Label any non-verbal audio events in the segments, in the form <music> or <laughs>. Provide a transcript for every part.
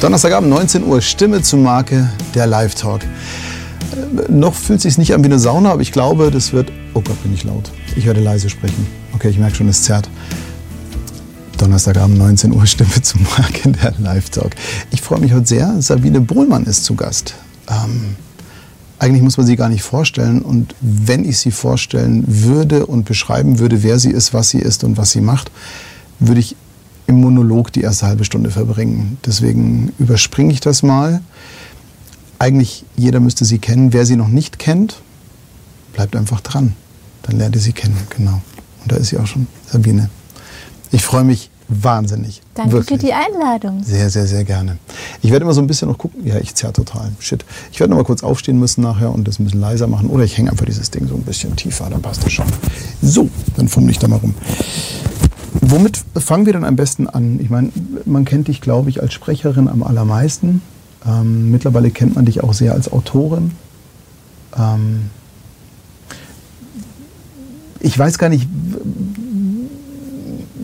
Donnerstagabend, 19 Uhr, Stimme zur Marke, der Live-Talk. Äh, noch fühlt es sich nicht an wie eine Sauna, aber ich glaube, das wird. Oh Gott, bin ich laut. Ich werde leise sprechen. Okay, ich merke schon, es zerrt. Donnerstagabend, 19 Uhr, <laughs> Stimme zur Marke, der Live-Talk. Ich freue mich heute sehr. Sabine Bohlmann ist zu Gast. Ähm, eigentlich muss man sie gar nicht vorstellen. Und wenn ich sie vorstellen würde und beschreiben würde, wer sie ist, was sie ist und was sie macht, würde ich im Monolog die erste halbe Stunde verbringen. Deswegen überspringe ich das mal. Eigentlich jeder müsste sie kennen. Wer sie noch nicht kennt, bleibt einfach dran. Dann lernt ihr sie kennen, genau. Und da ist sie auch schon, Sabine. Ich freue mich wahnsinnig. Danke wirklich. für die Einladung. Sehr, sehr, sehr gerne. Ich werde immer so ein bisschen noch gucken. Ja, ich zerr total. Shit. Ich werde noch mal kurz aufstehen müssen nachher und das ein bisschen leiser machen. Oder ich hänge einfach dieses Ding so ein bisschen tiefer, dann passt das schon. So, dann fummel ich da mal rum. Womit fangen wir dann am besten an? Ich meine, man kennt dich, glaube ich, als Sprecherin am allermeisten. Ähm, mittlerweile kennt man dich auch sehr als Autorin. Ähm, ich weiß gar nicht,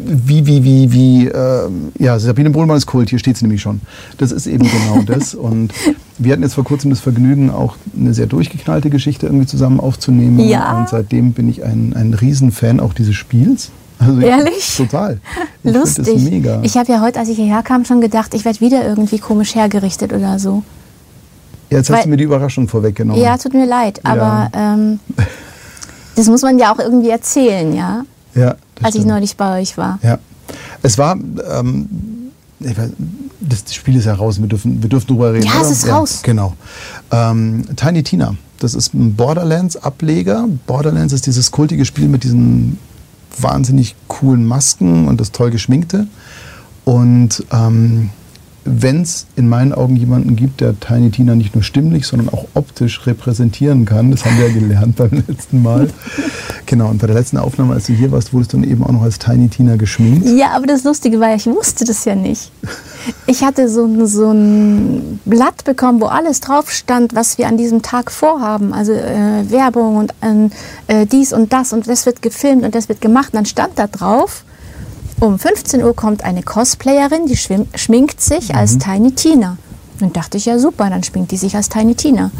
wie, wie, wie, wie, äh, ja, Sabine Bohlmann ist Kult, hier steht sie nämlich schon. Das ist eben genau <laughs> das. Und wir hatten jetzt vor kurzem das Vergnügen, auch eine sehr durchgeknallte Geschichte irgendwie zusammen aufzunehmen. Ja. Und seitdem bin ich ein, ein Riesenfan auch dieses Spiels. Also Ehrlich? total. <laughs> Ich Lustig. mega. Ich habe ja heute, als ich hierher kam, schon gedacht, ich werde wieder irgendwie komisch hergerichtet oder so. Ja, jetzt Weil, hast du mir die Überraschung vorweggenommen. Ja, tut mir leid, ja. aber ähm, <laughs> das muss man ja auch irgendwie erzählen, ja? Ja. als stimmt. ich neulich bei euch war. Ja. Es war. Ähm, das Spiel ist ja raus, wir dürfen, wir dürfen drüber reden. Ja, oder? es ist ja, raus. Genau. Ähm, Tiny Tina, das ist ein Borderlands-Ableger. Borderlands ist dieses kultige Spiel mit diesen wahnsinnig coolen Masken und das toll geschminkte. Und ähm, wenn es in meinen Augen jemanden gibt, der Tiny Tina nicht nur stimmlich, sondern auch optisch repräsentieren kann, das haben wir ja gelernt <laughs> beim letzten Mal. genau, und bei der letzten Aufnahme, als du hier warst, wurdest du dann eben auch noch als Tiny Tina geschminkt. Ja, aber das Lustige war, ich wusste das ja nicht. Ich hatte so, so ein Blatt bekommen, wo alles drauf stand, was wir an diesem Tag vorhaben. Also äh, Werbung und äh, dies und das und das wird gefilmt und das wird gemacht. Und dann stand da drauf, um 15 Uhr kommt eine Cosplayerin, die schminkt sich mhm. als Tiny Tina. Und dachte ich, ja super, dann schminkt die sich als Tiny Tina.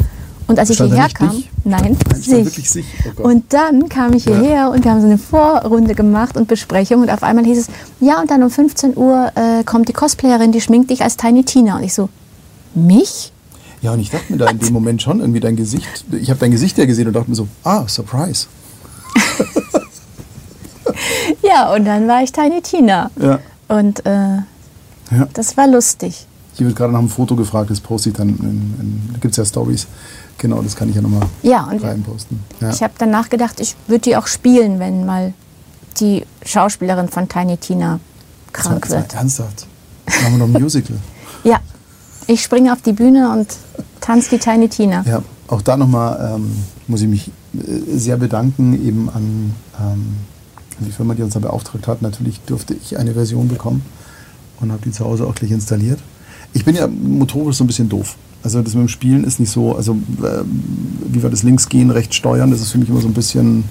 Und als ich hierher kam, dich? nein, nein sich. sich. Oh und dann kam ich hierher ja. und wir haben so eine Vorrunde gemacht und Besprechung und auf einmal hieß es, ja und dann um 15 Uhr äh, kommt die Cosplayerin, die schminkt dich als Tiny Tina. Und ich so, mich? Ja, und ich dachte mir da in dem Moment schon irgendwie dein Gesicht, ich habe dein Gesicht ja gesehen und dachte mir so, ah, Surprise. Ja, und dann war ich Tiny Tina. Ja. Und äh, ja. das war lustig. Hier wird gerade nach einem Foto gefragt, das poste ich dann. In, in, da gibt es ja Stories. Genau, das kann ich ja nochmal ja, reinposten. Ja. Ich habe dann nachgedacht, ich würde die auch spielen, wenn mal die Schauspielerin von Tiny Tina krank wird. Ernsthaft? Machen wir noch ein Musical. <laughs> ja, ich springe auf die Bühne und tanze die Tiny Tina. Ja, auch da nochmal ähm, muss ich mich äh, sehr bedanken eben an ähm, die Firma, die uns da beauftragt hat. Natürlich durfte ich eine Version bekommen und habe die zu Hause auch gleich installiert. Ich bin ja motorisch so ein bisschen doof. Also das mit dem Spielen ist nicht so, also äh, wie wir das links gehen, rechts steuern, das ist für mich immer so ein bisschen.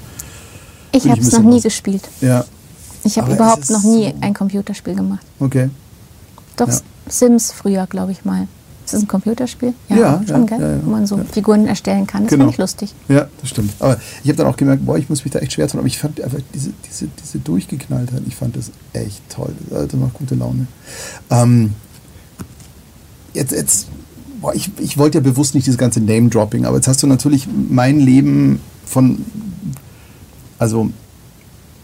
Ich habe es noch nie was. gespielt. Ja. Ich habe überhaupt noch nie so ein Computerspiel gemacht. Okay. Doch ja. Sims früher, glaube ich mal. Ist das ein Computerspiel? Ja, ja schon, ja, gell? Wo man so Figuren erstellen kann. Das genau. fand ich lustig. Ja, das stimmt. Aber ich habe dann auch gemerkt, boah, ich muss mich da echt schwer tun. Aber ich fand einfach diese, diese, diese Durchgeknalltheit, ich fand das echt toll. Das macht gute Laune. Ähm, jetzt, jetzt boah, ich, ich wollte ja bewusst nicht dieses ganze Name-Dropping, aber jetzt hast du natürlich mein Leben von, also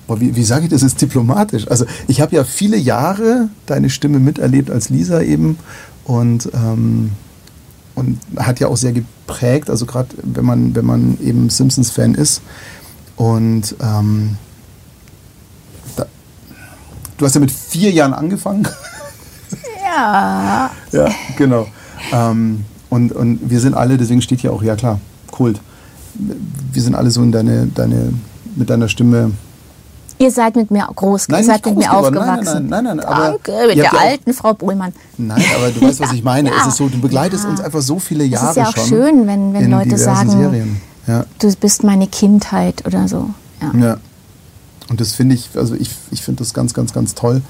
boah, wie, wie sage ich das jetzt diplomatisch? Also ich habe ja viele Jahre deine Stimme miterlebt als Lisa eben und, ähm, und hat ja auch sehr geprägt, also gerade wenn man, wenn man eben Simpsons-Fan ist. Und ähm, da, du hast ja mit vier Jahren angefangen. <laughs> Ja. ja, genau. Ähm, und, und wir sind alle, deswegen steht hier auch, ja klar, Kult. Wir sind alle so in deine, deine, mit deiner Stimme Ihr seid mit mir groß, nein, ihr seid mit mir aufgewachsen. Nein, nein, nein, nein, Danke, mit der alten Frau Bohlmann. Nein, aber du weißt, was ich meine. Es ist so, du begleitest uns einfach so viele Jahre schon. Es ist ja auch schön, wenn, wenn Leute sagen, du bist meine Kindheit oder so. Ja. ja. Und das finde ich, also ich, ich finde das ganz, ganz, ganz toll.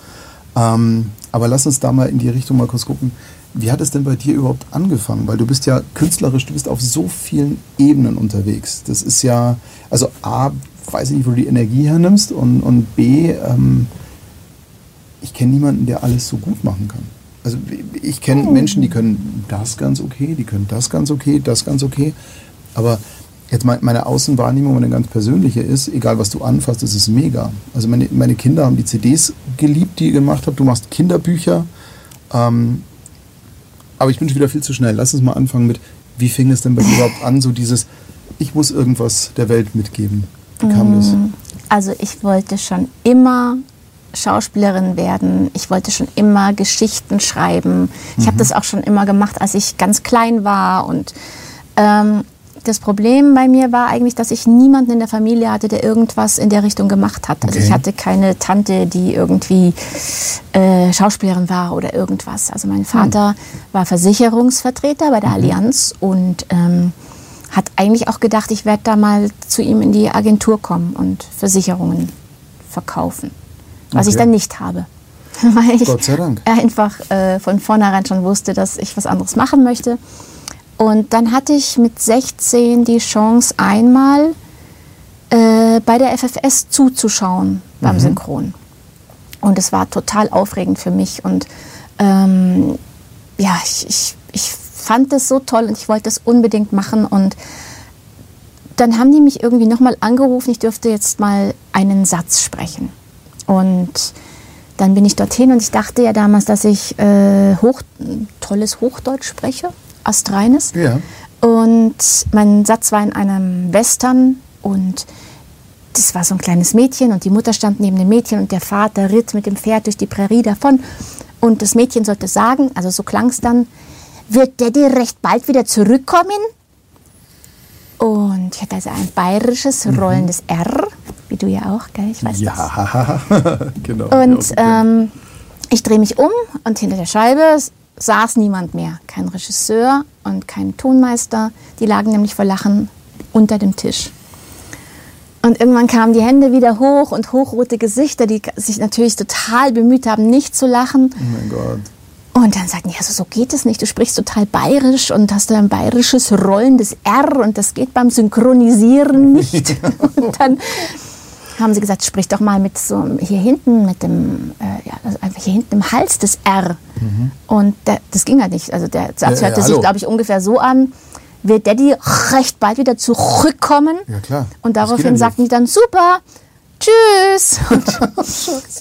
Ähm, aber lass uns da mal in die Richtung mal kurz gucken. wie hat es denn bei dir überhaupt angefangen? Weil du bist ja künstlerisch, du bist auf so vielen Ebenen unterwegs. Das ist ja, also A, weiß ich nicht, wo du die Energie hernimmst und, und B, ähm, ich kenne niemanden, der alles so gut machen kann. Also ich kenne oh. Menschen, die können das ganz okay, die können das ganz okay, das ganz okay. Aber jetzt meine Außenwahrnehmung, meine ganz persönliche ist, egal was du anfasst, es ist mega. Also meine, meine Kinder haben die CDs geliebt, die ihr gemacht habt. Du machst Kinderbücher. Ähm, aber ich bin schon wieder viel zu schnell. Lass uns mal anfangen mit, wie fing es denn bei dir überhaupt an, so dieses, ich muss irgendwas der Welt mitgeben. Wie kam das? Mm, also ich wollte schon immer Schauspielerin werden. Ich wollte schon immer Geschichten schreiben. Ich mhm. habe das auch schon immer gemacht, als ich ganz klein war. Und ähm, das Problem bei mir war eigentlich, dass ich niemanden in der Familie hatte, der irgendwas in der Richtung gemacht hat. Also ich hatte keine Tante, die irgendwie äh, Schauspielerin war oder irgendwas. Also mein Vater hm. war Versicherungsvertreter bei der mhm. Allianz und ähm, hat eigentlich auch gedacht, ich werde da mal zu ihm in die Agentur kommen und Versicherungen verkaufen. Was okay. ich dann nicht habe. <laughs> Weil ich Gott sei Dank. einfach äh, von vornherein schon wusste, dass ich was anderes machen möchte. Und dann hatte ich mit 16 die Chance, einmal äh, bei der FFS zuzuschauen beim mhm. Synchron. Und es war total aufregend für mich. Und ähm, ja, ich, ich, ich fand es so toll und ich wollte es unbedingt machen. Und dann haben die mich irgendwie nochmal angerufen, ich dürfte jetzt mal einen Satz sprechen. Und dann bin ich dorthin und ich dachte ja damals, dass ich äh, hoch, tolles Hochdeutsch spreche astreines. Ja. Und mein Satz war in einem Western und das war so ein kleines Mädchen und die Mutter stand neben dem Mädchen und der Vater ritt mit dem Pferd durch die Prärie davon. Und das Mädchen sollte sagen, also so klang es dann, wird Daddy recht bald wieder zurückkommen? Und ich hatte also ein bayerisches, mhm. rollendes mhm. R, wie du ja auch, gell? Ich weiß ja, <laughs> genau. Und ähm, ich drehe mich um und hinter der Scheibe saß niemand mehr. Kein Regisseur und kein Tonmeister. Die lagen nämlich vor Lachen unter dem Tisch. Und irgendwann kamen die Hände wieder hoch und hochrote Gesichter, die sich natürlich total bemüht haben, nicht zu lachen. Oh mein Gott. Und dann sagten die, also so geht es nicht, du sprichst total bayerisch und hast ein bayerisches rollendes R und das geht beim Synchronisieren <laughs> nicht. und dann haben sie gesagt, sprich doch mal mit so hier hinten, mit dem, äh, ja, also einfach hier hinten im Hals des R. Mhm. Und der, das ging halt nicht. Also der Satz hörte ja, sich, glaube ich, ungefähr so an. Wird Daddy recht bald wieder zurückkommen? Ja, klar. Und daraufhin sagten die dann, super, tschüss.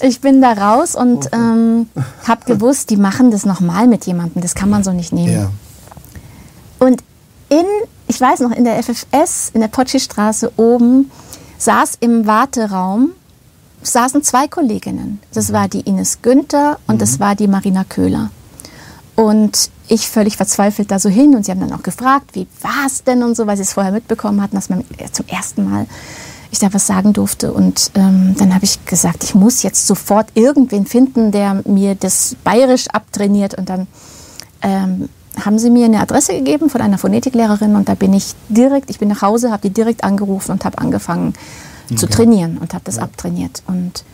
<laughs> Ich bin da raus und okay. ähm, habe gewusst, die machen das nochmal mit jemandem. Das kann man so nicht nehmen. Ja. Und in, ich weiß noch, in der FFS, in der Potschi-Straße oben, saß im Warteraum, saßen zwei Kolleginnen. Das mhm. war die Ines Günther und mhm. das war die Marina Köhler. Und ich völlig verzweifelt da so hin und sie haben dann auch gefragt, wie war es denn und so, weil sie es vorher mitbekommen hatten, dass man zum ersten Mal ich da was sagen durfte. Und ähm, dann habe ich gesagt, ich muss jetzt sofort irgendwen finden, der mir das bayerisch abtrainiert. Und dann ähm, haben sie mir eine Adresse gegeben von einer Phonetiklehrerin und da bin ich direkt, ich bin nach Hause, habe die direkt angerufen und habe angefangen okay. zu trainieren und habe das ja. abtrainiert. Und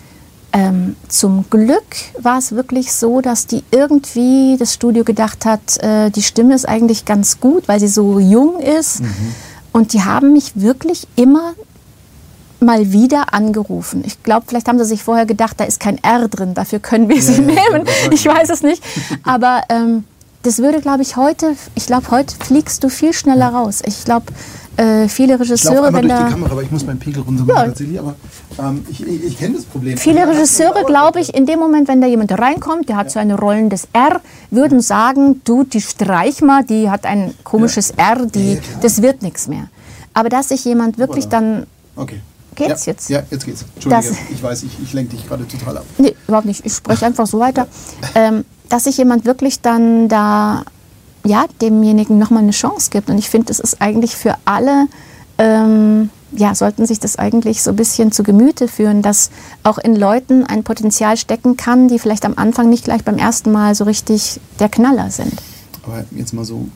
ähm, zum Glück war es wirklich so, dass die irgendwie das Studio gedacht hat, äh, die Stimme ist eigentlich ganz gut, weil sie so jung ist. Mhm. Und die haben mich wirklich immer mal wieder angerufen. Ich glaube, vielleicht haben sie sich vorher gedacht, da ist kein R drin, dafür können wir ja, sie ja, nehmen. Ich weiß es nicht. Aber ähm, das würde, glaube ich, heute, ich glaube, heute fliegst du viel schneller raus. Ich glaube, äh, viele Regisseure, ich wenn da... die Kamera, aber ich muss meinen Pegel runter machen, ja. aber ähm, ich, ich, ich kenne das Problem. Viele Regisseure, glaube ich, in dem Moment, wenn da jemand reinkommt, der hat ja. so eine rollendes R, würden sagen, du, die streich mal, die hat ein komisches ja. R, die, das wird nichts mehr. Aber dass sich jemand wirklich dann... Okay. Geht's ja, jetzt? Ja, jetzt geht's. Entschuldige, das, ich weiß, ich, ich lenke dich gerade total ab. Nee, überhaupt nicht. Ich spreche einfach so weiter. Ähm, dass sich jemand wirklich dann da, ja, demjenigen nochmal eine Chance gibt. Und ich finde, das ist eigentlich für alle, ähm, ja, sollten sich das eigentlich so ein bisschen zu Gemüte führen, dass auch in Leuten ein Potenzial stecken kann, die vielleicht am Anfang nicht gleich beim ersten Mal so richtig der Knaller sind. Aber jetzt mal so,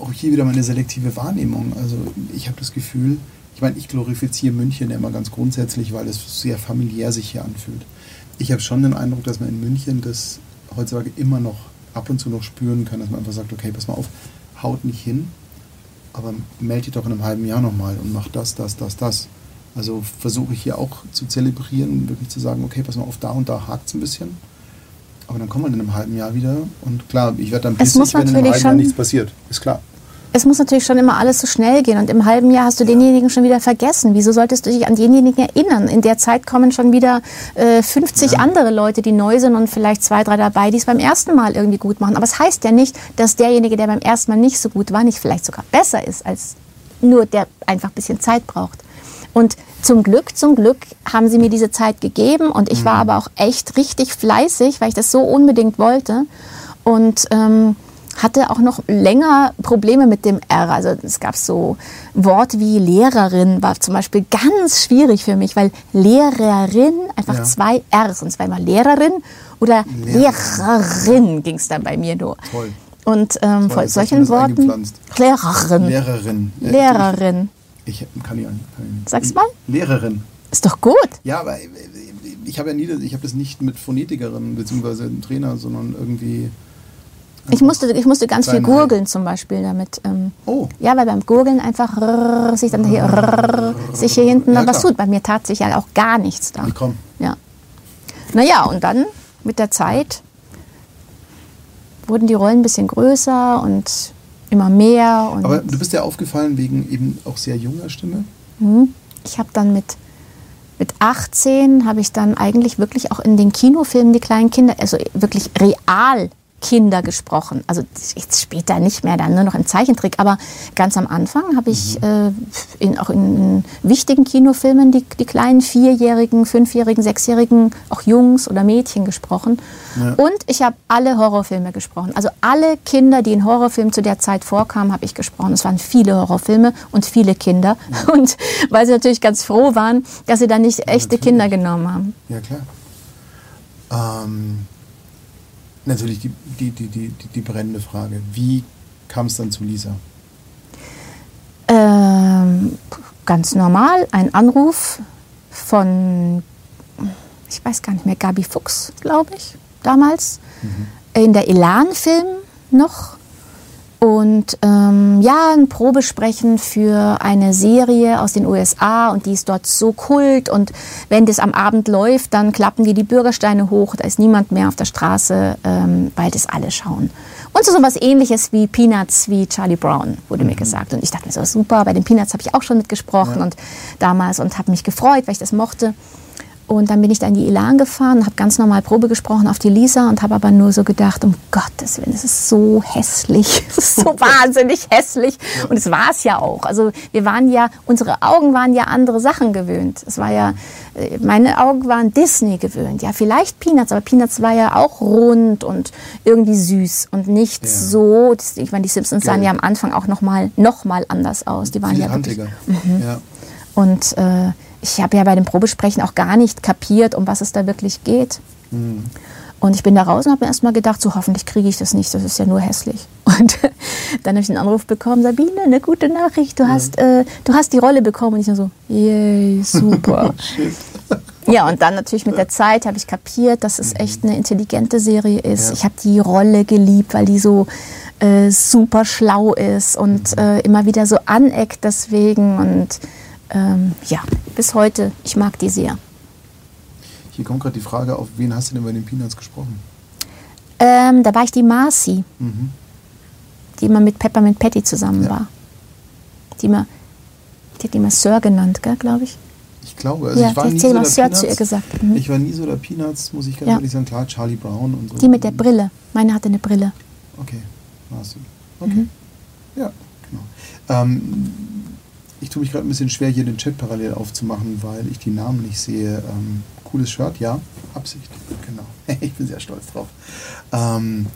auch hier wieder meine selektive Wahrnehmung. Also ich habe das Gefühl, ich meine, ich glorifiziere München immer ganz grundsätzlich, weil es sehr familiär sich hier anfühlt. Ich habe schon den Eindruck, dass man in München das heutzutage immer noch ab und zu noch spüren kann, dass man einfach sagt, okay, pass mal auf, haut nicht hin, aber melde dich doch in einem halben Jahr nochmal und mach das, das, das, das. Also versuche ich hier auch zu zelebrieren, wirklich zu sagen, okay, pass mal auf, da und da hakt es ein bisschen. Aber dann kommen wir in einem halben Jahr wieder und klar, ich werde dann pissig, wenn in einem halben Jahr nichts passiert. Ist klar es muss natürlich schon immer alles so schnell gehen und im halben Jahr hast du denjenigen schon wieder vergessen. Wieso solltest du dich an denjenigen erinnern? In der Zeit kommen schon wieder äh, 50 ja. andere Leute, die neu sind und vielleicht zwei, drei dabei, die es beim ersten Mal irgendwie gut machen. Aber es das heißt ja nicht, dass derjenige, der beim ersten Mal nicht so gut war, nicht vielleicht sogar besser ist als nur der einfach ein bisschen Zeit braucht. Und zum Glück, zum Glück haben sie mir diese Zeit gegeben und ich war mhm. aber auch echt richtig fleißig, weil ich das so unbedingt wollte. Und ähm, hatte auch noch länger Probleme mit dem R. Also es gab so Worte wie Lehrerin war zum Beispiel ganz schwierig für mich, weil Lehrerin einfach ja. zwei Rs und zweimal Lehrerin oder Lehrerin, Lehrerin ging es dann bei mir nur. Toll. Und ähm, Toll, solchen Worten. Lehrerin. Lehrerin. Lehrerin. Ich kann nicht. Sag's mal. Lehrerin. Ist doch gut. Ja, aber ich habe ja nie, ich habe das nicht mit Phonetikerin bzw. Trainer, sondern irgendwie ich musste, ich musste ganz viel gurgeln zum Beispiel damit. Ähm, oh. Ja, weil beim Gurgeln einfach rrr, sich dann hier, rrr, sich hier hinten ja, was tut. Bei mir tat sich ja auch gar nichts da. komm. Ja. Naja, und dann mit der Zeit wurden die Rollen ein bisschen größer und immer mehr. Und Aber du bist ja aufgefallen wegen eben auch sehr junger Stimme. Mhm. Ich habe dann mit, mit 18 habe ich dann eigentlich wirklich auch in den Kinofilmen die kleinen Kinder, also wirklich real Kinder gesprochen. Also jetzt später nicht mehr, dann nur noch im Zeichentrick. Aber ganz am Anfang habe ich mhm. äh, in, auch in, wichtigen Kinofilmen die, die kleinen Vierjährigen, Fünfjährigen, Sechsjährigen, auch Jungs oder Mädchen gesprochen. Ja. Und ich habe alle Horrorfilme gesprochen. Also alle Kinder, die in Horrorfilmen zu der Zeit vorkamen, habe ich gesprochen. Es waren viele Horrorfilme und viele Kinder. Ja. Und weil sie natürlich ganz froh waren, dass sie dann nicht ja, echte natürlich. Kinder genommen haben. Ja, klar. Ähm natürlich die, die, die, die, die brennende Frage. Wie kam es dann zu Lisa? Ähm, ganz normal, ein Anruf von, ich weiß gar nicht mehr, Gabi Fuchs, glaube ich, damals. Mhm. In der Elan-Film noch. Und ähm, ja, ein Probesprechen für eine Serie aus den USA und die ist dort so kult. Und wenn das am Abend läuft, dann klappen die die Bürgersteine hoch, da ist niemand mehr auf der Straße, ähm, weil das alle schauen. Und so was ähnliches wie Peanuts, wie Charlie Brown, wurde mhm. mir gesagt. Und ich dachte mir so, super, bei den Peanuts habe ich auch schon mitgesprochen ja. und damals und habe mich gefreut, weil ich das mochte. Und dann bin ich da in die Elan gefahren, habe ganz normal Probe gesprochen auf die Lisa und habe aber nur so gedacht, um Gottes Willen, es ist so hässlich, <laughs> es ist so <laughs> wahnsinnig hässlich. Und es war es ja auch. Also wir waren ja, unsere Augen waren ja andere Sachen gewöhnt. Es war ja, äh, meine Augen waren Disney gewöhnt. Ja, vielleicht Peanuts, aber Peanuts war ja auch rund und irgendwie süß und nicht ja. so. Ich meine, die Simpsons sahen ja am Anfang auch noch mal, noch mal anders aus. Die waren Viel ja wirklich, mhm. ja. Und äh, ich habe ja bei dem Probesprechen auch gar nicht kapiert, um was es da wirklich geht. Mhm. Und ich bin da raus und habe mir erst mal gedacht, so hoffentlich kriege ich das nicht, das ist ja nur hässlich. <laughs> Und dann habe ich einen Anruf bekommen, Sabine, eine gute Nachricht, du, ja. hast, äh, du hast die Rolle bekommen. Und ich nur so, yay, super. <laughs> ja, und dann natürlich mit der Zeit habe ich kapiert, dass es echt eine intelligente Serie ist. Ja. Ich habe die Rolle geliebt, weil die so äh, super schlau ist und mhm. äh, immer wieder so aneckt deswegen und ähm, ja, bis heute, ich mag die sehr. Hier kommt gerade die Frage auf, wen hast du denn bei den Peanuts gesprochen? Ähm, da war ich die Marcy, mhm. die immer mit Peppermint Patty zusammen ja. war. Die, immer, die hat immer Sir genannt, glaube ich. Ich glaube, also ja, ich war nie so der Sir Peanuts. zu ihr gesagt. Mhm. Ich war nie so der Peanuts, muss ich ganz ja. ehrlich sagen. Klar, Charlie Brown und so. Die mit der Brille. Meine hatte eine Brille. Okay, Marcy. Okay. Mhm. Ja, genau. Ähm, ich tue mich gerade ein bisschen schwer, hier den Chat parallel aufzumachen, weil ich die Namen nicht sehe. Ähm, cooles Shirt, ja, Absicht, genau. <laughs> ich bin sehr stolz drauf. Ähm,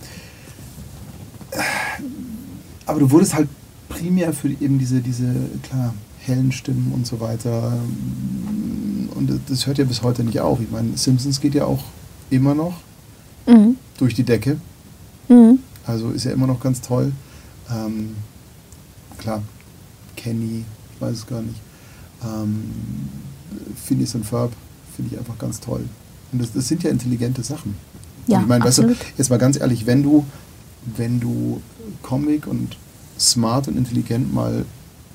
aber du wurdest halt primär für eben diese, diese, klar, hellen Stimmen und so weiter. Und das hört ja bis heute nicht auf. Ich meine, Simpsons geht ja auch immer noch mhm. durch die Decke. Mhm. Also ist ja immer noch ganz toll. Ähm, klar, Kenny, weiß es gar nicht. Ähm, Phineas und Ferb finde ich einfach ganz toll. Und das, das, sind ja intelligente Sachen. Ja, ich meine, weißt du, jetzt mal ganz ehrlich, wenn du wenn du Comic und smart und intelligent mal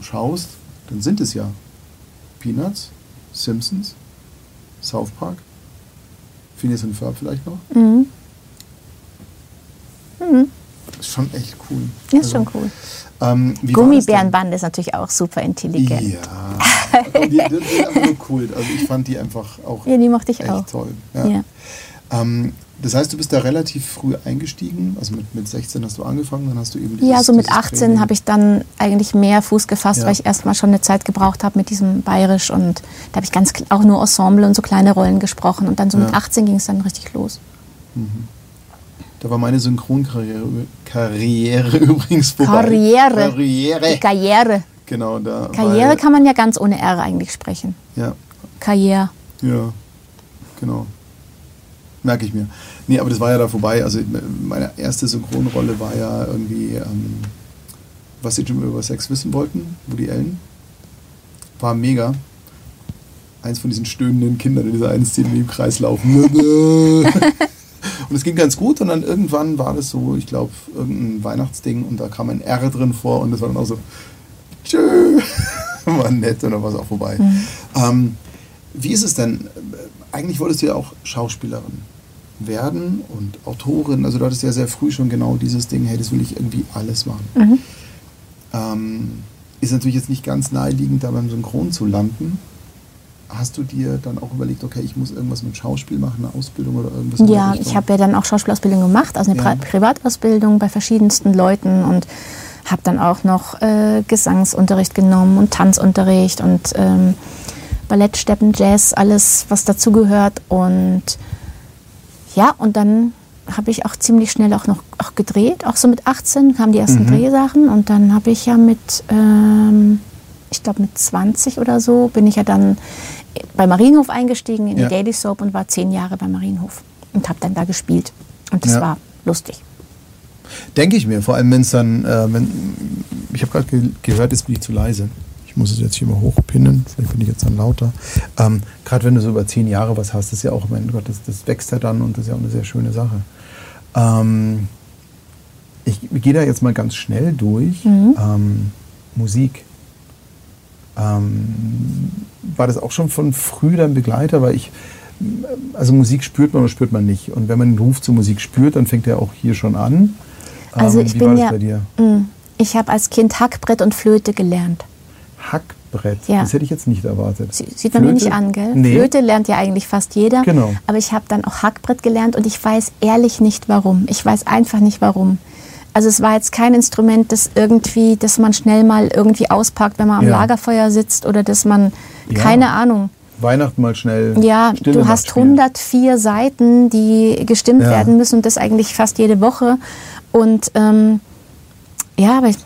schaust, dann sind es ja Peanuts, Simpsons, South Park, Phineas und Ferb vielleicht noch. Mhm. Mhm. Ist schon echt cool. Ist also, schon cool. Ähm, Gummibärenband ist natürlich auch super intelligent. Ja, die, die, die sind einfach nur cool. Also ich fand die einfach auch ja, die mochte ich echt auch. toll. Ja. ja. Ähm, das heißt, du bist da relativ früh eingestiegen, also mit, mit 16 hast du angefangen, dann hast du eben dieses, Ja, so mit 18 habe ich dann eigentlich mehr Fuß gefasst, ja. weil ich erstmal schon eine Zeit gebraucht habe mit diesem Bayerisch und da habe ich ganz auch nur Ensemble und so kleine Rollen gesprochen und dann so ja. mit 18 ging es dann richtig los. Mhm. Da war meine Synchronkarriere Karriere <laughs> übrigens vorbei. Karriere. Karriere. Die Karriere. Genau, da. Karriere kann man ja ganz ohne R eigentlich sprechen. Ja. Karriere. Ja, genau merke ich mir. Nee, aber das war ja da vorbei. Also meine erste Synchronrolle war ja irgendwie, ähm, was sie schon über Sex wissen wollten, Woody Allen. War mega. Eins von diesen stöhnenden Kindern in dieser einen Szene, die im Kreis laufen. <laughs> <laughs> und es ging ganz gut und dann irgendwann war das so, ich glaube, irgendein Weihnachtsding und da kam ein R drin vor und das war dann auch so, tschö, <laughs> war nett und dann war es auch vorbei. Mhm. Ähm, wie ist es denn? Eigentlich wolltest du ja auch Schauspielerin werden und Autorin. Also du hattest ja sehr früh schon genau dieses Ding, hey, das will ich irgendwie alles machen. Mhm. Ähm, ist natürlich jetzt nicht ganz naheliegend, da beim Synchron zu landen. Hast du dir dann auch überlegt, okay, ich muss irgendwas mit Schauspiel machen, eine Ausbildung oder irgendwas? Ja, ich habe ja dann auch Schauspielausbildung gemacht, also eine ja. Privatausbildung bei verschiedensten Leuten und habe dann auch noch äh, Gesangsunterricht genommen und Tanzunterricht und ähm, Ballett, Steppen, Jazz, alles, was dazugehört und ja, und dann habe ich auch ziemlich schnell auch noch auch gedreht. Auch so mit 18 kamen die ersten mhm. Drehsachen und dann habe ich ja mit, ähm, ich glaube mit 20 oder so, bin ich ja dann bei Marienhof eingestiegen in ja. die Daily Soap und war zehn Jahre bei Marienhof und habe dann da gespielt. Und das ja. war lustig. Denke ich mir, vor allem wenn es dann, äh, wenn, ich habe gerade ge gehört, jetzt bin ich zu leise. Ich muss es jetzt hier mal hochpinnen, vielleicht bin ich jetzt dann lauter. Ähm, Gerade wenn du so über zehn Jahre was hast, ist ja auch, mein Gott, das, das wächst ja dann und das ist ja auch eine sehr schöne Sache. Ähm, ich gehe da jetzt mal ganz schnell durch. Mhm. Ähm, Musik. Ähm, war das auch schon von früh dein Begleiter? Weil ich, also Musik spürt man oder spürt man nicht. Und wenn man den Ruf zur Musik spürt, dann fängt er auch hier schon an. Also ähm, ich bin ja, mm, ich habe als Kind Hackbrett und Flöte gelernt. Hackbrett. Ja. Das hätte ich jetzt nicht erwartet. Sieht man mir nicht an, gell? Nee. Flöte lernt ja eigentlich fast jeder. Genau. Aber ich habe dann auch Hackbrett gelernt und ich weiß ehrlich nicht warum. Ich weiß einfach nicht warum. Also es war jetzt kein Instrument, das irgendwie, das man schnell mal irgendwie auspackt, wenn man am ja. Lagerfeuer sitzt oder dass man, ja. keine Ahnung. Weihnachten mal schnell. Ja, Stille du hast 104 Seiten, die gestimmt ja. werden müssen und das eigentlich fast jede Woche. Und ähm, ja, aber ich,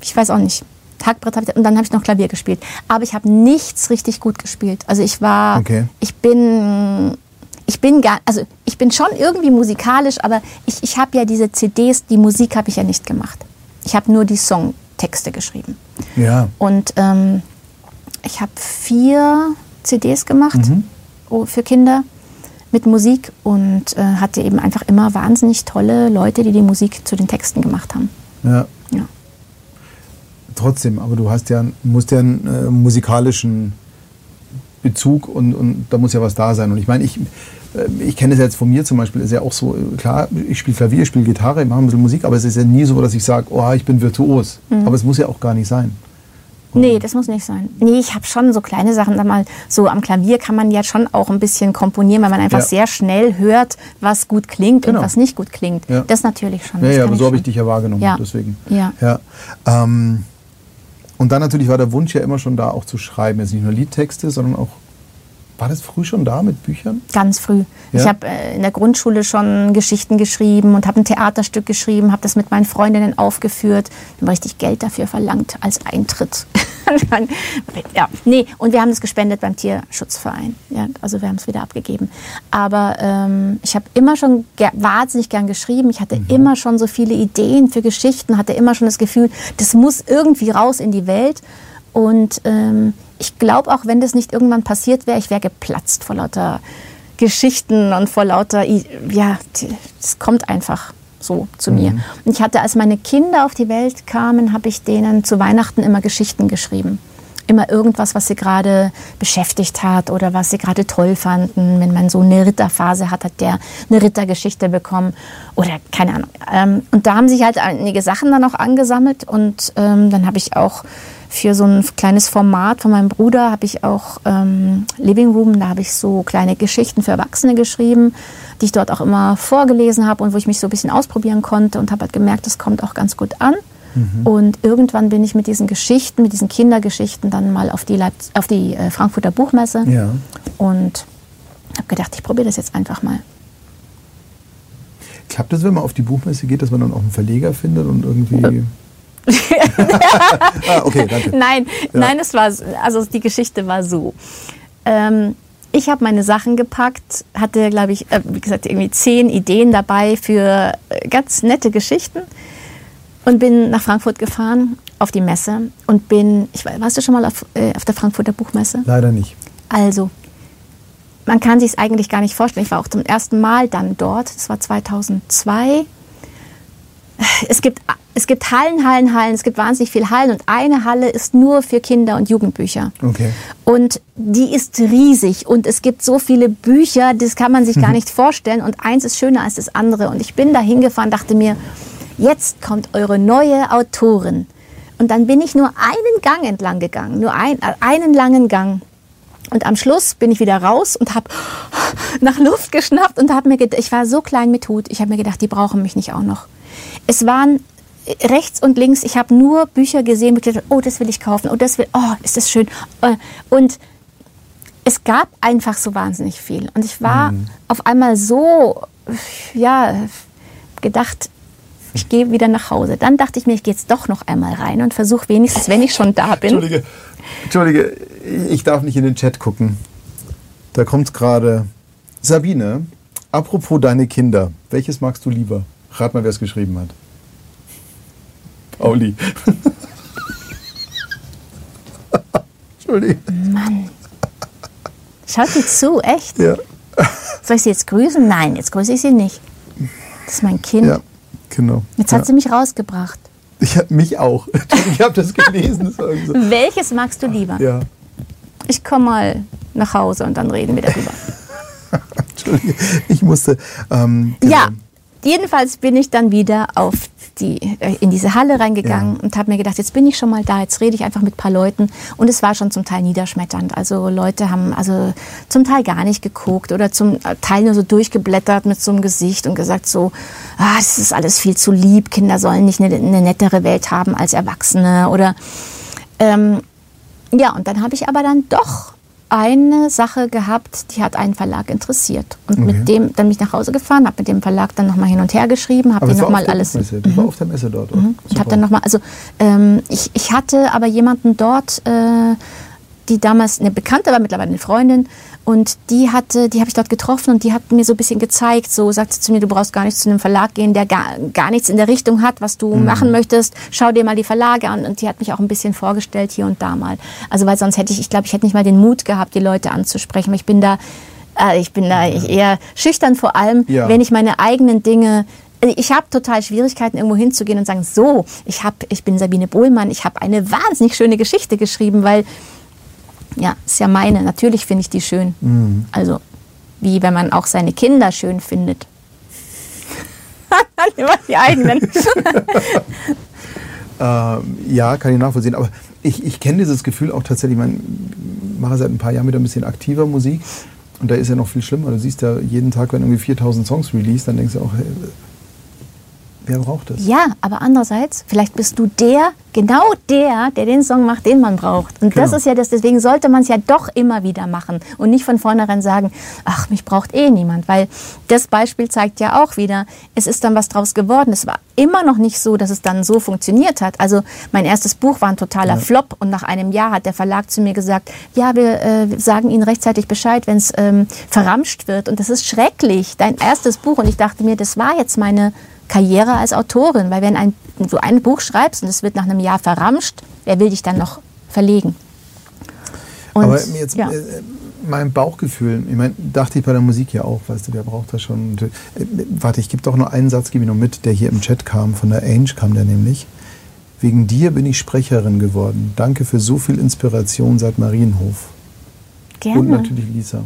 ich weiß auch nicht. Hackbrett habe ich und dann habe ich noch Klavier gespielt. Aber ich habe nichts richtig gut gespielt. Also ich war, okay. ich bin, ich bin gar, also ich bin schon irgendwie musikalisch, aber ich, ich habe ja diese CDs, die Musik habe ich ja nicht gemacht. Ich habe nur die Songtexte geschrieben. Ja. Und ähm, ich habe vier CDs gemacht mhm. für Kinder mit Musik und äh, hatte eben einfach immer wahnsinnig tolle Leute, die die Musik zu den Texten gemacht haben. Ja. ja trotzdem, aber du hast ja, musst ja einen äh, musikalischen Bezug und, und da muss ja was da sein. Und ich meine, ich, ich kenne es jetzt von mir zum Beispiel, ist ja auch so, klar, ich spiele Klavier, ich spiele Gitarre, ich mache ein bisschen Musik, aber es ist ja nie so, dass ich sage, oh, ich bin virtuos. Mhm. Aber es muss ja auch gar nicht sein. Nee, das muss nicht sein. Nee, ich habe schon so kleine Sachen. Sag mal, so am Klavier kann man ja schon auch ein bisschen komponieren, weil man einfach ja. sehr schnell hört, was gut klingt genau. und was nicht gut klingt. Ja. Das natürlich schon. Ja, ja, aber so habe ich dich ja wahrgenommen. Ja. Deswegen. Ja. ja. Ähm, und dann natürlich war der Wunsch ja immer schon da, auch zu schreiben. Jetzt nicht nur Liedtexte, sondern auch war das früh schon da mit Büchern? Ganz früh. Ja? Ich habe äh, in der Grundschule schon Geschichten geschrieben und habe ein Theaterstück geschrieben, habe das mit meinen Freundinnen aufgeführt. Wir haben richtig Geld dafür verlangt als Eintritt. <laughs> ja, nee, und wir haben das gespendet beim Tierschutzverein. Ja, also wir haben es wieder abgegeben. Aber ähm, ich habe immer schon ger wahnsinnig gern geschrieben. Ich hatte mhm. immer schon so viele Ideen für Geschichten, hatte immer schon das Gefühl, das muss irgendwie raus in die Welt. Und ähm, ich glaube auch, wenn das nicht irgendwann passiert wäre, ich wäre geplatzt vor lauter Geschichten und vor lauter, ja, es kommt einfach. so zu mir. Und ich hatte, als meine Kinder auf die Welt kamen, habe ich denen zu Weihnachten immer Geschichten geschrieben. Immer irgendwas, was sie gerade beschäftigt hat oder was sie gerade toll fanden. Wenn mein Sohn eine Ritterphase hat, hat der eine Rittergeschichte bekommen oder keine Ahnung. Ähm, und da haben sich halt einige Sachen dann auch angesammelt und ähm, dann habe ich auch für so ein kleines Format von meinem Bruder habe ich auch ähm, Living Room, da habe ich so kleine Geschichten für Erwachsene geschrieben, die ich dort auch immer vorgelesen habe und wo ich mich so ein bisschen ausprobieren konnte und habe halt gemerkt, das kommt auch ganz gut an. Mhm. Und irgendwann bin ich mit diesen Geschichten, mit diesen Kindergeschichten dann mal auf die, Leip auf die äh, Frankfurter Buchmesse Ja. und habe gedacht, ich probiere das jetzt einfach mal. Klappt es, wenn man auf die Buchmesse geht, dass man dann auch einen Verleger findet und irgendwie. <laughs> ah, okay, danke. Nein, Ja. nein, es war also die Geschichte war so. Ähm, ich habe meine Sachen gepackt, hatte, glaube ich, äh, wie gesagt, irgendwie zehn Ideen dabei für äh, ganz nette Geschichten und bin nach Frankfurt gefahren auf die Messe und bin, ich, weiß- warst du schon mal auf, äh, auf der Frankfurter Buchmesse? Leider nicht. Also, man kann sich es eigentlich gar nicht vorstellen. Ich war auch zum ersten Mal dann dort. Das war 2002. Es gibt, es gibt Hallen, Hallen, Hallen. Es gibt wahnsinnig viele Hallen. Und eine Halle ist nur für Kinder- und Jugendbücher. Okay. Und die ist riesig. Und es gibt so viele Bücher, das kann man sich gar nicht vorstellen. Und eins ist schöner als das andere. Und ich bin da hingefahren, dachte mir, jetzt kommt eure neue Autorin. Und dann bin ich nur einen Gang entlang gegangen. Nur ein, äh, einen langen Gang. Und am Schluss bin ich wieder raus und habe <laughs> nach Luft geschnappt und habe mir gedacht, ich war so klein mit Hut, ich habe mir gedacht, die brauchen mich nicht auch noch. Es waren rechts und links, ich habe nur Bücher gesehen, ich dachte, oh, das will ich kaufen, oh, das will, oh, ist das schön. Äh, Und es gab einfach so wahnsinnig viel. Und ich war auf einmal so, ja, gedacht, ich gehe wieder nach Hause. Dann dachte ich mir, ich gehe jetzt doch noch einmal rein und versuche wenigstens, wenn ich schon da bin. Entschuldige, Entschuldige, ich darf nicht in den Chat gucken. Da kommt gerade Sabine. Apropos deine Kinder, welches magst du lieber? Rat mal, wer es geschrieben hat. Pauli. <laughs> Entschuldige. Schaut sie zu, echt? Ja, Soll ich sie jetzt grüßen? Nein, jetzt grüße ich sie nicht. Das ist mein Kind. ja, genau. Jetzt ja. hat sie mich rausgebracht. <laughs> <laughs> Ich hab mich auch. Ich habe das gelesen. So. Welches magst du lieber? Ja, Ich komme mal nach Hause und dann reden wir darüber. <laughs> Entschuldige. Ich musste. Ähm, genau. Ja, jedenfalls bin ich dann wieder auf die, äh, in diese Halle reingegangen Ja. und habe mir gedacht, jetzt bin ich schon mal da, jetzt rede ich einfach mit ein paar Leuten. Und es war schon zum Teil niederschmetternd. Also Leute haben also zum Teil gar nicht geguckt oder zum Teil nur so durchgeblättert mit so einem Gesicht und gesagt so, ah, das ist alles viel zu lieb, Kinder sollen nicht eine, eine nettere Welt haben als Erwachsene oder ähm, ja, und dann habe ich aber dann doch eine Sache gehabt, die hat einen Verlag interessiert. Und Okay. mit dem, dann bin ich nach Hause gefahren, habe mit dem Verlag dann nochmal hin und her geschrieben, habe den nochmal alles. Buchmesse. Das war auf der Messe dort. oder? Und habe dann nochmal, also ähm, ich, ich hatte aber jemanden dort, äh, die damals eine Bekannte war, mittlerweile eine Freundin, und die hatte, die habe ich dort getroffen und die hat mir so ein bisschen gezeigt, so sagte zu mir, du brauchst gar nicht zu einem Verlag gehen, der gar, gar nichts in der Richtung hat, was du machen möchtest. Schau dir mal die Verlage an und die hat mich auch ein bisschen vorgestellt hier und da mal. Also weil sonst hätte ich, ich glaube, ich hätte nicht mal den Mut gehabt, die Leute anzusprechen, ich bin da, äh, ich bin da eher schüchtern vor allem, Ja. wenn ich meine eigenen Dinge ich habe total Schwierigkeiten, irgendwo hinzugehen und sagen, so, ich, hab, ich bin Sabine Bohlmann, ich habe eine wahnsinnig schöne Geschichte geschrieben, weil, ja, ist ja meine, natürlich finde ich die schön. Mhm. Also, wie wenn man auch seine Kinder schön findet. <laughs> Immer die eigenen. <laughs> Ähm, ja, kann ich nachvollziehen. Aber ich, ich kenne dieses Gefühl auch tatsächlich. Ich meine, mache seit ein paar Jahren wieder ein bisschen aktiver Musik. Und da ist ja noch viel schlimmer. Du siehst ja jeden Tag, wenn irgendwie 4000 Songs release, dann denkst du auch, hey, wer braucht das? Ja, aber andererseits, vielleicht bist du der, genau der, der den Song macht, den man braucht. Und das Genau. ist ja das, deswegen sollte man es ja doch immer wieder machen und nicht von vornherein sagen, ach, mich braucht eh niemand. Weil das Beispiel zeigt ja auch wieder, es ist dann was draus geworden. Es war immer noch nicht so, dass es dann so funktioniert hat. Also mein erstes Buch war ein totaler Flop und nach einem Jahr hat der Verlag zu mir gesagt, ja, wir äh, sagen Ihnen rechtzeitig Bescheid, wenn es ähm, verramscht wird. Und das ist schrecklich, dein erstes Buch. Und ich dachte mir, das war jetzt meine Karriere als Autorin, weil wenn ein, du ein Buch schreibst und es wird nach einem Jahr verramscht, wer will dich dann noch verlegen? Und, Aber jetzt, ja. äh, mein Bauchgefühl, ich meine, dachte ich bei der Musik ja auch, weißt du, der braucht das schon. Äh, warte, ich gebe doch nur einen Satz, gebe ich noch mit, der hier im Chat kam, von der Ange kam der nämlich. Wegen dir bin ich Sprecherin geworden. Danke für so viel Inspiration seit Marienhof. Gerne. Und natürlich Lisa.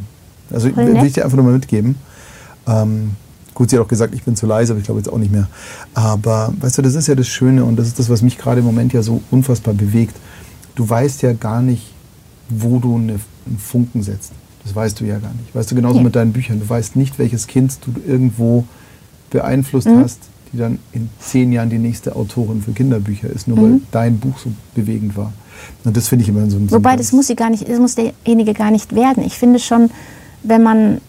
Also will ich dir einfach nur mal mitgeben. Ähm, gut, sie hat auch gesagt, ich bin zu leise, aber ich glaube jetzt auch nicht mehr. Aber weißt du, das ist ja das Schöne und das ist das, was mich gerade im Moment ja so unfassbar bewegt. Du weißt ja gar nicht, wo du eine, einen Funken setzt. Das weißt du ja gar nicht. Weißt du, genauso Ja. mit deinen Büchern. Du weißt nicht, welches Kind du irgendwo beeinflusst Mhm. hast, die dann in zehn Jahren die nächste Autorin für Kinderbücher ist, nur Mhm. weil dein Buch so bewegend war. Und das finde ich immer so ein Wobei, das muss sie gar nicht, das muss derjenige gar nicht werden. Ich finde schon, wenn man,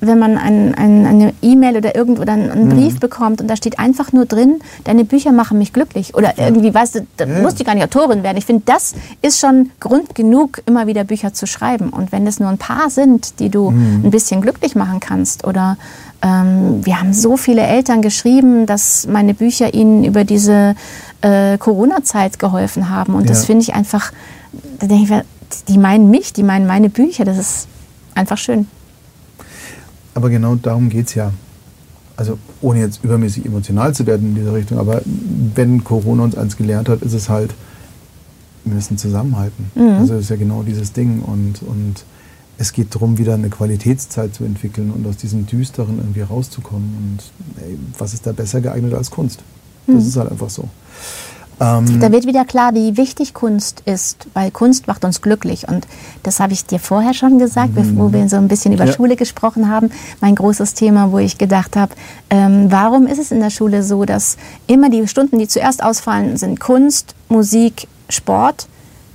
wenn man ein, ein, eine E-Mail oder irgendwo oder einen, einen Brief bekommt und da steht einfach nur drin, deine Bücher machen mich glücklich. Oder irgendwie, weißt du, da Ja, ja. muss die gar nicht Autorin werden. Ich finde, das ist schon Grund genug, immer wieder Bücher zu schreiben. Und wenn es nur ein paar sind, die du ein bisschen glücklich machen kannst oder ähm, wir haben so viele Eltern geschrieben, dass meine Bücher ihnen über diese äh, Corona-Zeit geholfen haben. Und das Ja. finde ich einfach, da denke ich, mir, die meinen mich, die meinen meine Bücher. Das ist einfach schön. Aber genau darum geht es ja. Also ohne jetzt übermäßig emotional zu werden in dieser Richtung, aber wenn Corona uns eins gelernt hat, ist es halt, wir müssen zusammenhalten. Also das ist ja genau dieses Ding. Und, und es geht darum, wieder eine Qualitätszeit zu entwickeln und aus diesem Düsteren irgendwie rauszukommen. Und ey, was ist da besser geeignet als Kunst? Das ist halt einfach so. Ähm, Da wird wieder klar, wie wichtig Kunst ist, weil Kunst macht uns glücklich. Und das habe ich dir vorher schon gesagt, wo wir so ein bisschen über Ja. Schule gesprochen haben. Mein großes Thema, wo ich gedacht habe, ähm, warum ist es in der Schule so, dass immer die Stunden, die zuerst ausfallen, sind Kunst, Musik, Sport,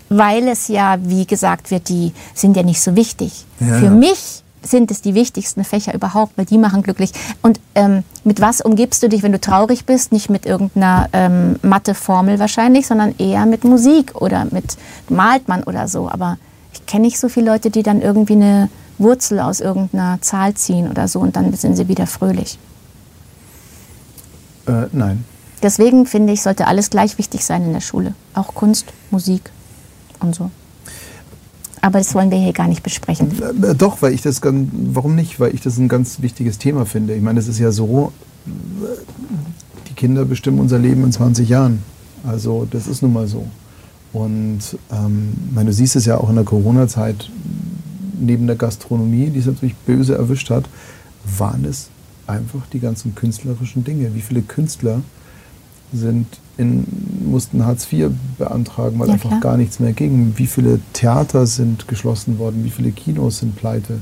weil es ja, wie gesagt wird, die sind ja nicht so wichtig. Ja, Für ja. mich sind es die wichtigsten Fächer überhaupt, weil die machen glücklich. Und ähm, mit was umgibst du dich, wenn du traurig bist? Nicht mit irgendeiner ähm, Mathe-Formel wahrscheinlich, sondern eher mit Musik oder mit malt man oder so. Aber ich kenne nicht so viele Leute, die dann irgendwie eine Wurzel aus irgendeiner Zahl ziehen oder so und dann sind sie wieder fröhlich. äh, nein. Deswegen finde ich, sollte alles gleich wichtig sein in der Schule. Auch Kunst, Musik und so. Aber das wollen wir hier gar nicht besprechen. Äh, Doch, weil ich das ganz, warum nicht? Weil ich das ein ganz wichtiges Thema finde. Ich meine, es ist ja so, äh, die Kinder bestimmen unser Leben in 20 Jahren. Also das ist nun mal so. Und ähm, meine, du siehst es ja auch in der Corona-Zeit, neben der Gastronomie, die es natürlich böse erwischt hat, waren es einfach die ganzen künstlerischen Dinge. Wie viele Künstler sind in, mussten Hartz IV beantragen, weil Ja, einfach klar. gar nichts mehr ging. Wie viele Theater sind geschlossen worden? Wie viele Kinos sind pleite?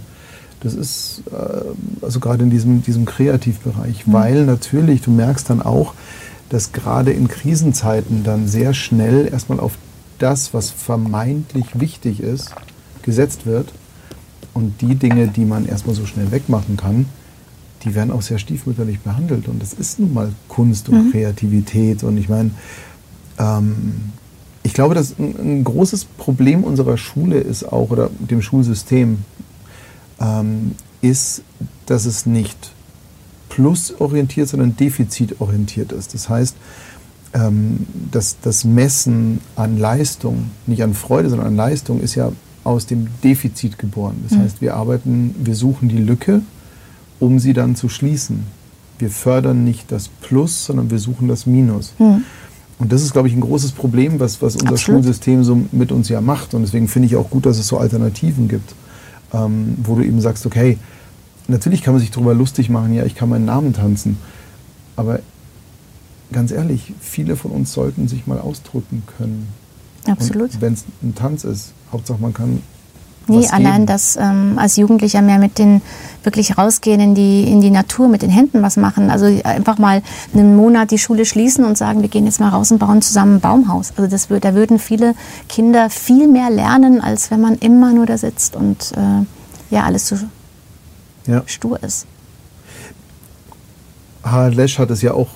Das ist äh, also gerade in diesem, diesem Kreativbereich, Mhm. weil natürlich, du merkst dann auch, dass gerade in Krisenzeiten dann sehr schnell erstmal auf das, was vermeintlich wichtig ist, gesetzt wird. Und die Dinge, die man erstmal so schnell wegmachen kann, die werden auch sehr stiefmütterlich behandelt. Und das ist nun mal Kunst und Kreativität. Und ich meine, ähm, ich glaube, dass ein, ein großes Problem unserer Schule ist auch, oder dem Schulsystem, ähm, ist, dass es nicht plusorientiert, sondern defizitorientiert ist. Das heißt, ähm, dass das Messen an Leistung, nicht an Freude, sondern an Leistung, ist ja aus dem Defizit geboren. Das heißt, wir arbeiten, wir suchen die Lücke, um sie dann zu schließen. Wir fördern nicht das Plus, sondern wir suchen das Minus. Und das ist, glaube ich, ein großes Problem, was, was unser Absolut. Schulsystem so mit uns ja macht. Und deswegen finde ich auch gut, dass es so Alternativen gibt, ähm, wo du eben sagst, okay, natürlich kann man sich darüber lustig machen, ja, ich kann meinen Namen tanzen. Aber ganz ehrlich, viele von uns sollten sich mal ausdrücken können. Absolut. Wenn es ein Tanz ist, Hauptsache man kann. Nee, was allein geben. das ähm, als Jugendlicher mehr mit den wirklich rausgehen in die, in die Natur, mit den Händen was machen. Also einfach mal einen Monat die Schule schließen und sagen, wir gehen jetzt mal raus und bauen zusammen ein Baumhaus. Also das, da würden viele Kinder viel mehr lernen, als wenn man immer nur da sitzt und äh, ja, alles so Ja. stur ist. Lesch hat es ja auch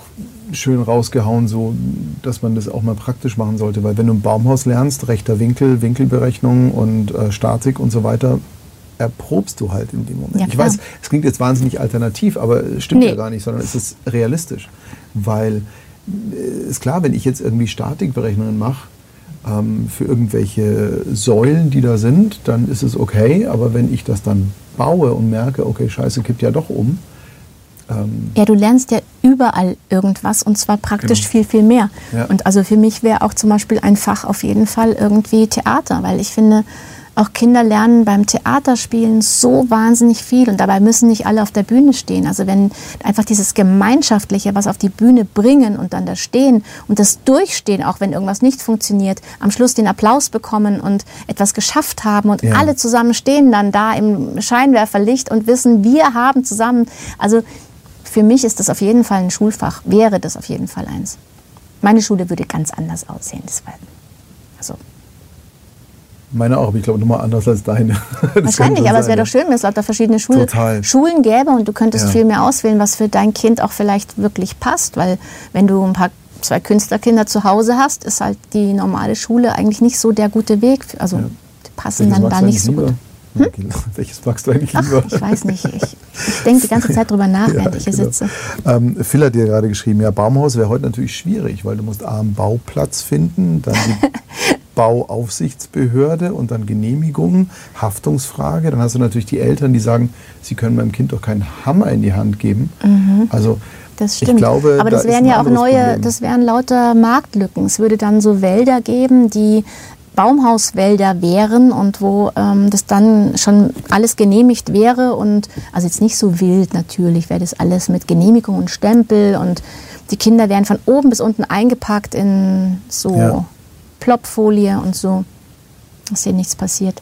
schön rausgehauen, so, dass man das auch mal praktisch machen sollte. Weil wenn du ein Baumhaus lernst, rechter Winkel, Winkelberechnung und äh, Statik und so weiter, erprobst du halt in dem Moment. Ja, ich weiß, es klingt jetzt wahnsinnig alternativ, aber es stimmt Nee. ja gar nicht, sondern es ist realistisch. Weil äh, ist klar, wenn ich jetzt irgendwie Statikberechnungen mache, ähm, für irgendwelche Säulen, die da sind, dann ist es okay. Aber wenn ich das dann baue und merke, okay, Scheiße kippt ja doch um. Ähm ja, du lernst ja überall irgendwas und zwar praktisch genau. viel, viel mehr. Ja. Und also für mich wäre auch zum Beispiel ein Fach auf jeden Fall irgendwie Theater, weil ich finde, auch Kinder lernen beim Theaterspielen so wahnsinnig viel und dabei müssen nicht alle auf der Bühne stehen. Also wenn einfach dieses Gemeinschaftliche, was auf die Bühne bringen und dann da stehen und das Durchstehen, auch wenn irgendwas nicht funktioniert, am Schluss den Applaus bekommen und etwas geschafft haben und ja. alle zusammen stehen dann da im Scheinwerferlicht und wissen, wir haben zusammen, also für mich ist das auf jeden Fall ein Schulfach, wäre das auf jeden Fall eins. Meine Schule würde ganz anders aussehen. Das war, also meine auch, aber ich glaube nochmal anders als deine. <laughs> Wahrscheinlich, aber es wäre doch schön, wenn es lauter verschiedene Schul Schulen gäbe und du könntest ja. viel mehr auswählen, was für dein Kind auch vielleicht wirklich passt. Weil wenn du ein paar zwei Künstlerkinder zu Hause hast, ist halt die normale Schule eigentlich nicht so der gute Weg. Also ja. die passen dann da nicht so lieber? gut. Hm? <laughs> Welches magst du eigentlich lieber? Ach, ich weiß nicht. Ich, ich denke die ganze Zeit drüber nach, <laughs> ja, während ich hier genau. sitze. Ähm, Phil hat dir gerade geschrieben, ja, Baumhaus wäre heute natürlich schwierig, weil du musst A, einen Bauplatz finden, dann die <laughs> Bauaufsichtsbehörde und dann Genehmigungen, Haftungsfrage. Dann hast du natürlich die Eltern, die sagen, sie können meinem Kind doch keinen Hammer in die Hand geben. Mhm. Also das stimmt. Ich glaube, Aber das da wären ja auch neue, Problem. das wären lauter Marktlücken. Es würde dann so Wälder geben, die Baumhauswälder wären und wo ähm, das dann schon alles genehmigt wäre und also jetzt nicht so wild natürlich, wäre das alles mit Genehmigung und Stempel und die Kinder wären von oben bis unten eingepackt in so ja. Plopfolie und so, dass hier nichts passiert.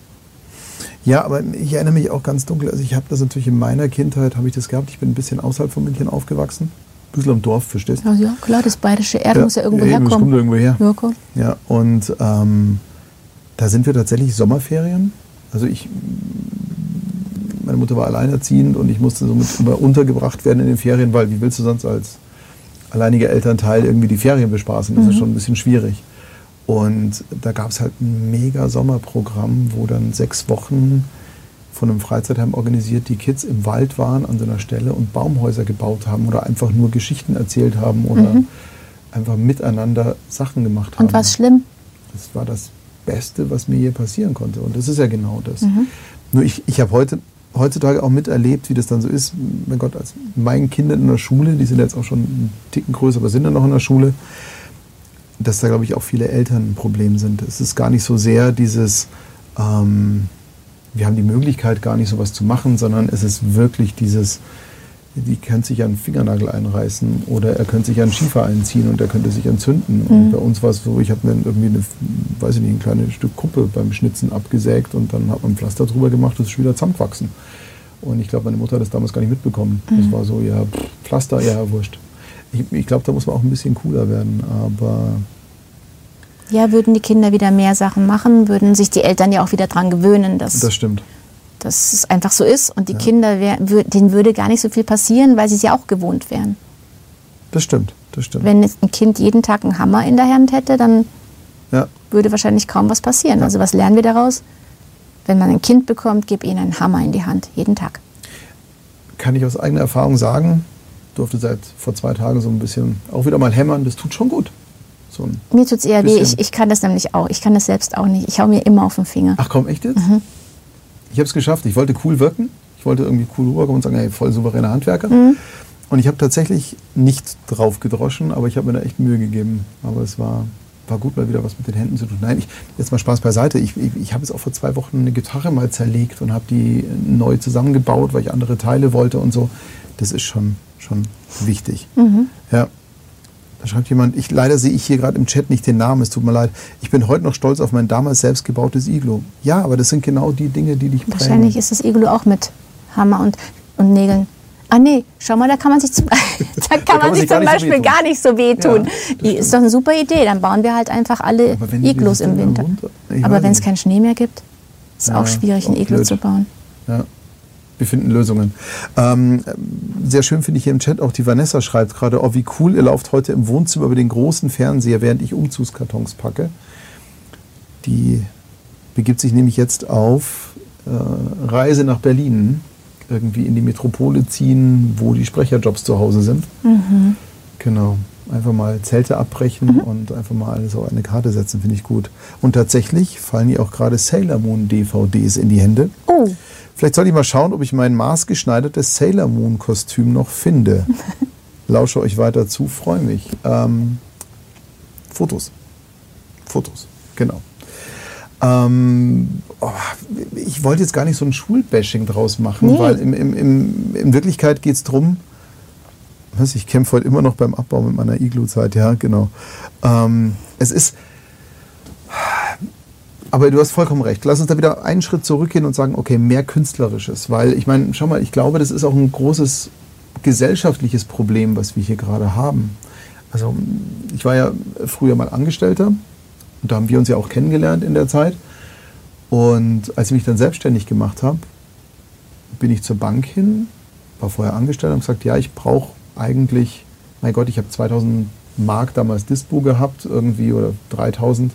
Ja, aber ich erinnere mich auch ganz dunkel. Also ich habe das natürlich in meiner Kindheit, habe ich das gehabt. Ich bin ein bisschen außerhalb von München aufgewachsen. Ein bisschen am Dorf, verstehst du? Ja, klar, das bayerische Erde ja, muss ja irgendwo herkommen. Das kommt irgendwo her. Ja, cool. ja und ähm, da sind wir tatsächlich Sommerferien. Also ich, meine Mutter war alleinerziehend und ich musste somit immer untergebracht werden in den Ferien, weil wie willst du sonst als alleiniger Elternteil irgendwie die Ferien bespaßen? Das mhm. ist schon ein bisschen schwierig. Und da gab es halt ein mega Sommerprogramm, wo dann sechs Wochen von einem Freizeitheim organisiert die Kids im Wald waren an so einer Stelle und Baumhäuser gebaut haben oder einfach nur Geschichten erzählt haben oder mhm. einfach miteinander Sachen gemacht haben. Und was schlimm? Das war das Beste, was mir je passieren konnte. Und das ist ja genau das. Mhm. Nur ich, ich habe heute, heutzutage auch miterlebt, wie das dann so ist. Mein Gott, als meinen Kindern in der Schule, die sind jetzt auch schon einen Ticken größer, aber sind dann noch in der Schule, dass da, glaube ich, auch viele Eltern ein Problem sind. Es ist gar nicht so sehr dieses, ähm, wir haben die Möglichkeit, gar nicht sowas zu machen, sondern es ist wirklich dieses, die könnte sich einen Fingernagel einreißen oder er könnte sich einen Schiefer einziehen und er könnte sich entzünden. Mhm. Und bei uns war es so, ich habe mir irgendwie eine, weiß ich nicht, ein kleines Stück Kuppe beim Schnitzen abgesägt und dann hat man ein Pflaster drüber gemacht, das ist wieder zusammengewachsen. Und ich glaube, meine Mutter hat das damals gar nicht mitbekommen. Mhm. Das war so, ja, Pflaster, ja, wurscht. Ich, ich glaube, da muss man auch ein bisschen cooler werden, aber. Ja, würden die Kinder wieder mehr Sachen machen, würden sich die Eltern ja auch wieder daran gewöhnen, dass, das stimmt. Dass es einfach so ist. Und die ja. Kinder, wär, denen würde gar nicht so viel passieren, weil sie es ja auch gewohnt wären. Das stimmt, das stimmt. Wenn ein Kind jeden Tag einen Hammer in der Hand hätte, dann ja. würde wahrscheinlich kaum was passieren. Ja. Also was lernen wir daraus? Wenn man ein Kind bekommt, gib ihnen einen Hammer in die Hand, jeden Tag. Kann ich aus eigener Erfahrung sagen, durfte seit vor zwei Tagen so ein bisschen auch wieder mal hämmern. Das tut schon gut. So mir tut es eher weh. Ich, ich kann das nämlich auch. Ich kann das selbst auch nicht. Ich hau mir immer auf den Finger. Ach komm, echt jetzt? Mhm. Ich habe es geschafft. Ich wollte cool wirken. Ich wollte irgendwie cool rüberkommen und sagen, hey, voll souveräner Handwerker. Mhm. Und ich habe tatsächlich nicht drauf gedroschen, aber ich habe mir da echt Mühe gegeben. Aber es war, war gut, mal wieder was mit den Händen zu tun. Nein, ich, jetzt mal Spaß beiseite. Ich, ich, ich habe jetzt auch vor zwei Wochen eine Gitarre mal zerlegt und habe die neu zusammengebaut, weil ich andere Teile wollte und so. Das ist schon schon wichtig. Mhm. Ja. Da schreibt jemand, ich, leider sehe ich hier gerade im Chat nicht den Namen, es tut mir leid. Ich bin heute noch stolz auf mein damals selbst gebautes Iglo. Ja, aber das sind genau die Dinge, die dich prägen. Wahrscheinlich ist das Iglo auch mit Hammer und, und Nägeln. Ah nee, schau mal, da kann man sich zum, <laughs> da kann, da kann man sich zum Beispiel so gar nicht so wehtun. Ja, ist doch eine super Idee. Dann bauen wir halt einfach alle Iglos im Winter. Aber wenn es keinen Schnee mehr gibt, ist ja, auch schwierig, ein Iglo blöd. zu bauen. Ja wir finden Lösungen. Ähm, sehr schön finde ich hier im Chat auch die Vanessa schreibt gerade, oh wie cool, ihr lauft heute im Wohnzimmer über den großen Fernseher, während ich Umzugskartons packe. Die begibt sich nämlich jetzt auf äh, Reise nach Berlin, irgendwie in die Metropole ziehen, wo die Sprecherjobs zu Hause sind. Mhm. Genau. Einfach mal Zelte abbrechen mhm. und einfach mal so eine Karte setzen, finde ich gut. Und tatsächlich fallen hier auch gerade Sailor Moon DVDs in die Hände. Oh. Vielleicht soll ich mal schauen, ob ich mein maßgeschneidertes Sailor Moon Kostüm noch finde. <laughs> Lausche euch weiter zu, freue mich. Ähm, Fotos. Fotos, genau. Ähm, oh, ich wollte jetzt gar nicht so ein Schulbashing draus machen, nee. weil im, im, im, in Wirklichkeit geht es darum, was, ich kämpfe heute immer noch beim Abbau mit meiner Iglu-Zeit, ja, genau. Ähm, es ist, aber du hast vollkommen recht. Lass uns da wieder einen Schritt zurückgehen und sagen, okay, mehr Künstlerisches. Weil ich meine, schau mal, ich glaube, das ist auch ein großes gesellschaftliches Problem, was wir hier gerade haben. Also ich war ja früher mal Angestellter und da haben wir uns ja auch kennengelernt in der Zeit. Und als ich mich dann selbstständig gemacht habe, bin ich zur Bank hin, war vorher angestellt und gesagt, ja, ich brauche eigentlich, mein Gott, ich habe 2000 Mark damals Dispo gehabt, irgendwie oder 3000.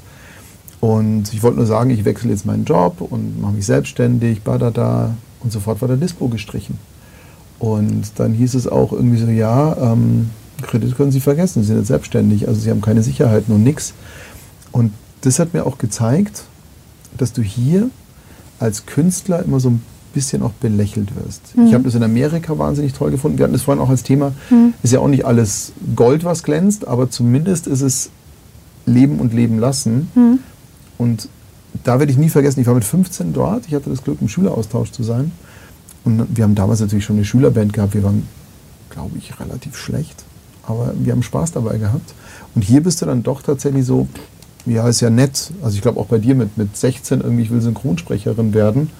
Und ich wollte nur sagen, ich wechsle jetzt meinen Job und mache mich selbstständig, badada. Und sofort war der Dispo gestrichen. Und dann hieß es auch irgendwie so, ja, ähm, Kredit können Sie vergessen, Sie sind jetzt selbstständig, also Sie haben keine Sicherheiten und nichts. Und das hat mir auch gezeigt, dass du hier als Künstler immer so ein bisschen auch belächelt wirst. Mhm. Ich habe das in Amerika wahnsinnig toll gefunden. Wir hatten das vorhin auch als Thema. Mhm. Ist ja auch nicht alles Gold, was glänzt, aber zumindest ist es Leben und Leben lassen. Mhm. Und da werde ich nie vergessen, ich war mit 15 dort. Ich hatte das Glück, im Schüleraustausch zu sein. Und wir haben damals natürlich schon eine Schülerband gehabt. Wir waren, glaube ich, relativ schlecht. Aber wir haben Spaß dabei gehabt. Und hier bist du dann doch tatsächlich so, ja, ist ja nett. Also ich glaube auch bei dir mit, mit 16 irgendwie, ich will Synchronsprecherin werden.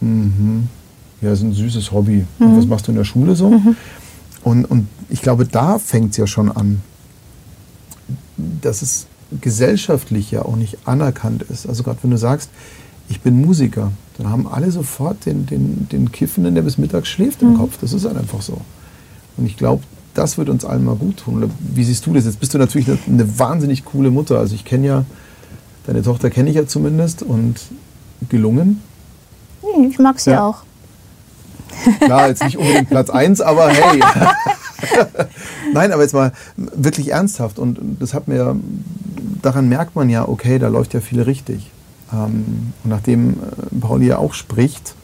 Mhm. Ja, ist ein süßes Hobby. Mhm. Und was machst du in der Schule so? Mhm. Und, und ich glaube, da fängt es ja schon an, dass es gesellschaftlich ja auch nicht anerkannt ist. Also gerade wenn du sagst, ich bin Musiker, dann haben alle sofort den, den, den Kiffenden, der bis mittags schläft im mhm. Kopf. Das ist halt einfach so. Und ich glaube, das wird uns allen mal gut tun. Wie siehst du das? Jetzt bist du natürlich eine, eine wahnsinnig coole Mutter. Also ich kenne ja, deine Tochter kenne ich ja zumindest und gelungen. Hm, ich mag sie ja. auch. Klar, jetzt nicht unbedingt Platz 1, aber hey. <laughs> Nein, aber jetzt mal wirklich ernsthaft. Und das hat mir, daran merkt man ja, okay, da läuft ja viel richtig. Ähm, und nachdem äh, Pauli ja auch spricht,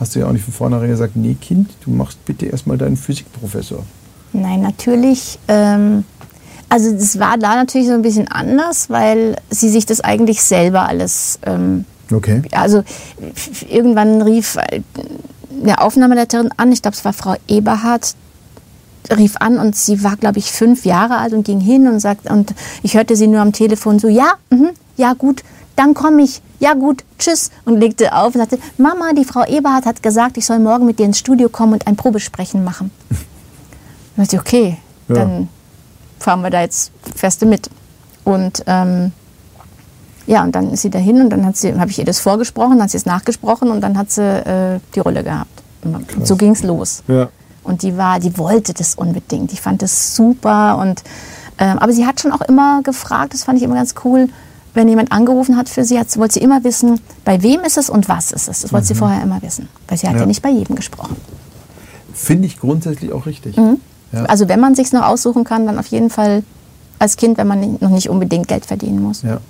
hast du ja auch nicht von vornherein gesagt, nee Kind, du machst bitte erstmal deinen Physikprofessor. Nein, natürlich. Ähm, also das war da natürlich so ein bisschen anders, weil sie sich das eigentlich selber alles... Ähm, okay. Also irgendwann rief eine Aufnahmeleiterin an, ich glaube es war Frau Eberhardt, rief an und sie war, glaube ich, fünf Jahre alt und ging hin und sagt, und ich hörte sie nur am Telefon so, ja, mh, ja gut, dann komme ich, ja gut, tschüss und legte auf und sagte, Mama, die Frau Eberhardt hat gesagt, ich soll morgen mit dir ins Studio kommen und ein Probesprechen machen. Dann dachte ich, okay, ja. dann fahren wir da jetzt feste mit. Und ähm, ja, und dann ist sie dahin und dann habe ich ihr das vorgesprochen, dann hat sie es nachgesprochen und dann hat sie äh, die Rolle gehabt. Und so ging es los. Ja. Und die war, die wollte das unbedingt. Ich fand das super. Und, ähm, aber sie hat schon auch immer gefragt, das fand ich immer ganz cool, wenn jemand angerufen hat für sie, hat, wollte sie immer wissen, bei wem ist es und was ist es. Das wollte mhm. sie vorher immer wissen. Weil sie hat ja, ja nicht bei jedem gesprochen. Finde ich grundsätzlich auch richtig. Mhm. Ja. Also wenn man sich noch aussuchen kann, dann auf jeden Fall als Kind, wenn man noch nicht unbedingt Geld verdienen muss. Ja.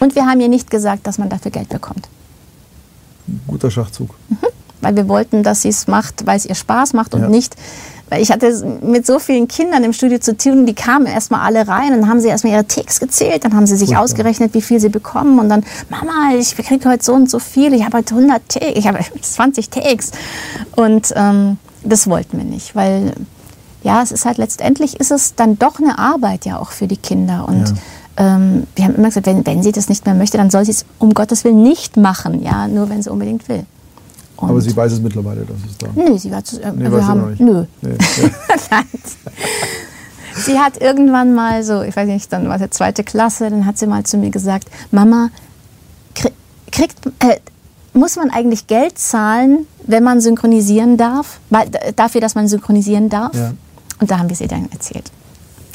Und wir haben ihr nicht gesagt, dass man dafür Geld bekommt. Guter Schachzug. Mhm. Weil wir wollten, dass sie es macht, weil es ihr Spaß macht und ja. nicht, weil ich hatte mit so vielen Kindern im Studio zu tun, die kamen erstmal alle rein, dann haben sie erstmal ihre Takes gezählt, dann haben sie sich Gut, ausgerechnet, wie viel sie bekommen und dann, Mama, ich kriege heute so und so viel, ich habe heute 100 Takes, ich habe <laughs> 20 Takes. Und ähm, das wollten wir nicht, weil ja, es ist halt letztendlich ist es dann doch eine Arbeit ja auch für die Kinder und ja ähm, wir haben immer gesagt, wenn, wenn sie das nicht mehr möchte, dann soll sie es um Gottes Willen nicht machen, ja, nur wenn sie unbedingt will. Und Aber sie weiß es mittlerweile, dass es da. Nö, sie war zu. Äh, nee, wir haben, nö. Nee. <laughs> Nein. sie hat irgendwann mal so, ich weiß nicht, dann war es zweite Klasse, dann hat sie mal zu mir gesagt, Mama, kriegt, äh, muss man eigentlich Geld zahlen, wenn man synchronisieren darf? Dafür, dass man synchronisieren darf? Ja. Und da haben wir sie dann erzählt.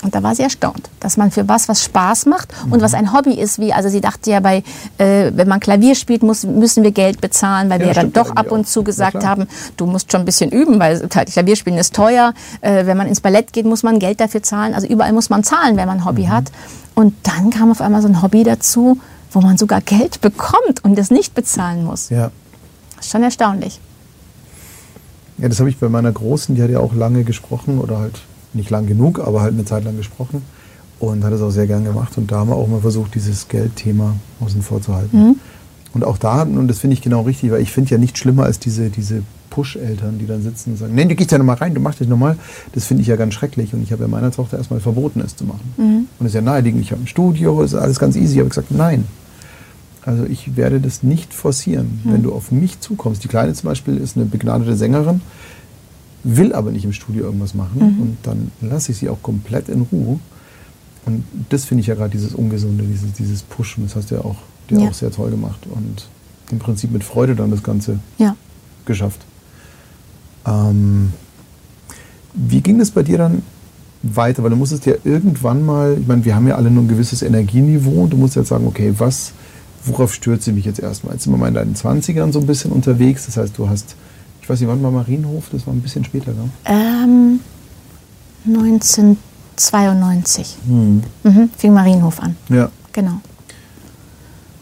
Und da war sie erstaunt, dass man für was, was Spaß macht und was ein Hobby ist, wie, also sie dachte ja bei, äh, wenn man Klavier spielt, muss, müssen wir Geld bezahlen, weil Ja, wir dann doch ab und zu gesagt haben, du musst schon ein bisschen üben, weil Klavierspielen ist teuer. Äh, wenn man ins Ballett geht, muss man Geld dafür zahlen. Also überall muss man zahlen, wenn man ein Hobby Mhm. hat. Und dann kam auf einmal so ein Hobby dazu, wo man sogar Geld bekommt und das nicht bezahlen muss. Ja. Das ist schon erstaunlich. Ja, das habe ich bei meiner Großen, die hat ja auch lange gesprochen oder halt nicht lang genug, aber halt eine Zeit lang gesprochen und hat es auch sehr gern gemacht. Und da haben wir auch mal versucht, dieses Geldthema außen vor zu halten. Und auch da, und das finde ich genau richtig, weil ich finde ja nicht schlimmer als diese, diese Push-Eltern, die dann sitzen und sagen, nee, du gehst ja nochmal rein, du machst das nochmal. Das finde ich ja ganz schrecklich. Und ich habe ja meiner Tochter erstmal verboten, es zu machen. Und es ist ja naheliegend, ich habe ein Studio, ist alles ganz easy. Ich habe gesagt, nein. Also ich werde das nicht forcieren. Wenn du auf mich zukommst, die Kleine zum Beispiel ist eine begnadete Sängerin, will aber nicht im Studio irgendwas machen und dann lasse ich sie auch komplett in Ruhe. Und das finde ich ja gerade dieses Ungesunde, dieses, dieses Pushen, das hast du ja auch, dir Ja. auch sehr toll gemacht und im Prinzip mit Freude dann das Ganze Ja. geschafft. Ähm, wie ging es bei dir dann weiter? Weil du musstest ja irgendwann mal, ich meine, wir haben ja alle nur ein gewisses Energieniveau und du musst jetzt sagen, okay, was, worauf stürzt sie mich jetzt erstmal? Jetzt sind wir mal in deinen 20ern so ein bisschen unterwegs, das heißt, du hast, ich weiß nicht, wann war Marienhof? Das war ein bisschen später, ne? Ähm, 1992 mhm, fing Marienhof an. Ja. Genau.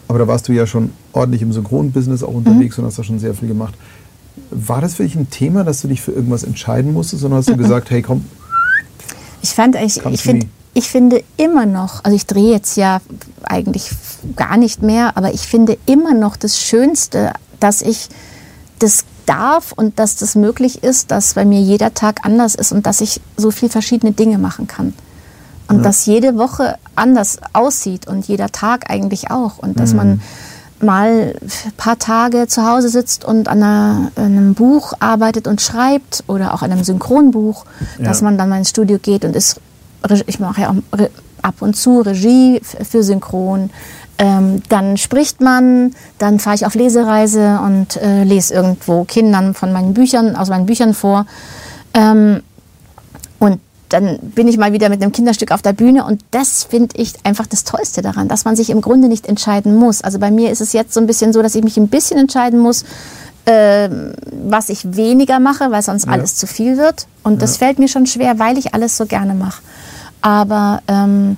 Aber da warst du ja schon ordentlich im Synchronbusiness auch unterwegs und hast da schon sehr viel gemacht. War das für dich ein Thema, dass du dich für irgendwas entscheiden musstest, oder hast du gesagt, hey, komm, Ich fand ich, to find, ich finde immer noch, also ich drehe jetzt ja eigentlich gar nicht mehr, aber ich finde immer noch das Schönste, dass ich das darf und dass das möglich ist, dass bei mir jeder Tag anders ist und dass ich so viel verschiedene Dinge machen kann. Und dass jede Woche anders aussieht und jeder Tag eigentlich auch. Und dass man mal ein paar Tage zu Hause sitzt und an, einer, an einem Buch arbeitet und schreibt oder auch an einem Synchronbuch, dass Ja. man dann mal ins Studio geht und ist, ich mache ja auch ab und zu Regie für Synchron. Ähm, dann spricht man, dann fahre ich auf Lesereise und äh, lese irgendwo Kindern von meinen Büchern, aus meinen Büchern vor. Ähm, und dann bin ich mal wieder mit einem Kinderstück auf der Bühne und das finde ich einfach das Tollste daran, dass man sich im Grunde nicht entscheiden muss. Also bei mir ist es jetzt so ein bisschen so, dass ich mich ein bisschen entscheiden muss, ähm, was ich weniger mache, weil sonst alles zu viel wird. Und das fällt mir schon schwer, weil ich alles so gerne mache. Aber ähm,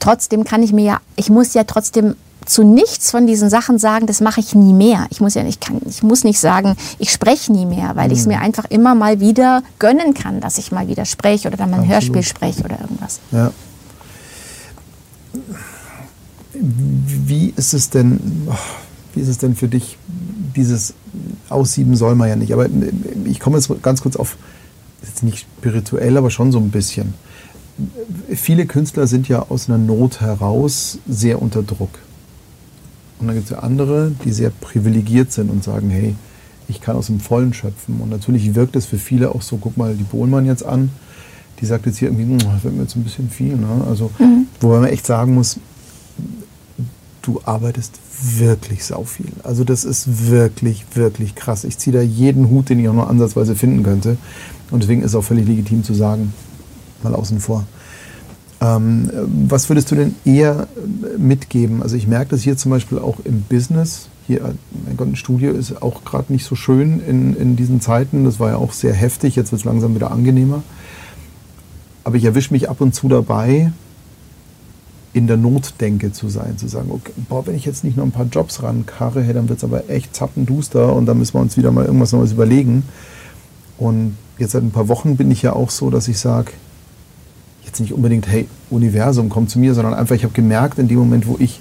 trotzdem kann ich mir ja, ich muss ja trotzdem zu nichts von diesen Sachen sagen, das mache ich nie mehr. Ich muss ja nicht, kann, ich muss nicht sagen, ich spreche nie mehr, weil ich es mir einfach immer mal wieder gönnen kann, dass ich mal wieder spreche oder dann mal ein Absolut. Hörspiel spreche oder irgendwas. Ja. Wie ist es denn, oh, wie ist es denn für dich, dieses Aussieben soll man ja nicht, aber ich komme jetzt ganz kurz auf, jetzt nicht spirituell, aber schon so ein bisschen. Viele Künstler sind ja aus einer Not heraus sehr unter Druck. Und dann gibt es ja andere, die sehr privilegiert sind und sagen, hey, ich kann aus dem Vollen schöpfen. Und natürlich wirkt es für viele auch so, guck mal die Bohlmann jetzt an, die sagt jetzt hier irgendwie, "Hm, das wird mir jetzt ein bisschen viel. Ne? Also, wobei man echt sagen muss, du arbeitest wirklich sau viel. Also das ist wirklich, wirklich krass. Ich ziehe da jeden Hut, den ich auch nur ansatzweise finden könnte. Und deswegen ist es auch völlig legitim zu sagen, mal außen vor. Ähm, was würdest du denn eher mitgeben? Also ich merke das hier zum Beispiel auch im Business. Hier, mein Gott, ein Studio ist auch gerade nicht so schön in, in diesen Zeiten. Das war ja auch sehr heftig. Jetzt wird es langsam wieder angenehmer. Aber ich erwische mich ab und zu dabei, in der Notdenke zu sein, zu sagen, okay, boah, wenn ich jetzt nicht noch ein paar Jobs rankarre, hey, dann wird es aber echt zappenduster und dann müssen wir uns wieder mal irgendwas Neues überlegen. Und jetzt seit ein paar Wochen bin ich ja auch so, dass ich sage, jetzt nicht unbedingt, hey, Universum, komm zu mir, sondern einfach, ich habe gemerkt, in dem Moment, wo ich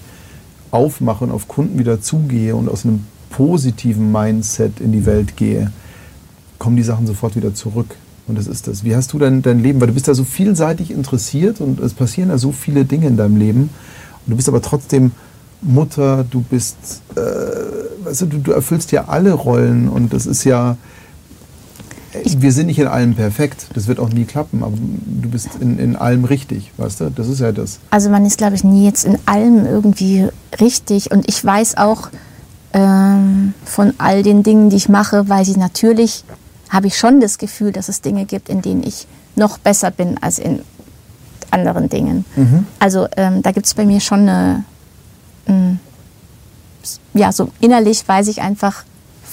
aufmache und auf Kunden wieder zugehe und aus einem positiven Mindset in die Welt gehe, kommen die Sachen sofort wieder zurück. Und das ist das. Wie hast du dein, dein Leben? Weil du bist da so vielseitig interessiert und es passieren da so viele Dinge in deinem Leben. Und du bist aber trotzdem Mutter, du bist, äh, weißt du, du, du erfüllst ja alle Rollen und das ist ja, wir sind nicht in allem perfekt, das wird auch nie klappen, aber du bist in, in allem richtig, weißt du? Das ist ja das. Also man ist, glaube ich, nie jetzt in allem irgendwie richtig. Und ich weiß auch ähm, von all den Dingen, die ich mache, weiß ich natürlich, habe ich schon das Gefühl, dass es Dinge gibt, in denen ich noch besser bin als in anderen Dingen. Also ähm, da gibt es bei mir schon eine, ähm, ja, so innerlich weiß ich einfach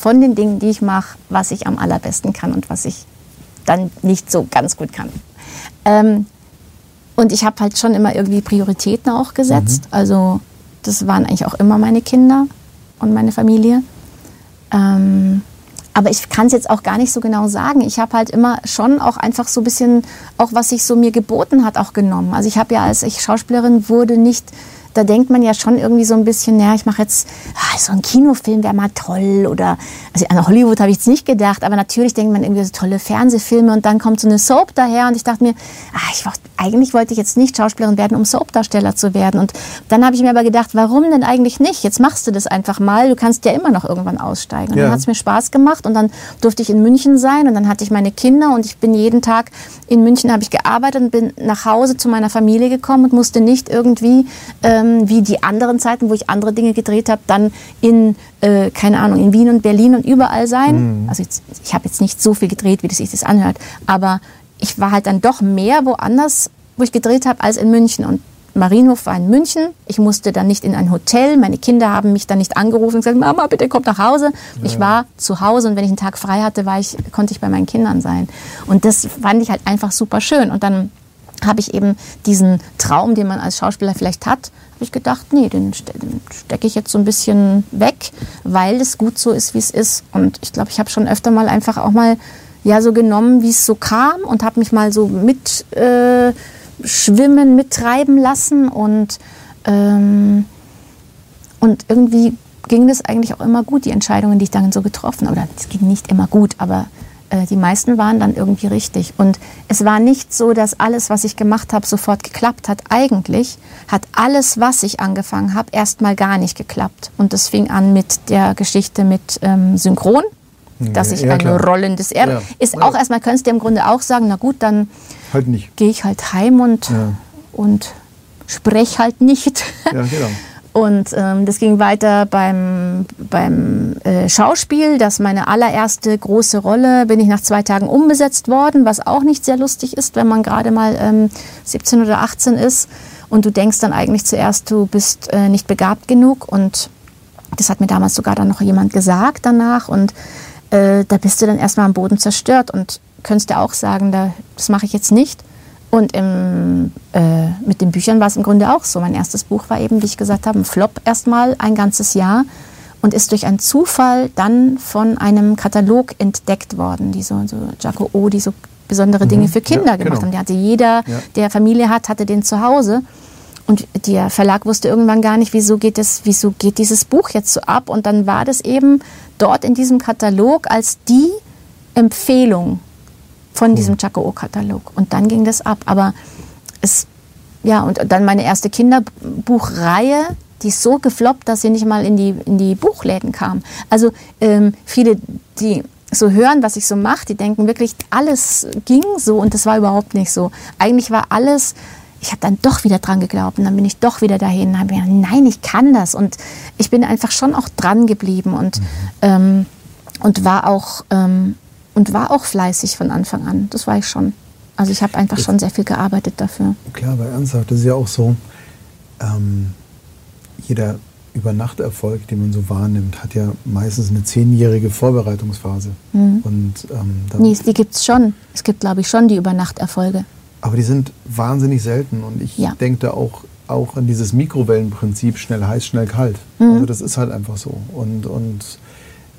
von den Dingen, die ich mache, was ich am allerbesten kann und was ich dann nicht so ganz gut kann. Ähm, und ich habe halt schon immer irgendwie Prioritäten auch gesetzt. Also das waren eigentlich auch immer meine Kinder und meine Familie. Ähm, aber ich kann es jetzt auch gar nicht so genau sagen. Ich habe halt immer schon auch einfach so ein bisschen, auch was sich so mir geboten hat, auch genommen. Also ich habe ja, als ich Schauspielerin wurde, nicht da denkt man ja schon irgendwie so ein bisschen, ja, ich mache jetzt ah, so einen Kinofilm wäre mal toll oder also an Hollywood habe ich jetzt nicht gedacht, aber natürlich denkt man irgendwie so tolle Fernsehfilme und dann kommt so eine Soap daher und ich dachte mir, ah, ich eigentlich wollte ich jetzt nicht Schauspielerin werden, um Soapdarsteller zu werden und dann habe ich mir aber gedacht, warum denn eigentlich nicht? Jetzt machst du das einfach mal, du kannst ja immer noch irgendwann aussteigen. Und ja. dann hat es mir Spaß gemacht und dann durfte ich in München sein und dann hatte ich meine Kinder und ich bin jeden Tag in München habe ich gearbeitet und bin nach Hause zu meiner Familie gekommen und musste nicht irgendwie äh, ähm, wie die anderen Zeiten, wo ich andere Dinge gedreht habe, dann in, äh, keine Ahnung, in Wien und Berlin und überall sein. Mhm. Also jetzt, ich habe jetzt nicht so viel gedreht, wie das sich das anhört, aber ich war halt dann doch mehr woanders, wo ich gedreht habe, als in München. Und Marienhof war in München. Ich musste dann nicht in ein Hotel. Meine Kinder haben mich dann nicht angerufen und gesagt, Mama, bitte komm nach Hause. Ja. Ich war zu Hause und wenn ich einen Tag frei hatte, war ich, konnte ich bei meinen Kindern sein. Und das fand ich halt einfach super schön. Und dann habe ich eben diesen Traum, den man als Schauspieler vielleicht hat, habe ich gedacht, nee, den, stecke ich jetzt so ein bisschen weg, weil es gut so ist, wie es ist. Und ich glaube, ich habe schon öfter mal einfach auch mal ja so genommen, wie es so kam und habe mich mal so mit äh, schwimmen, mittreiben lassen und ähm, und irgendwie ging das eigentlich auch immer gut, die Entscheidungen, die ich dann so getroffen habe. Oder es ging nicht immer gut, aber äh, die meisten waren dann irgendwie richtig. Und es war nicht so, dass alles, was ich gemacht habe, sofort geklappt hat. Eigentlich hat alles, was ich angefangen habe, erstmal gar nicht geklappt. Und das fing an mit der Geschichte mit ähm, Synchron, dass ich ja, eine rollendes R. Ja. Ist auch erstmal, könntest du im Grunde auch sagen, na gut, dann halt gehe ich halt heim und, ja. und spreche halt nicht. Ja, genau. <laughs> Und ähm, das ging weiter beim, beim äh, Schauspiel. Das meine allererste große Rolle. Bin ich nach zwei Tagen umbesetzt worden, was auch nicht sehr lustig ist, wenn man gerade mal ähm, 17 oder 18 ist. Und du denkst dann eigentlich zuerst, du bist äh, nicht begabt genug. Und das hat mir damals sogar dann noch jemand gesagt danach. Und äh, da bist du dann erstmal am Boden zerstört. Und könntest du auch sagen, da, das mache ich jetzt nicht. Und im, äh, mit den Büchern war es im Grunde auch so. Mein erstes Buch war eben, wie ich gesagt habe, ein Flop erstmal ein ganzes Jahr und ist durch einen Zufall dann von einem Katalog entdeckt worden, die so, so Jaco O, die so besondere Dinge mhm. für Kinder ja, gemacht genau. haben. Die hatte jeder, ja. der Familie hat, hatte den zu Hause. Und der Verlag wusste irgendwann gar nicht, wieso geht, das, wieso geht dieses Buch jetzt so ab. Und dann war das eben dort in diesem Katalog als die Empfehlung von diesem Chakoo-Katalog. Und dann ging das ab. Aber es, ja, und dann meine erste Kinderbuchreihe, die ist so gefloppt, dass sie nicht mal in die, in die Buchläden kam. Also ähm, viele, die so hören, was ich so mache, die denken wirklich, alles ging so und das war überhaupt nicht so. Eigentlich war alles, ich habe dann doch wieder dran geglaubt und dann bin ich doch wieder dahin und habe mir gedacht, nein, ich kann das. Und ich bin einfach schon auch dran geblieben und, mhm. ähm, und war auch ähm, und war auch fleißig von Anfang an. Das war ich schon. Also ich habe einfach schon sehr viel gearbeitet dafür. Klar, aber ernsthaft, das ist ja auch so, ähm, jeder Übernachterfolg, den man so wahrnimmt, hat ja meistens eine zehnjährige Vorbereitungsphase. Mhm. Und, ähm, nee, die gibt es schon. Es gibt, glaube ich, schon die Übernachterfolge. Aber die sind wahnsinnig selten. Und ich ja. denke da auch, auch an dieses Mikrowellenprinzip, schnell heiß, schnell kalt. Mhm. Also das ist halt einfach so. Und, und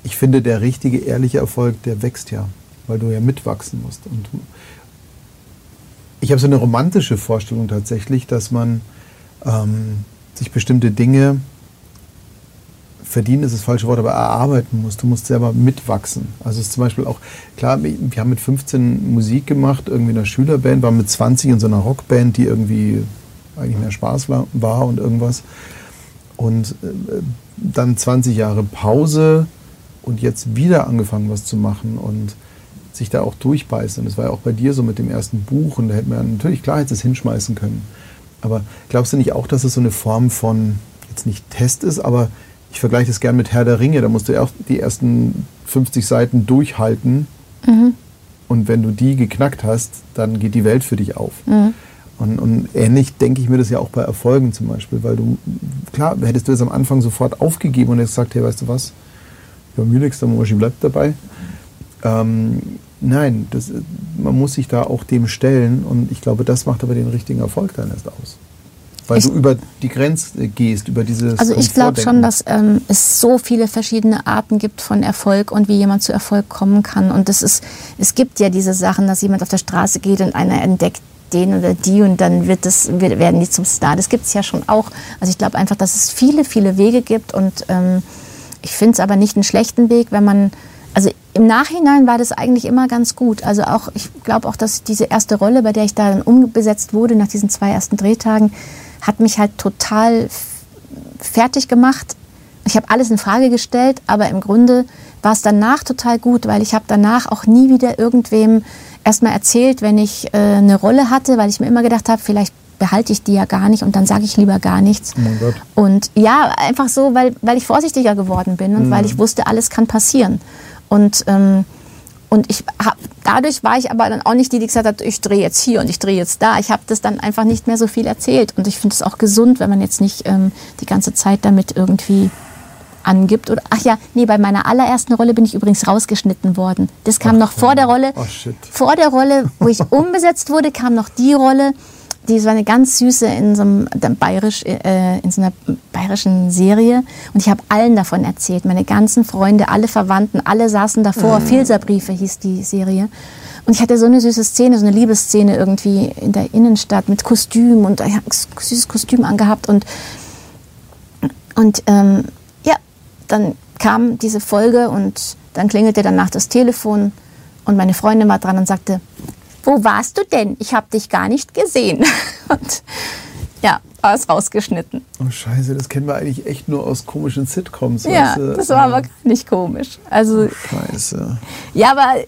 ich finde, der richtige, ehrliche Erfolg, der wächst ja, weil du ja mitwachsen musst. Und ich habe so eine romantische Vorstellung tatsächlich, dass man ähm, sich bestimmte Dinge verdienen ist das falsche Wort, aber erarbeiten muss. Du musst selber mitwachsen. Also es ist zum Beispiel auch, klar, wir haben mit 15 Musik gemacht, irgendwie in einer Schülerband, waren mit 20 in so einer Rockband, die irgendwie eigentlich mehr Spaß war, war und irgendwas. Und äh, dann 20 Jahre Pause, und jetzt wieder angefangen, was zu machen und sich da auch durchbeißen. Und das war ja auch bei dir so mit dem ersten Buch und da hätte man natürlich, klar, hätte es hinschmeißen können. Aber glaubst du nicht auch, dass es so eine Form von, jetzt nicht Test ist, aber ich vergleiche das gern mit Herr der Ringe, da musst du ja auch die ersten 50 Seiten durchhalten. Mhm. Und wenn du die geknackt hast, dann geht die Welt für dich auf. Mhm. Und, und, ähnlich denke ich mir das ja auch bei Erfolgen zum Beispiel, weil du, klar, hättest du es am Anfang sofort aufgegeben und jetzt gesagt, hey, weißt du was, ja, mir nichts, der Moshi bleibt dabei. Ähm, nein, das, man muss sich da auch dem stellen und ich glaube, das macht aber den richtigen Erfolg dann erst aus. Weil ich, du über die Grenze gehst, über dieses. Also ich glaube schon, dass ähm, es so viele verschiedene Arten gibt von Erfolg und wie jemand zu Erfolg kommen kann. Und das ist, es gibt ja diese Sachen, dass jemand auf der Straße geht und einer entdeckt den oder die und dann wird das, werden die zum Star. Das gibt es ja schon auch. Also ich glaube einfach, dass es viele, viele Wege gibt und ähm, ich finde es aber nicht einen schlechten Weg, wenn man, also im Nachhinein war das eigentlich immer ganz gut. Also auch, ich glaube auch, dass diese erste Rolle, bei der ich da dann umbesetzt wurde nach diesen zwei ersten Drehtagen, hat mich halt total fertig gemacht. Ich habe alles in Frage gestellt, aber im Grunde war es danach total gut, weil ich habe danach auch nie wieder irgendwem erstmal erzählt, wenn ich äh, eine Rolle hatte, weil ich mir immer gedacht habe, vielleicht behalte ich die ja gar nicht und dann sage ich lieber gar nichts. Oh und ja, einfach so, weil, weil ich vorsichtiger geworden bin und mhm. weil ich wusste, alles kann passieren. Und, ähm, und ich hab, dadurch war ich aber dann auch nicht die, die gesagt hat, ich drehe jetzt hier und ich drehe jetzt da. Ich habe das dann einfach nicht mehr so viel erzählt. Und ich finde es auch gesund, wenn man jetzt nicht ähm, die ganze Zeit damit irgendwie angibt. Oder, ach ja, nee, bei meiner allerersten Rolle bin ich übrigens rausgeschnitten worden. Das kam ach, noch vor der Rolle. Oh, vor der Rolle, wo ich <laughs> umbesetzt wurde, kam noch die Rolle. Die war eine ganz süße in so, einem, Bayerisch, äh, in so einer bayerischen Serie. Und ich habe allen davon erzählt. Meine ganzen Freunde, alle Verwandten, alle saßen davor. Mhm. Hieß die Serie. Und ich hatte so eine süße Szene, so eine Liebesszene irgendwie in der Innenstadt mit Kostüm und ich habe ein süßes Kostüm angehabt. Und, und ähm, dann kam diese Folge und dann klingelte danach das Telefon und meine Freundin war dran und sagte, wo warst du denn? Ich habe dich gar nicht gesehen. <laughs> Und ja, war es rausgeschnitten. Oh Scheiße, das kennen wir eigentlich echt nur aus komischen Sitcoms. Ja, weißt du? das war aber nicht komisch. Also, oh, Scheiße. Ja, aber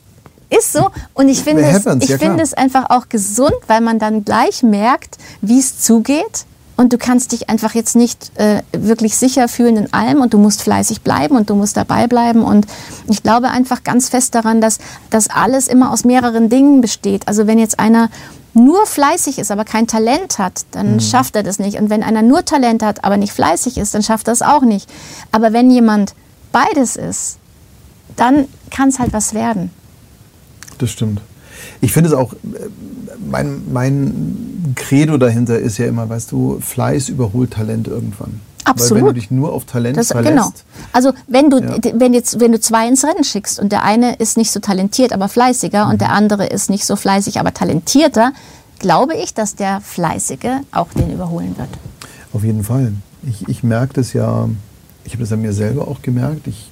ist so. Und ich finde es, ich ja, finde es einfach auch gesund, weil man dann gleich merkt, wie es zugeht und du kannst dich einfach jetzt nicht äh, wirklich sicher fühlen in allem und du musst fleißig bleiben und du musst dabei bleiben. Und ich glaube einfach ganz fest daran, dass das alles immer aus mehreren Dingen besteht. Also wenn jetzt einer nur fleißig ist, aber kein Talent hat, dann mhm. schafft er das nicht. Und wenn einer nur Talent hat, aber nicht fleißig ist, dann schafft er es auch nicht. Aber wenn jemand beides ist, dann kann es halt was werden. Das stimmt. Ich finde es auch, äh, mein, mein Credo dahinter ist ja immer, weißt du, Fleiß überholt Talent irgendwann. Absolut. Weil wenn du dich nur auf Talent das, verlässt. Genau. Also wenn du, ja. wenn, jetzt, wenn du zwei ins Rennen schickst und der eine ist nicht so talentiert, aber fleißiger mhm. und der andere ist nicht so fleißig, aber talentierter, glaube ich, dass der Fleißige auch den überholen wird. Auf jeden Fall. Ich, ich merke das ja, ich habe das an mir selber auch gemerkt. Ich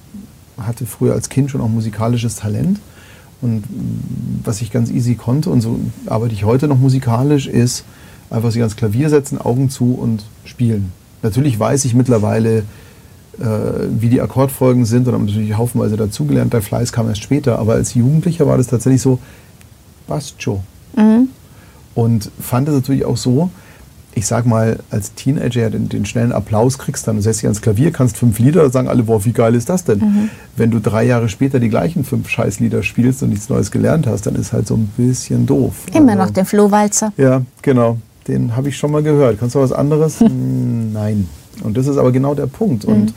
hatte früher als Kind schon auch musikalisches Talent. Und was ich ganz easy konnte, und so arbeite ich heute noch musikalisch, ist einfach sich ans Klavier setzen, Augen zu und spielen. Natürlich weiß ich mittlerweile, äh, wie die Akkordfolgen sind und habe natürlich haufenweise dazugelernt. Der Fleiß kam erst später, aber als Jugendlicher war das tatsächlich so, passt schon. Mhm. Und fand es natürlich auch so, ich sag mal, als Teenager den, den, schnellen Applaus kriegst, dann setzt dich ans Klavier, kannst fünf Lieder, sagen alle, boah, wie geil ist das denn? Mhm. Wenn du drei Jahre später die gleichen fünf Scheißlieder spielst und nichts Neues gelernt hast, dann ist halt so ein bisschen doof. Immer also, noch der Flohwalzer. Ja, genau. Den habe ich schon mal gehört. Kannst du was anderes? Hm. Nein. Und das ist aber genau der Punkt. Mhm. Und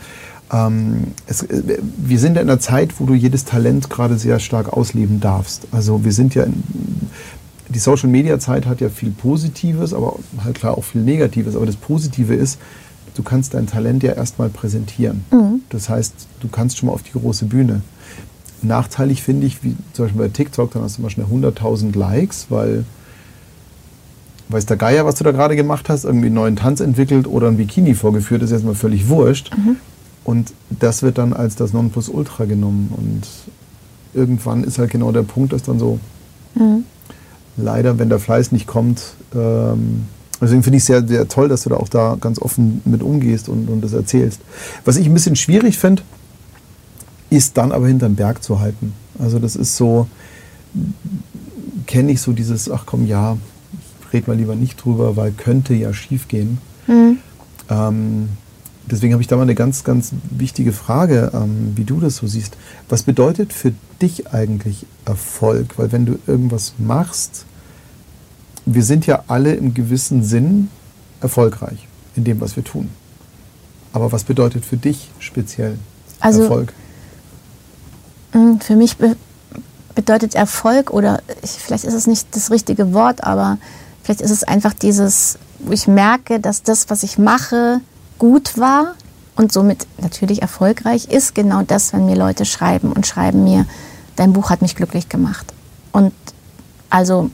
ähm, es, äh, wir sind ja in einer Zeit, wo du jedes Talent gerade sehr stark ausleben darfst. Also wir sind ja in, die Social Media Zeit hat ja viel Positives, aber halt klar auch viel Negatives. Aber das Positive ist, du kannst dein Talent ja erstmal präsentieren. Mhm. Das heißt, du kannst schon mal auf die große Bühne. Nachteilig finde ich, wie zum Beispiel bei TikTok, dann hast du mal schnell 100.000 Likes, weil weiß der Geier, was du da gerade gemacht hast, irgendwie einen neuen Tanz entwickelt oder ein Bikini vorgeführt, ist erstmal völlig wurscht. Mhm. Und das wird dann als das Nonplusultra genommen. Und irgendwann ist halt genau der Punkt, dass dann so, mhm leider, wenn der Fleiß nicht kommt, ähm, deswegen finde ich es sehr, sehr toll, dass du da auch da ganz offen mit umgehst und, und das erzählst. Was ich ein bisschen schwierig finde, ist dann aber hinterm Berg zu halten. Also das ist so, kenne ich so dieses, ach komm, ja, red mal lieber nicht drüber, weil könnte ja schief gehen. Mhm. Ähm, deswegen habe ich da mal eine ganz, ganz wichtige Frage, ähm, wie du das so siehst. Was bedeutet für dich eigentlich Erfolg? Weil wenn du irgendwas machst, wir sind ja alle im gewissen Sinn erfolgreich in dem, was wir tun. Aber was bedeutet für dich speziell also, Erfolg? Mm, für mich be bedeutet Erfolg, oder ich, vielleicht ist es nicht das richtige Wort, aber vielleicht ist es einfach dieses, wo ich merke, dass das, was ich mache, gut war und somit natürlich erfolgreich ist, genau das, wenn mir Leute schreiben und schreiben mir, dein Buch hat mich glücklich gemacht. Und also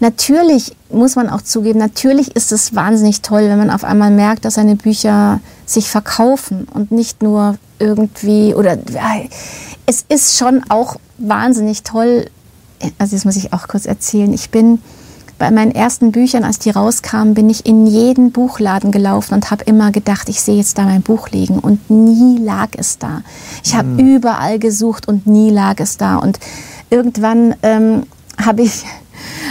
natürlich muss man auch zugeben, natürlich ist es wahnsinnig toll, wenn man auf einmal merkt, dass seine Bücher sich verkaufen und nicht nur irgendwie oder es ist schon auch wahnsinnig toll. Also das muss ich auch kurz erzählen. Ich bin bei meinen ersten Büchern, als die rauskamen, bin ich in jeden Buchladen gelaufen und habe immer gedacht, ich sehe jetzt da mein Buch liegen. Und nie lag es da. Ich habe mhm. überall gesucht und nie lag es da. Und irgendwann ähm, habe ich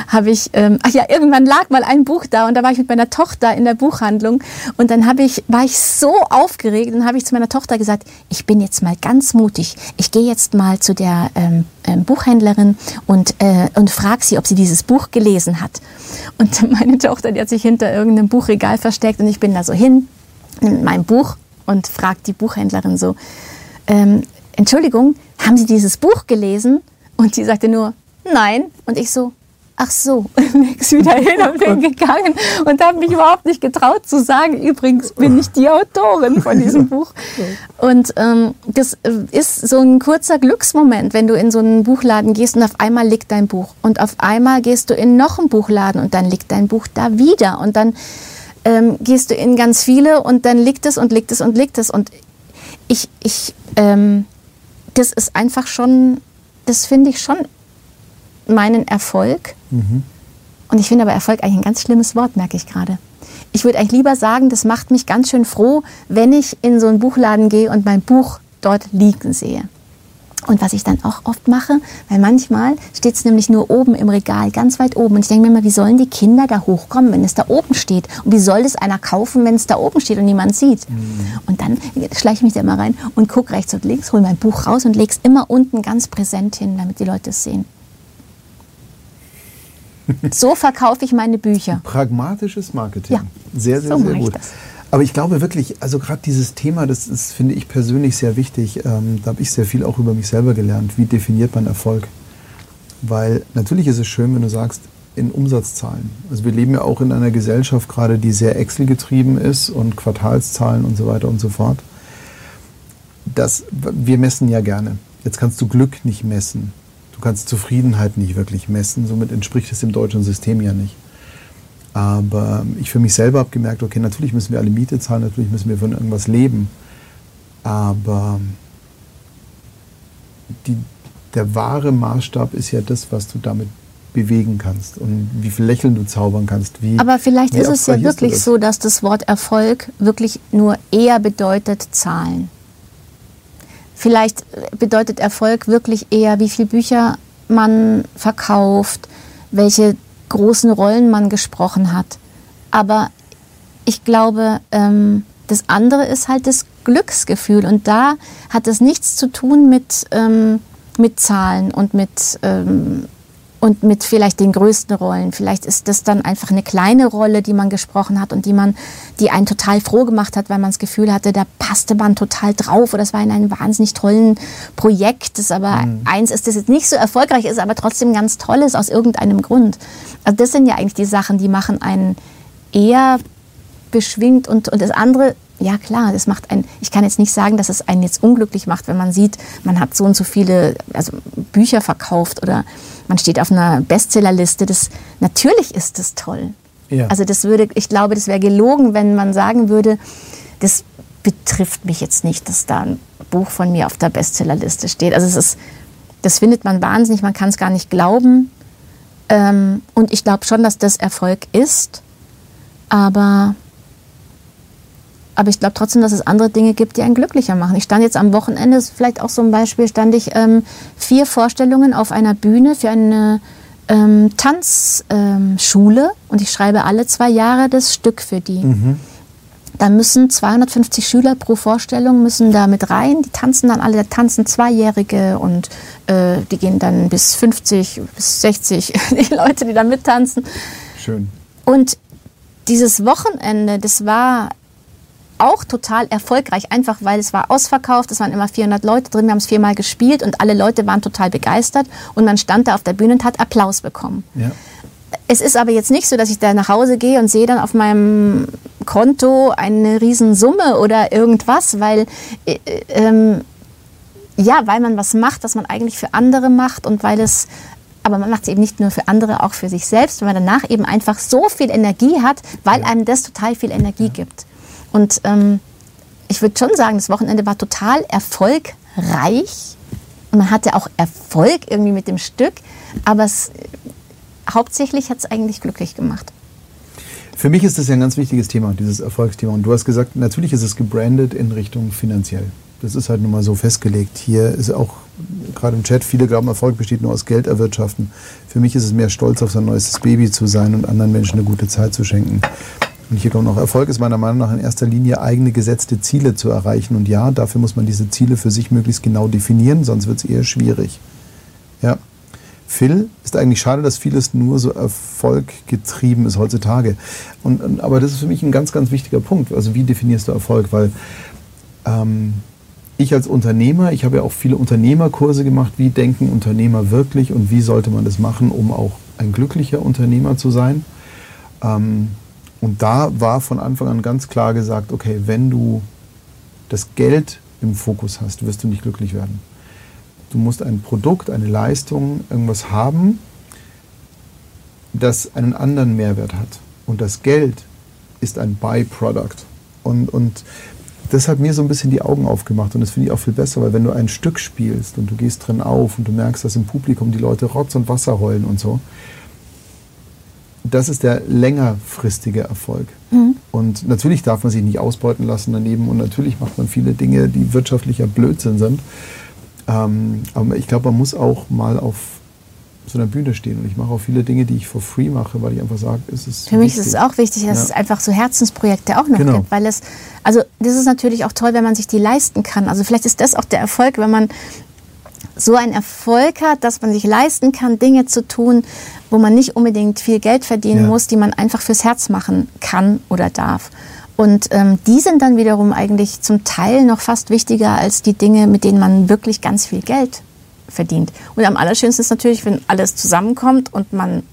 habe ich, ähm, ach ja, irgendwann lag mal ein Buch da und da war ich mit meiner Tochter in der Buchhandlung und dann habe ich, war ich so aufgeregt und habe ich zu meiner Tochter gesagt, ich bin jetzt mal ganz mutig. Ich gehe jetzt mal zu der ähm, ähm, Buchhändlerin und, äh, und frage sie, ob sie dieses Buch gelesen hat. Und <laughs> meine Tochter, die hat sich hinter irgendeinem Buchregal versteckt und ich bin da so hin, mit meinem Buch und frage die Buchhändlerin so, ähm, Entschuldigung, haben Sie dieses Buch gelesen? Und sie sagte nur, nein. Und ich so, ach so, <laughs> nix wieder hin und bin <laughs> gegangen und habe mich überhaupt nicht getraut zu sagen, übrigens bin ich die Autorin von diesem <laughs> Buch. Und ähm, das äh, ist so ein kurzer Glücksmoment, wenn du in so einen Buchladen gehst und auf einmal liegt dein Buch und auf einmal gehst du in noch einen Buchladen und dann liegt dein Buch da wieder und dann ähm, gehst du in ganz viele und dann liegt es und liegt es und liegt es und ich, ich, ähm, das ist einfach schon, das finde ich schon meinen Erfolg. Mhm. Und ich finde aber Erfolg eigentlich ein ganz schlimmes Wort, merke ich gerade. Ich würde eigentlich lieber sagen, das macht mich ganz schön froh, wenn ich in so einen Buchladen gehe und mein Buch dort liegen sehe. Und was ich dann auch oft mache, weil manchmal steht es nämlich nur oben im Regal, ganz weit oben. Und ich denke mir immer, wie sollen die Kinder da hochkommen, wenn es da oben steht? Und wie soll das einer kaufen, wenn es da oben steht und niemand sieht? Mhm. Und dann schleiche ich mich da immer rein und gucke rechts und links, hole mein Buch raus und lege es immer unten ganz präsent hin, damit die Leute es sehen. So verkaufe ich meine Bücher. Pragmatisches Marketing. Ja, sehr, sehr, so sehr gut. Aber ich glaube wirklich, also gerade dieses Thema, das, das finde ich persönlich sehr wichtig. Ähm, da habe ich sehr viel auch über mich selber gelernt. Wie definiert man Erfolg? Weil natürlich ist es schön, wenn du sagst, in Umsatzzahlen. Also wir leben ja auch in einer Gesellschaft gerade, die sehr Excel getrieben ist und Quartalszahlen und so weiter und so fort. Das, wir messen ja gerne. Jetzt kannst du Glück nicht messen. Du kannst Zufriedenheit nicht wirklich messen, somit entspricht es dem deutschen System ja nicht. Aber ich für mich selber habe gemerkt, okay, natürlich müssen wir alle Miete zahlen, natürlich müssen wir von irgendwas leben. Aber die, der wahre Maßstab ist ja das, was du damit bewegen kannst und wie viel Lächeln du zaubern kannst. Wie, Aber vielleicht ist es ja wirklich so, dass das Wort Erfolg wirklich nur eher bedeutet Zahlen. Vielleicht bedeutet Erfolg wirklich eher, wie viele Bücher man verkauft, welche großen Rollen man gesprochen hat. Aber ich glaube, ähm, das andere ist halt das Glücksgefühl. Und da hat es nichts zu tun mit, ähm, mit Zahlen und mit ähm, und mit vielleicht den größten Rollen. Vielleicht ist das dann einfach eine kleine Rolle, die man gesprochen hat und die man, die einen total froh gemacht hat, weil man das Gefühl hatte, da passte man total drauf oder das war in einem wahnsinnig tollen Projekt, das aber mhm. eins ist, das jetzt nicht so erfolgreich ist, aber trotzdem ganz toll ist aus irgendeinem Grund. Also das sind ja eigentlich die Sachen, die machen einen eher beschwingt und, und das andere ja klar, das macht einen, ich kann jetzt nicht sagen, dass es einen jetzt unglücklich macht, wenn man sieht, man hat so und so viele also Bücher verkauft oder man steht auf einer Bestsellerliste. Das, natürlich ist das toll. Ja. Also das würde, ich glaube, das wäre gelogen, wenn man sagen würde, das betrifft mich jetzt nicht, dass da ein Buch von mir auf der Bestsellerliste steht. Also es ist, das findet man wahnsinnig, man kann es gar nicht glauben. Ähm, und ich glaube schon, dass das Erfolg ist. Aber aber ich glaube trotzdem, dass es andere Dinge gibt, die einen glücklicher machen. Ich stand jetzt am Wochenende, vielleicht auch so ein Beispiel, stand ich ähm, vier Vorstellungen auf einer Bühne für eine ähm, Tanzschule ähm, und ich schreibe alle zwei Jahre das Stück für die. Mhm. Da müssen 250 Schüler pro Vorstellung müssen da mit rein. Die tanzen dann alle, da tanzen Zweijährige und äh, die gehen dann bis 50, bis 60, <laughs> die Leute, die da mittanzen. Schön. Und dieses Wochenende, das war auch total erfolgreich, einfach weil es war ausverkauft, es waren immer 400 Leute drin, wir haben es viermal gespielt und alle Leute waren total begeistert und man stand da auf der Bühne und hat Applaus bekommen. Ja. Es ist aber jetzt nicht so, dass ich da nach Hause gehe und sehe dann auf meinem Konto eine Riesensumme oder irgendwas, weil, äh, ähm, ja, weil man was macht, das man eigentlich für andere macht und weil es aber man macht es eben nicht nur für andere, auch für sich selbst, weil man danach eben einfach so viel Energie hat, weil einem das total viel Energie ja. gibt. Und ähm, ich würde schon sagen, das Wochenende war total erfolgreich. Und man hatte auch Erfolg irgendwie mit dem Stück, aber es, hauptsächlich hat es eigentlich glücklich gemacht. Für mich ist das ja ein ganz wichtiges Thema, dieses Erfolgsthema. Und du hast gesagt, natürlich ist es gebrandet in Richtung finanziell. Das ist halt nun mal so festgelegt. Hier ist auch gerade im Chat, viele glauben, Erfolg besteht nur aus Geld erwirtschaften. Für mich ist es mehr stolz auf sein neuestes Baby zu sein und anderen Menschen eine gute Zeit zu schenken. Und hier kommt noch, Erfolg ist meiner Meinung nach in erster Linie eigene gesetzte Ziele zu erreichen. Und ja, dafür muss man diese Ziele für sich möglichst genau definieren, sonst wird es eher schwierig. Ja. Phil, ist eigentlich schade, dass vieles nur so erfolggetrieben ist heutzutage. Und, aber das ist für mich ein ganz, ganz wichtiger Punkt. Also wie definierst du Erfolg? Weil ähm, ich als Unternehmer, ich habe ja auch viele Unternehmerkurse gemacht, wie denken Unternehmer wirklich und wie sollte man das machen, um auch ein glücklicher Unternehmer zu sein. Ähm, und da war von Anfang an ganz klar gesagt, okay, wenn du das Geld im Fokus hast, wirst du nicht glücklich werden. Du musst ein Produkt, eine Leistung, irgendwas haben, das einen anderen Mehrwert hat. Und das Geld ist ein Byproduct. Und, und das hat mir so ein bisschen die Augen aufgemacht und das finde ich auch viel besser, weil wenn du ein Stück spielst und du gehst drin auf und du merkst, dass im Publikum die Leute Rotz und Wasser heulen und so, das ist der längerfristige Erfolg. Mhm. Und natürlich darf man sich nicht ausbeuten lassen daneben und natürlich macht man viele Dinge, die wirtschaftlicher Blödsinn sind. Ähm, aber ich glaube, man muss auch mal auf so einer Bühne stehen. Und ich mache auch viele Dinge, die ich for free mache, weil ich einfach sage, es ist. Für mich wichtig. ist es auch wichtig, dass ja. es einfach so Herzensprojekte auch noch genau. gibt. Weil es, also das ist natürlich auch toll, wenn man sich die leisten kann. Also vielleicht ist das auch der Erfolg, wenn man so einen Erfolg hat, dass man sich leisten kann, Dinge zu tun, wo man nicht unbedingt viel Geld verdienen ja. muss, die man einfach fürs Herz machen kann oder darf. Und ähm, die sind dann wiederum eigentlich zum Teil noch fast wichtiger als die Dinge, mit denen man wirklich ganz viel Geld verdient. Und am allerschönsten ist natürlich, wenn alles zusammenkommt und man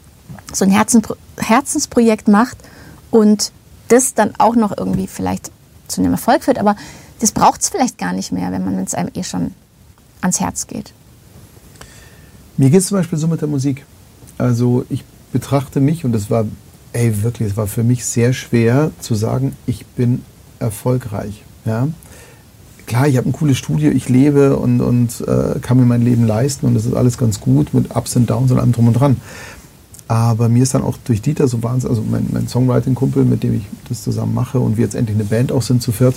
so ein Herzenspro Herzensprojekt macht und das dann auch noch irgendwie vielleicht zu einem Erfolg führt. Aber das braucht es vielleicht gar nicht mehr, wenn man es einem eh schon ans Herz geht. Mir geht es zum Beispiel so mit der Musik. Also ich betrachte mich und es war, ey, wirklich, es war für mich sehr schwer zu sagen, ich bin erfolgreich. Ja? Klar, ich habe ein cooles Studio, ich lebe und, und äh, kann mir mein Leben leisten und das ist alles ganz gut mit Ups und Downs und allem drum und dran. Aber mir ist dann auch durch Dieter so wahnsinnig, also mein, mein Songwriting-Kumpel, mit dem ich das zusammen mache und wir jetzt endlich eine Band auch sind zu viert,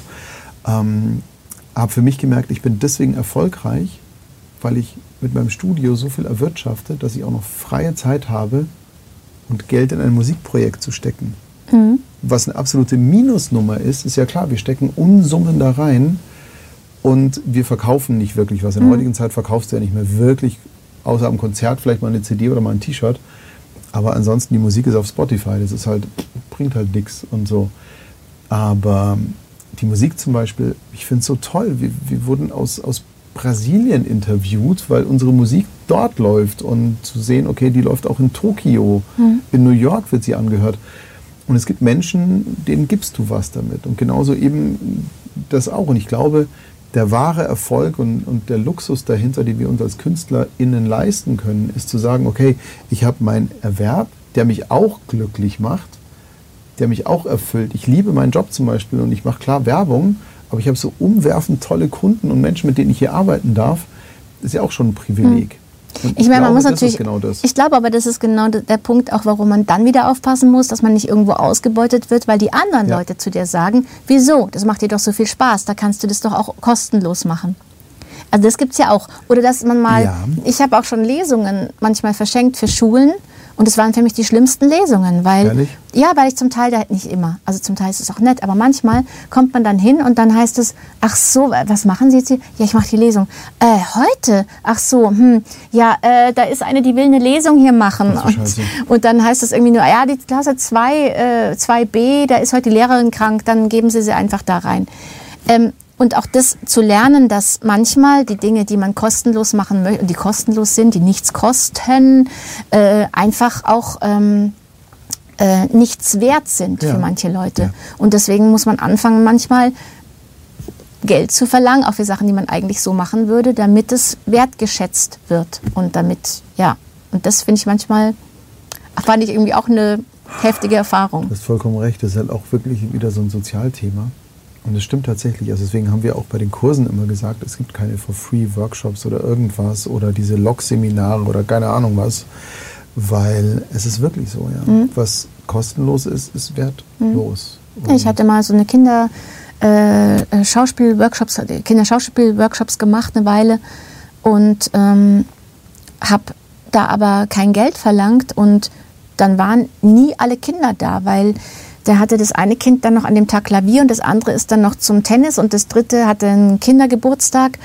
ähm, habe für mich gemerkt, ich bin deswegen erfolgreich, weil ich mit meinem Studio so viel erwirtschafte, dass ich auch noch freie Zeit habe und Geld in ein Musikprojekt zu stecken. Mhm. Was eine absolute Minusnummer ist, ist ja klar, wir stecken Unsummen da rein und wir verkaufen nicht wirklich was. In der mhm. heutigen Zeit verkaufst du ja nicht mehr wirklich, außer am Konzert vielleicht mal eine CD oder mal ein T-Shirt. Aber ansonsten, die Musik ist auf Spotify, das ist halt, bringt halt nichts und so. Aber die Musik zum Beispiel, ich finde es so toll. Wir, wir wurden aus, aus Brasilien interviewt, weil unsere Musik dort läuft und zu sehen, okay, die läuft auch in Tokio, mhm. in New York wird sie angehört. Und es gibt Menschen, denen gibst du was damit. Und genauso eben das auch. Und ich glaube, der wahre Erfolg und, und der Luxus dahinter, den wir uns als KünstlerInnen leisten können, ist zu sagen, okay, ich habe meinen Erwerb, der mich auch glücklich macht, der mich auch erfüllt. Ich liebe meinen Job zum Beispiel und ich mache klar Werbung, aber ich habe so umwerfend tolle Kunden und Menschen, mit denen ich hier arbeiten darf. Das ist ja auch schon ein Privileg. Hm. Ich, ich meine, man muss natürlich. Genau ich glaube aber, das ist genau der Punkt, auch warum man dann wieder aufpassen muss, dass man nicht irgendwo ausgebeutet wird, weil die anderen ja. Leute zu dir sagen: Wieso? Das macht dir doch so viel Spaß, da kannst du das doch auch kostenlos machen. Also, das gibt es ja auch. Oder dass man mal. Ja. Ich habe auch schon Lesungen manchmal verschenkt für Schulen Und es waren für mich die schlimmsten Lesungen, weil Ehrlich? ja, weil ich zum Teil da nicht immer, also zum Teil ist es auch nett, aber manchmal kommt man dann hin und dann heißt es, ach so, was machen Sie jetzt hier? Ja, ich mache die Lesung. Äh, heute? Ach so, hm, ja, äh, da ist eine, die will eine Lesung hier machen. Und, und dann heißt es irgendwie nur, ja, die Klasse 2, äh, 2b, da ist heute die Lehrerin krank, dann geben Sie sie einfach da rein. Ähm, und auch das zu lernen, dass manchmal die Dinge, die man kostenlos machen möchte, die kostenlos sind, die nichts kosten, äh, einfach auch ähm, äh, nichts wert sind Ja. für manche Leute. Ja. Und deswegen muss man anfangen, manchmal Geld zu verlangen, auch für Sachen, die man eigentlich so machen würde, damit es wertgeschätzt wird. Und damit, ja, und das finde ich manchmal, fand ich irgendwie auch eine heftige Erfahrung. Du hast vollkommen recht, das ist halt auch wirklich wieder so ein Sozialthema. Und das stimmt tatsächlich. Also deswegen haben wir auch bei den Kursen immer gesagt, es gibt keine For-Free-Workshops oder irgendwas oder diese Log-Seminare oder keine Ahnung was. Weil es ist wirklich so, ja. Mhm. Was kostenlos ist, ist wertlos. Ja, Ich hatte mal so eine Kinder äh, äh, Schauspielworkshops, äh, Kinderschauspielworkshops gemacht eine Weile und ähm, habe da aber kein Geld verlangt und dann waren nie alle Kinder da, weil der hatte das eine Kind dann noch an dem Tag Klavier und das andere ist dann noch zum Tennis und das dritte hatte einen Kindergeburtstag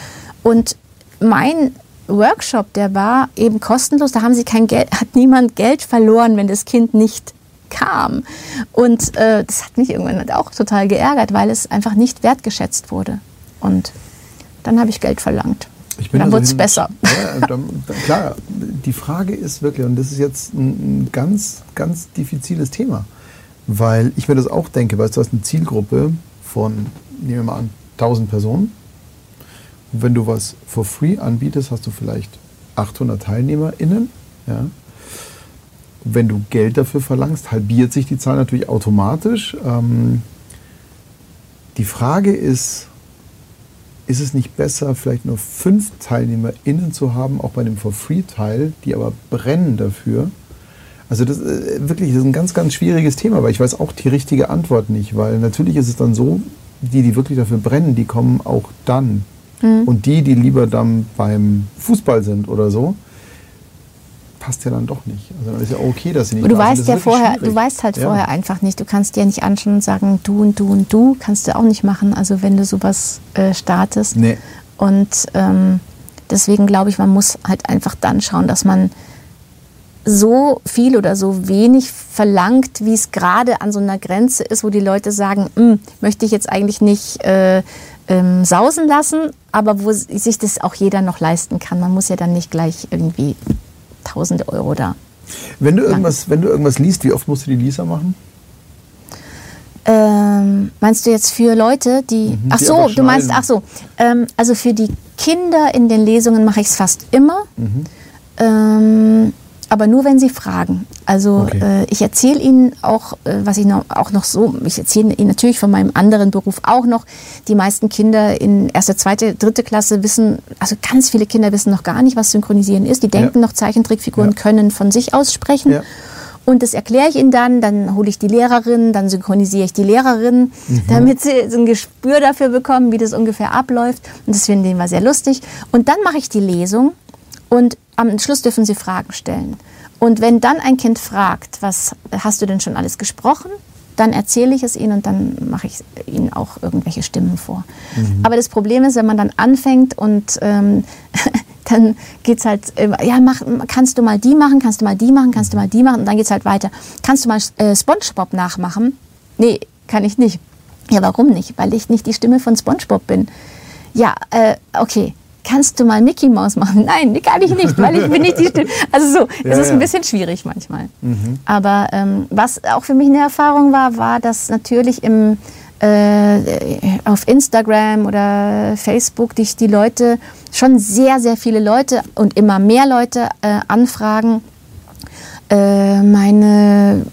und mein Workshop, der war eben kostenlos, da haben sie kein Geld, hat niemand Geld verloren, wenn das Kind nicht kam. Und äh, das hat mich irgendwann halt auch total geärgert, weil es einfach nicht wertgeschätzt wurde. Und dann habe ich Geld verlangt. Ich bin dann also wurde es besser. Ja, dann, klar, die Frage ist wirklich, und das ist jetzt ein, ein ganz, ganz diffiziles Thema, weil ich mir das auch denke, weil du hast eine Zielgruppe von, nehmen wir mal an, 1000 Personen. Und wenn du was for free anbietest, hast du vielleicht 800 TeilnehmerInnen. Ja. Wenn du Geld dafür verlangst, halbiert sich die Zahl natürlich automatisch. Ähm, die Frage ist, ist es nicht besser, vielleicht nur fünf TeilnehmerInnen zu haben, auch bei dem For-Free-Teil, die aber brennen dafür? Also das ist wirklich das ist ein ganz, ganz schwieriges Thema, weil ich weiß auch die richtige Antwort nicht, weil natürlich ist es dann so, die, die wirklich dafür brennen, die kommen auch dann. Und die, die lieber dann beim Fußball sind oder so, passt ja dann doch nicht. Also dann ist ja okay, dass sie nicht du weißt ja vorher, du schwierig. weißt halt Ja. vorher einfach nicht. Du kannst dir nicht anschauen und sagen, du und du und du kannst du auch nicht machen. Also wenn du sowas äh, startest. Nee. Und ähm, deswegen glaube ich, man muss halt einfach dann schauen, dass man so viel oder so wenig verlangt, wie es gerade an so einer Grenze ist, wo die Leute sagen, "Hm, möchte ich jetzt eigentlich nicht äh, ähm, sausen lassen, aber wo sich das auch jeder noch leisten kann. Man muss ja dann nicht gleich irgendwie tausende Euro da Wenn du, irgendwas, wenn du irgendwas liest, wie oft musst du die Lisa machen? Ähm, meinst du jetzt für Leute, die. ach Mhm, die so, du meinst, ach so. Ähm, also für die Kinder in den Lesungen mache ich es fast immer. Mhm. Ähm, aber nur, wenn sie fragen. Also Okay. äh, ich erzähle ihnen auch, äh, was ich noch, auch noch so, ich erzähle ihnen natürlich von meinem anderen Beruf auch noch. Die meisten Kinder in erste, zweite, dritte Klasse wissen, also ganz viele Kinder wissen noch gar nicht, was Synchronisieren ist. Die denken noch, Zeichentrickfiguren Ja. können von sich aus sprechen. Ja. Und das erkläre ich ihnen dann, dann hole ich die Lehrerin, dann synchronisiere ich die Lehrerin, damit sie so ein Gespür dafür bekommen, wie das ungefähr abläuft. Und das finden die immer sehr lustig. Und dann mache ich die Lesung und am Schluss dürfen sie Fragen stellen. Und wenn dann ein Kind fragt, was hast du denn schon alles gesprochen? Dann erzähle ich es ihnen und dann mache ich ihnen auch irgendwelche Stimmen vor. Aber das Problem ist, wenn man dann anfängt und ähm, <laughs> dann geht es halt, ja, mach, kannst du mal die machen, kannst du mal die machen, kannst du mal die machen und dann geht es halt weiter. Kannst du mal äh, Spongebob nachmachen? Nee, kann ich nicht. Ja, warum nicht? Weil ich nicht die Stimme von Spongebob bin. Ja, äh, okay. Kannst du mal Mickey Mouse machen? <laughs> Nein, kann ich nicht, weil ich bin nicht die Stimme. Also so, es Ja, ist ja. ein bisschen schwierig manchmal. Aber ähm, was auch für mich eine Erfahrung war, war, dass natürlich im, äh, auf Instagram oder Facebook dich die Leute, schon sehr, sehr viele Leute und immer mehr Leute äh, anfragen, äh, meine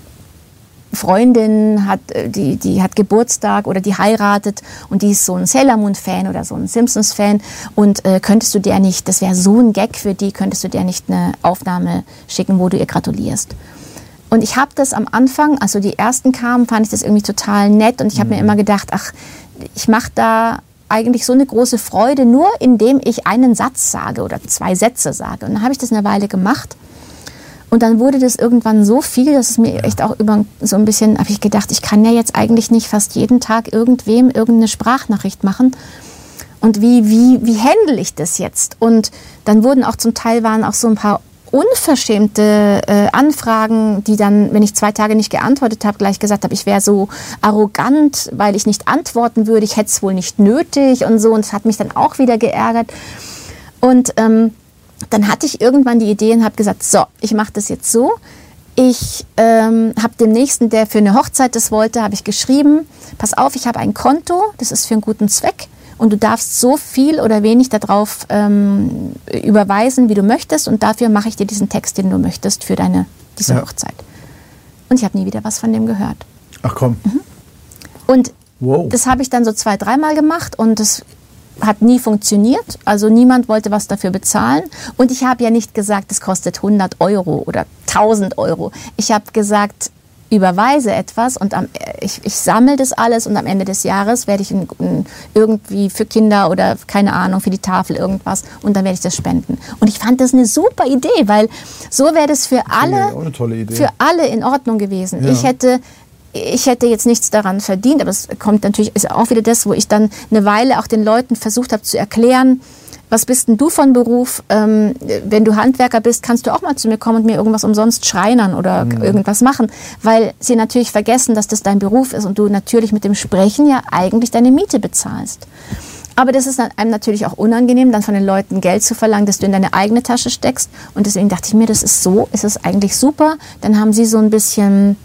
Freundin hat, äh, die, die hat Geburtstag oder die heiratet und die ist so ein Sailor Moon Fan oder so ein Simpsons Fan und äh, könntest du der nicht, das wäre so ein Gag für die, könntest du der nicht eine Aufnahme schicken, wo du ihr gratulierst. Und ich habe das am Anfang, also die ersten kamen, fand ich das irgendwie total nett und ich habe mir immer gedacht, ach, ich mache da eigentlich so eine große Freude nur, indem ich einen Satz sage oder zwei Sätze sage. Und dann habe ich das eine Weile gemacht Und dann wurde das irgendwann so viel, dass es mir echt auch über so ein bisschen, habe ich gedacht, ich kann ja jetzt eigentlich nicht fast jeden Tag irgendwem irgendeine Sprachnachricht machen. Und wie, wie, wie handle ich das jetzt? Und dann wurden auch zum Teil waren auch so ein paar unverschämte äh, Anfragen, die dann, wenn ich zwei Tage nicht geantwortet habe, gleich gesagt habe, ich wäre so arrogant, weil ich nicht antworten würde, ich hätte es wohl nicht nötig und so. Und es hat mich dann auch wieder geärgert. Und ähm, dann hatte ich irgendwann die Idee und habe gesagt, so, ich mache das jetzt so. Ich ähm, habe dem Nächsten, der für eine Hochzeit das wollte, habe ich geschrieben, pass auf, ich habe ein Konto, das ist für einen guten Zweck und du darfst so viel oder wenig darauf ähm, überweisen, wie du möchtest und dafür mache ich dir diesen Text, den du möchtest für deine, diese ja. Hochzeit. Und ich habe nie wieder was von dem gehört. Ach komm. Mhm. Und wow. das habe ich dann so zwei, dreimal gemacht und das hat nie funktioniert. Also niemand wollte was dafür bezahlen. Und ich habe ja nicht gesagt, es kostet 100 Euro oder 1000 Euro. Ich habe gesagt, überweise etwas und am, ich, ich sammle das alles und am Ende des Jahres werde ich in, in, irgendwie für Kinder oder keine Ahnung, für die Tafel irgendwas und dann werde ich das spenden. Und ich fand das eine super Idee, weil so wäre das für alle, für alle in Ordnung gewesen. Ja. Ich hätte ich hätte jetzt nichts daran verdient, aber es kommt natürlich, ist auch wieder das, wo ich dann eine Weile auch den Leuten versucht habe zu erklären, was bist denn du von Beruf? Ähm, wenn du Handwerker bist, kannst du auch mal zu mir kommen und mir irgendwas umsonst schreinern oder mhm. irgendwas machen, weil sie natürlich vergessen, dass das dein Beruf ist und du natürlich mit dem Sprechen ja eigentlich deine Miete bezahlst. Aber das ist einem natürlich auch unangenehm, dann von den Leuten Geld zu verlangen, dass du in deine eigene Tasche steckst. Und deswegen dachte ich mir, das ist so, ist es eigentlich super. Dann haben sie so ein bisschen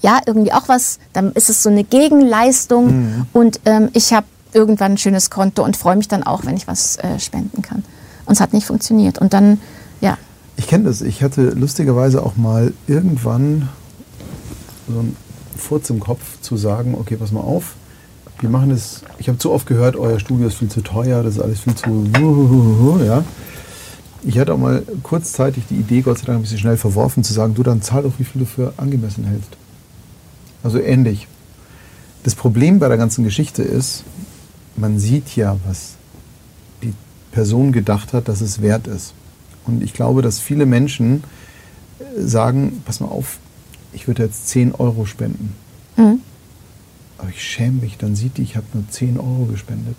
ja, irgendwie auch was, dann ist es so eine Gegenleistung mhm. und ähm, ich habe irgendwann ein schönes Konto und freue mich dann auch, wenn ich was äh, spenden kann. Und es hat nicht funktioniert. Und dann, ja. Ich kenne das. Ich hatte lustigerweise auch mal irgendwann so einen Furz im Kopf zu sagen, okay, pass mal auf, wir machen das, ich habe zu oft gehört, euer Studio ist viel zu teuer, das ist alles viel zu, ja. Ich hatte auch mal kurzzeitig die Idee, Gott sei Dank ein bisschen schnell verworfen, zu sagen, du dann zahl doch, wie viel du für angemessen hältst. Also ähnlich. Das Problem bei der ganzen Geschichte ist, man sieht ja, was die Person gedacht hat, dass es wert ist. Und ich glaube, dass viele Menschen äh, sagen, pass mal auf, ich würde jetzt 10 Euro spenden. Mhm. Aber ich schäme mich, dann sieht die, ich habe nur 10 Euro gespendet.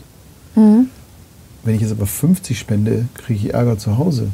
Mhm. Wenn ich jetzt aber 50 spende, kriege ich Ärger zu Hause.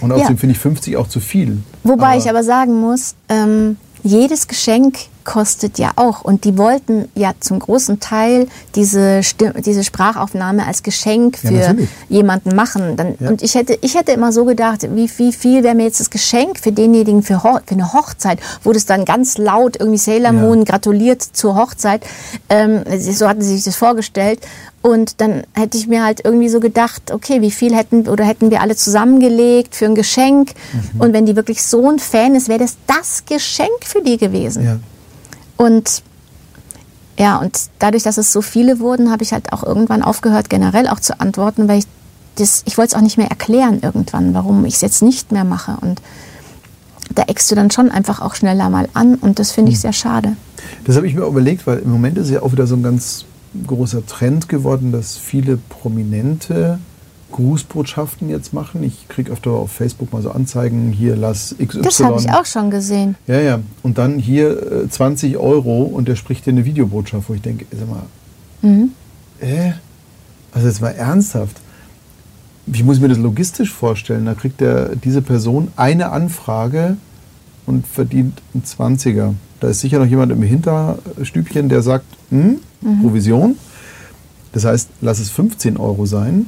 Und außerdem ja. finde ich 50 auch zu viel. Wobei aber ich aber sagen muss, ähm, jedes Geschenk kostet ja auch. Und die wollten ja zum großen Teil diese, Stimme, diese Sprachaufnahme als Geschenk für ja, jemanden machen. Dann, ja. Und ich hätte, ich hätte immer so gedacht, wie, wie viel wäre mir jetzt das Geschenk für denjenigen für, für eine Hochzeit, wo das dann ganz laut irgendwie Sailor Moon ja. gratuliert zur Hochzeit. Ähm, so hatten sie sich das vorgestellt. Und dann hätte ich mir halt irgendwie so gedacht, okay, wie viel hätten oder hätten wir alle zusammengelegt für ein Geschenk? Mhm. Und wenn die wirklich so ein Fan ist, wäre das das Geschenk für die gewesen. Ja. Und ja, und dadurch, dass es so viele wurden, habe ich halt auch irgendwann aufgehört, generell auch zu antworten, weil ich das, ich wollte es auch nicht mehr erklären irgendwann, warum ich es jetzt nicht mehr mache. Und da eckst du dann schon einfach auch schneller mal an und das finde ich hm. sehr schade. Das habe ich mir überlegt, weil im Moment ist ja auch wieder so ein ganz großer Trend geworden, dass viele Prominente Grußbotschaften jetzt machen. Ich kriege öfter auf Facebook mal so Anzeigen, hier lass XY. Das habe ich auch schon gesehen. Ja, ja. Und dann hier äh, 20 Euro und der spricht dir eine Videobotschaft, wo ich denke, sag mal, mhm. äh? Also jetzt mal ernsthaft. Wie muss ich mir das logistisch vorstellen? Da kriegt der, diese Person eine Anfrage und verdient einen 20er. Da ist sicher noch jemand im Hinterstübchen, der sagt, hm, mhm. Provision. Das heißt, lass es 15 Euro sein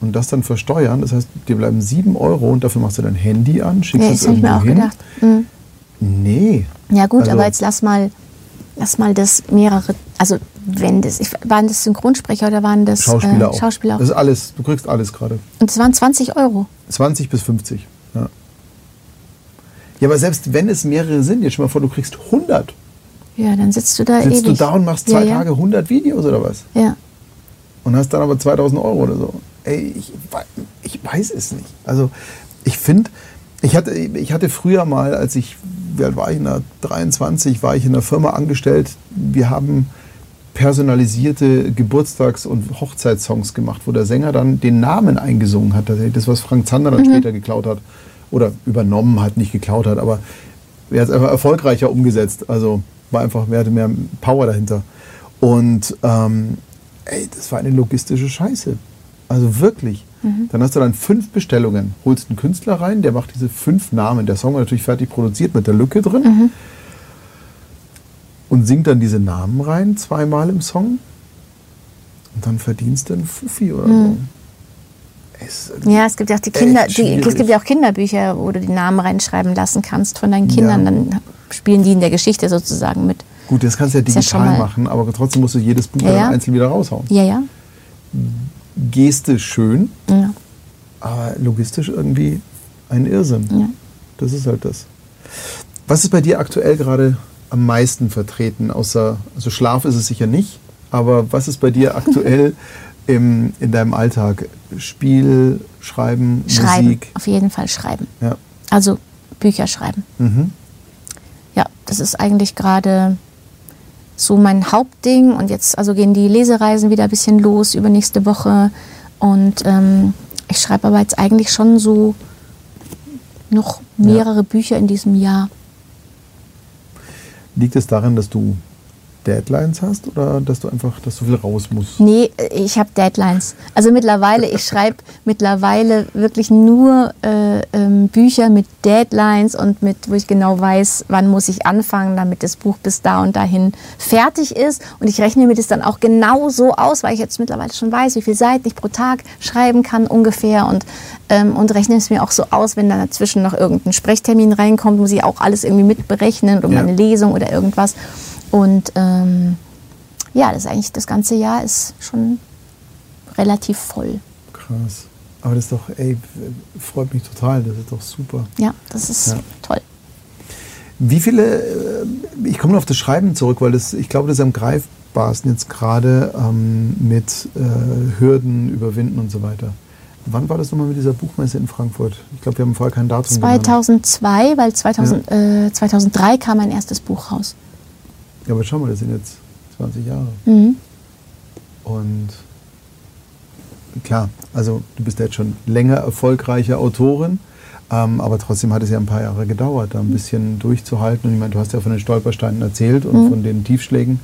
und das dann versteuern. Das heißt, dir bleiben 7 Euro und dafür machst du dein Handy an, schickst nee, es irgendwo mir auch hin. Gedacht. Mhm. Nee. Ja gut, also, aber jetzt lass mal, lass mal das mehrere, also wenn das, waren das Synchronsprecher oder waren das Schauspieler, äh, auch. Schauspieler auch? Das ist alles, du kriegst alles gerade. Und es waren 20 Euro? 20 bis 50, ja. Ja, aber selbst wenn es mehrere sind, jetzt schon mal vor, du kriegst 100. Ja, dann sitzt du da Sitzt ewig. du da und machst zwei ja, Tage 100 Videos oder was? Ja. Und hast dann aber 2000 Euro oder so. Ey, ich, ich weiß es nicht. Also ich finde, ich hatte, ich hatte früher mal, als ich, wie alt war ich, in der 23, war ich in einer Firma angestellt. Wir haben personalisierte Geburtstags- und Hochzeitssongs gemacht, wo der Sänger dann den Namen eingesungen hat. Das, was Frank Zander dann mhm. später geklaut hat. oder übernommen hat, nicht geklaut hat, aber er hat es einfach erfolgreicher umgesetzt. Also war einfach, hatte mehr Power dahinter. Und ähm, ey, das war eine logistische Scheiße. Also wirklich. Mhm. Dann hast du dann fünf Bestellungen, holst einen Künstler rein, der macht diese fünf Namen. Der Song war natürlich fertig produziert mit der Lücke drin. Mhm. Und singt dann diese Namen rein, zweimal im Song. Und dann verdienst du einen Fuffi oder mhm. so. Es ja, es gibt ja auch die Kinder, die, es gibt ja auch Kinderbücher, wo du die Namen reinschreiben lassen kannst von deinen Kindern. Ja. Dann spielen die in der Geschichte sozusagen mit. Gut, das kannst du ja digital ja machen, aber trotzdem musst du jedes Buch ja, einzeln wieder raushauen. Ja, ja. Geste schön, aber logistisch irgendwie ein Irrsinn. Ja. Das ist halt das. Was ist bei dir aktuell gerade am meisten vertreten? Außer, also Schlaf ist es sicher nicht, aber was ist bei dir <laughs> aktuell im, in deinem Alltag? Spiel, Schreiben, schreiben, Musik? Auf jeden Fall schreiben. Ja. Also Bücher schreiben. Mhm. Ja, das ist eigentlich gerade so mein Hauptding. Und jetzt also gehen die Lesereisen wieder ein bisschen los über nächste Woche. Und ähm, ich schreibe aber jetzt eigentlich schon so noch mehrere ja. Bücher in diesem Jahr. Liegt es daran, dass du Deadlines hast oder dass du einfach, dass du viel raus musst? Nee, ich habe Deadlines. Also mittlerweile, ich schreibe <laughs> mittlerweile wirklich nur äh, ähm, Bücher mit Deadlines und mit, wo ich genau weiß, wann muss ich anfangen, damit das Buch bis da und dahin fertig ist. Und ich rechne mir das dann auch genau so aus, weil ich jetzt mittlerweile schon weiß, wie viele Seiten ich pro Tag schreiben kann ungefähr und, ähm, und rechne es mir auch so aus, wenn dann dazwischen noch irgendein Sprechtermin reinkommt, muss ich auch alles irgendwie mitberechnen oder ja. meine Lesung oder irgendwas. Und ähm, ja, das ist eigentlich das ganze Jahr ist schon relativ voll. Krass. Aber das ist doch, ey, freut mich total. Das ist doch super. Ja, das ist ja. toll. Wie viele, äh, ich komme noch auf das Schreiben zurück, weil das, ich glaube, das ist am greifbarsten jetzt gerade ähm, mit äh, Hürden überwinden und so weiter. Wann war das nochmal mit dieser Buchmesse in Frankfurt? Ich glaube, wir haben vorher kein Datum 2002, genannt. weil 2000, ja. äh, 2003 kam mein erstes Buch raus. Ja, aber schau mal, das sind jetzt 20 Jahre. Mhm. Und klar, also du bist jetzt schon länger erfolgreiche Autorin, ähm, aber trotzdem hat es ja ein paar Jahre gedauert, da ein bisschen durchzuhalten. Und ich meine, du hast ja von den Stolpersteinen erzählt und mhm. von den Tiefschlägen.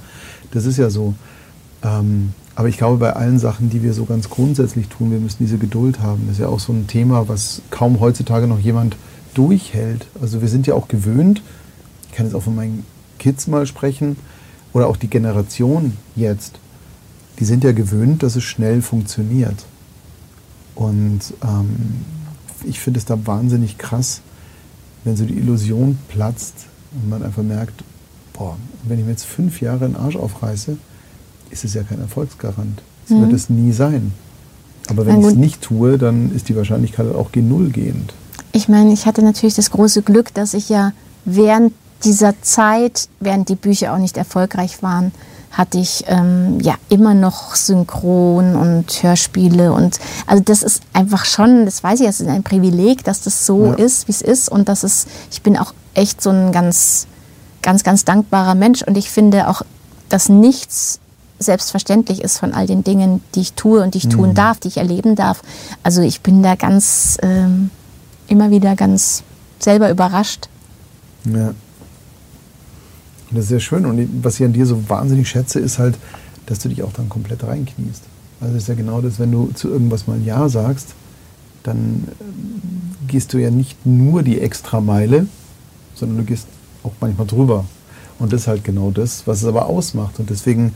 Das ist ja so. Ähm, aber ich glaube, bei allen Sachen, die wir so ganz grundsätzlich tun, wir müssen diese Geduld haben. Das ist ja auch so ein Thema, was kaum heutzutage noch jemand durchhält. Also wir sind ja auch gewöhnt, ich kann jetzt auch von meinen Kids mal sprechen oder auch die Generation jetzt, die sind ja gewöhnt, dass es schnell funktioniert. Und ähm, ich finde es da wahnsinnig krass, wenn so die Illusion platzt und man einfach merkt, boah, wenn ich mir jetzt fünf Jahre den Arsch aufreiße, ist es ja kein Erfolgsgarant. Es mhm. wird es nie sein. Aber wenn ich es nicht tue, dann ist die Wahrscheinlichkeit auch gen Null gehend. Ich meine, ich hatte natürlich das große Glück, dass ich ja während dieser Zeit, während die Bücher auch nicht erfolgreich waren, hatte ich ähm, ja immer noch Synchron und Hörspiele und also das ist einfach schon, das weiß ich, es ist ein Privileg, dass das so ja. ist, wie es ist und das ist, ich bin auch echt so ein ganz, ganz, ganz dankbarer Mensch und ich finde auch, dass nichts selbstverständlich ist von all den Dingen, die ich tue und die ich mhm. tun darf, die ich erleben darf. Also ich bin da ganz ähm, immer wieder ganz selber überrascht. Ja. Und das ist sehr schön. Und was ich an dir so wahnsinnig schätze, ist halt, dass du dich auch dann komplett reinkniest. Also das ist ja genau das, wenn du zu irgendwas mal Ja sagst, dann äh, gehst du ja nicht nur die Extrameile, sondern du gehst auch manchmal drüber. Und das ist halt genau das, was es aber ausmacht. Und deswegen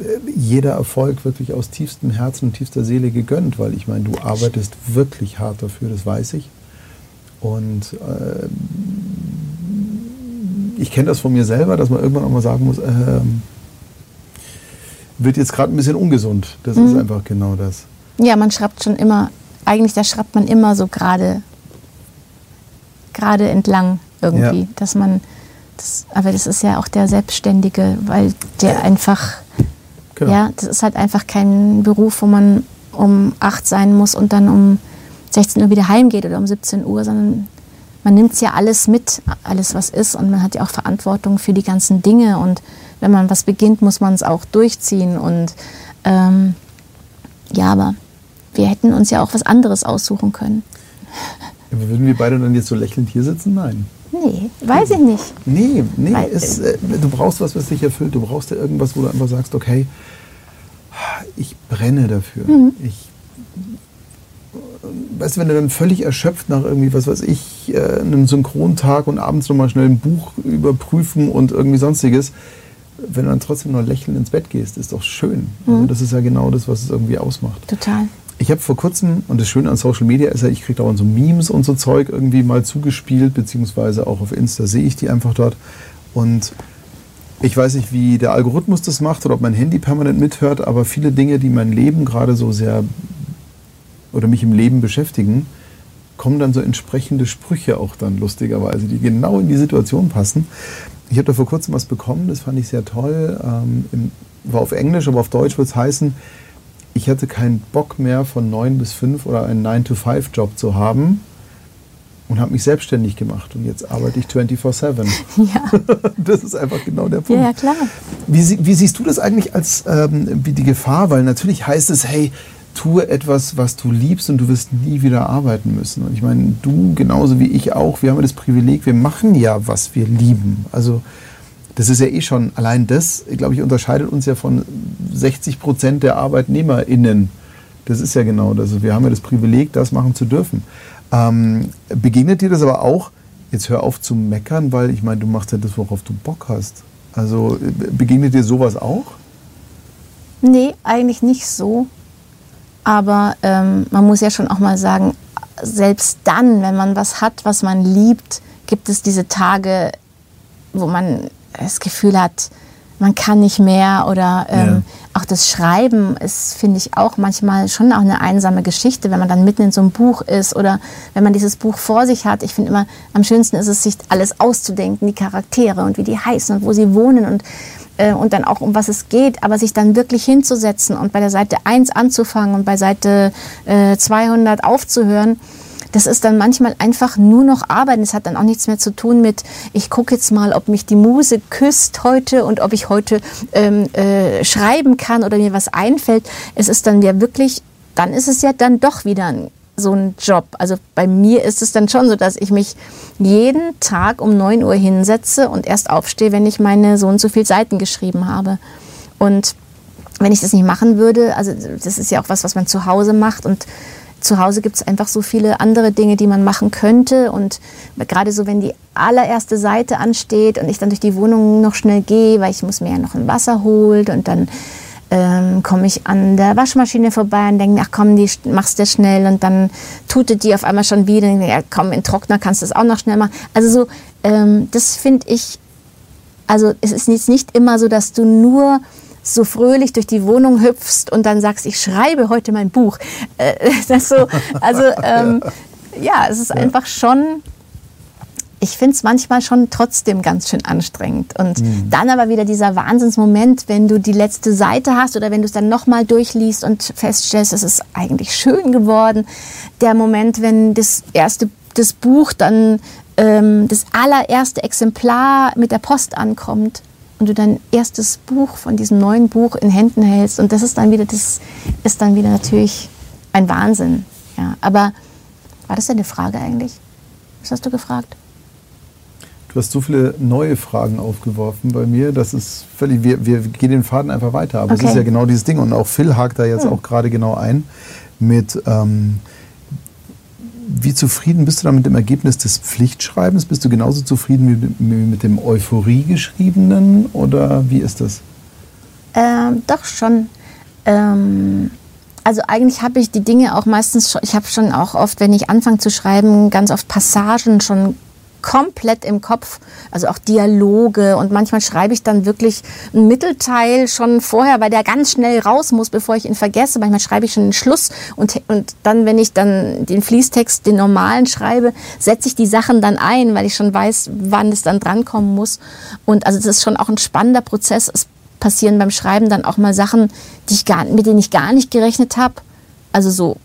äh, jeder Erfolg wirklich aus tiefstem Herzen und tiefster Seele gegönnt, weil ich meine, du arbeitest wirklich hart dafür, das weiß ich. Und äh, ich kenne das von mir selber, dass man irgendwann auch mal sagen muss, äh, wird jetzt gerade ein bisschen ungesund. Das mhm. ist einfach genau das. Ja, man schreibt schon immer, eigentlich da schreibt man immer so gerade gerade entlang irgendwie, ja. dass man das, aber das ist ja auch der Selbstständige, weil der einfach genau. ja, das ist halt einfach kein Beruf, wo man um acht sein muss und dann um 16 Uhr wieder heimgeht oder um 17 Uhr, sondern man nimmt es ja alles mit, alles was ist und man hat ja auch Verantwortung für die ganzen Dinge und wenn man was beginnt, muss man es auch durchziehen und ähm, ja, aber wir hätten uns ja auch was anderes aussuchen können. Aber würden wir beide dann jetzt so lächelnd hier sitzen? Nein. Nee, weiß ich nicht. Nee, nee, es, äh, du brauchst was, was dich erfüllt. Du brauchst ja irgendwas, wo du einfach sagst, okay, ich brenne dafür. Ich, weißt du, wenn du dann völlig erschöpft nach irgendwie, was weiß ich, äh, einem Synchrontag und abends nochmal schnell ein Buch überprüfen und irgendwie sonstiges, wenn du dann trotzdem noch lächelnd ins Bett gehst, ist doch schön. Also das ist ja genau das, was es irgendwie ausmacht. Total. Ich habe vor kurzem, und das Schöne an Social Media ist ja, ich kriege dauernd so Memes und so Zeug irgendwie mal zugespielt, beziehungsweise auch auf Insta sehe ich die einfach dort. Und ich weiß nicht, wie der Algorithmus das macht oder ob mein Handy permanent mithört, aber viele Dinge, die mein Leben gerade so sehr oder mich im Leben beschäftigen, kommen dann so entsprechende Sprüche auch dann lustigerweise, die genau in die Situation passen. Ich habe da vor kurzem was bekommen, das fand ich sehr toll. Ähm, war auf Englisch, aber auf Deutsch wird es heißen, ich hatte keinen Bock mehr von 9 bis 5 oder einen 9-to-5-Job zu haben und habe mich selbstständig gemacht. Und jetzt arbeite ich 24-7. <laughs> Ja, <laughs> Das ist einfach genau der Punkt. ja, klar. Wie, wie siehst du das eigentlich als ähm, wie die Gefahr? Weil natürlich heißt es, hey, tue etwas, was du liebst und du wirst nie wieder arbeiten müssen. Und ich meine, du genauso wie ich auch, wir haben ja das Privileg, wir machen ja, was wir lieben. Also das ist ja eh schon, allein das, glaube ich, unterscheidet uns ja von 60 Prozent der ArbeitnehmerInnen. Das ist ja genau das. Also Wir haben ja das Privileg, das machen zu dürfen. Ähm, begegnet dir das aber auch, jetzt hör auf zu meckern, weil ich meine, du machst ja das, worauf du Bock hast. Also äh, begegnet dir sowas auch? Nee, eigentlich nicht so. Aber ähm, man muss ja schon auch mal sagen, selbst dann, wenn man was hat, was man liebt, gibt es diese Tage, wo man das Gefühl hat, man kann nicht mehr oder ähm, Ja. auch das Schreiben ist, finde ich, auch manchmal schon auch eine einsame Geschichte, wenn man dann mitten in so einem Buch ist oder wenn man dieses Buch vor sich hat. Ich finde immer, am schönsten ist es, sich alles auszudenken, die Charaktere und wie die heißen und wo sie wohnen und, äh, und dann auch um was es geht, aber sich dann wirklich hinzusetzen und bei der Seite 1 anzufangen und bei Seite äh, 200 aufzuhören das ist dann manchmal einfach nur noch Arbeiten. Es hat dann auch nichts mehr zu tun mit, ich gucke jetzt mal, ob mich die Muse küsst heute und ob ich heute ähm, äh, schreiben kann oder mir was einfällt. Es ist dann ja wirklich, dann ist es ja dann doch wieder ein, so ein Job. Also bei mir ist es dann schon so, dass ich mich jeden Tag um 9 Uhr hinsetze und erst aufstehe, wenn ich meine so und so viele Seiten geschrieben habe. Und wenn ich das nicht machen würde, also das ist ja auch was, was man zu Hause macht und zu Hause gibt es einfach so viele andere Dinge, die man machen könnte und gerade so, wenn die allererste Seite ansteht und ich dann durch die Wohnung noch schnell gehe, weil ich muss mir ja noch ein Wasser holen und dann ähm, komme ich an der Waschmaschine vorbei und denke, ach komm, die machst du schnell und dann tutet die auf einmal schon wieder. Und, ja, komm, in Trockner kannst du es auch noch schnell machen. Also so, ähm, das finde ich, also es ist jetzt nicht immer so, dass du nur so fröhlich durch die Wohnung hüpfst und dann sagst, ich schreibe heute mein Buch. Äh, <laughs> das so, also <laughs> ähm, ja, es ist einfach schon, ich finde es manchmal schon trotzdem ganz schön anstrengend. Und dann aber wieder dieser Wahnsinnsmoment, wenn du die letzte Seite hast oder wenn du es dann nochmal durchliest und feststellst, es ist eigentlich schön geworden. Der Moment, wenn das erste das Buch dann ähm, das allererste Exemplar mit der Post ankommt und du dein erstes Buch von diesem neuen Buch in Händen hältst und das ist dann wieder das ist dann wieder natürlich ein Wahnsinn. Ja, aber war das deine Frage eigentlich? Was hast du gefragt? Du hast so viele neue Fragen aufgeworfen bei mir, das ist völlig, wir, wir gehen den Faden einfach weiter. Aber es Okay. ist ja genau dieses Ding und auch Phil hakt da jetzt auch gerade genau ein mit, ähm, wie zufrieden bist du da mit dem Ergebnis des Pflichtschreibens? Bist du genauso zufrieden wie mit, dem Euphorie-Geschriebenen oder wie ist das? Ähm, doch schon. Ähm, also eigentlich habe ich die Dinge auch meistens schon, ich habe schon auch oft, wenn ich anfange zu schreiben, ganz oft Passagen schon komplett im Kopf, also auch Dialoge und manchmal schreibe ich dann wirklich einen Mittelteil schon vorher, weil der ganz schnell raus muss, bevor ich ihn vergesse. Manchmal schreibe ich schon den Schluss und, und dann, wenn ich dann den Fließtext, den normalen schreibe, setze ich die Sachen dann ein, weil ich schon weiß, wann es dann drankommen muss. Und also das ist schon auch ein spannender Prozess. Es passieren beim Schreiben dann auch mal Sachen, die ich gar, mit denen ich gar nicht gerechnet habe. Also so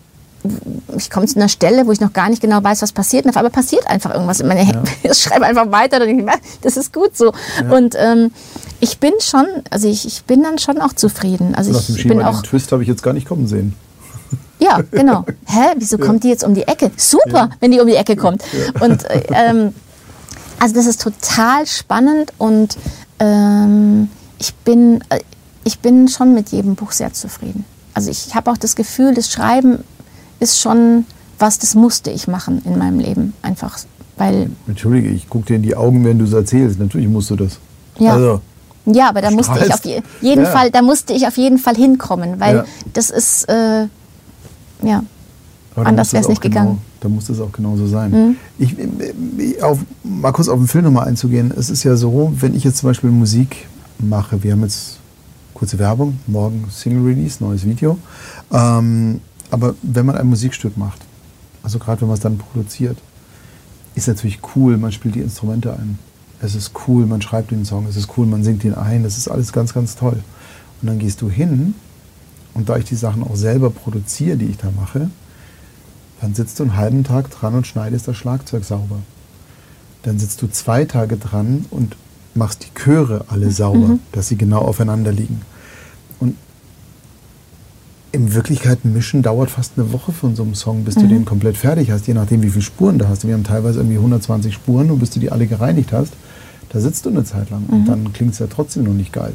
ich komme zu einer Stelle, wo ich noch gar nicht genau weiß, was passiert. Und auf einmal passiert einfach irgendwas. in meiner ja. <laughs> Ich schreibe einfach weiter. Dann denke ich, das ist gut so. Ja. Und ähm, ich bin schon, also ich, ich bin dann schon auch zufrieden. Also Nach ich bin auch. den Twist habe ich jetzt gar nicht kommen sehen. <laughs> Ja, genau. <laughs> Hä, wieso ja. kommt die jetzt um die Ecke? Super, ja. wenn die um die Ecke kommt. Und äh, ähm, also das ist total spannend und ähm, ich bin, äh, ich bin schon mit jedem Buch sehr zufrieden. Also ich habe auch das Gefühl, das Schreiben ist schon was, das musste ich machen in meinem Leben. Einfach, weil... Entschuldige, ich gucke dir in die Augen, wenn du es erzählst. Natürlich musst du das. Ja. Also, ja, aber da musste ich auf jeden ja. Fall, da musste ich auf jeden Fall hinkommen, weil ja. das ist, äh, ja, anders wäre es nicht genau, gegangen. Da muss es auch genauso sein. Mhm. Ich, auf, mal kurz auf den Film nochmal einzugehen. Es ist ja so, wenn ich jetzt zum Beispiel Musik mache, wir haben jetzt kurze Werbung, morgen Single Release, neues Video. Ähm, aber wenn man ein Musikstück macht, also gerade wenn man es dann produziert, ist natürlich cool, man spielt die Instrumente ein. Es ist cool, man schreibt den Song, es ist cool, man singt ihn ein, das ist alles ganz, ganz toll. Und dann gehst du hin und da ich die Sachen auch selber produziere, die ich da mache, dann sitzt du einen halben Tag dran und schneidest das Schlagzeug sauber. Dann sitzt du zwei Tage dran und machst die Chöre alle sauber, mhm. dass sie genau aufeinander liegen. Und in Wirklichkeit mischen dauert fast eine Woche von so einem Song, bis mhm. du den komplett fertig hast, je nachdem, wie viele Spuren du hast. Wir haben teilweise irgendwie 120 Spuren und bis du die alle gereinigt hast, da sitzt du eine Zeit lang mhm. und dann klingt es ja trotzdem noch nicht geil.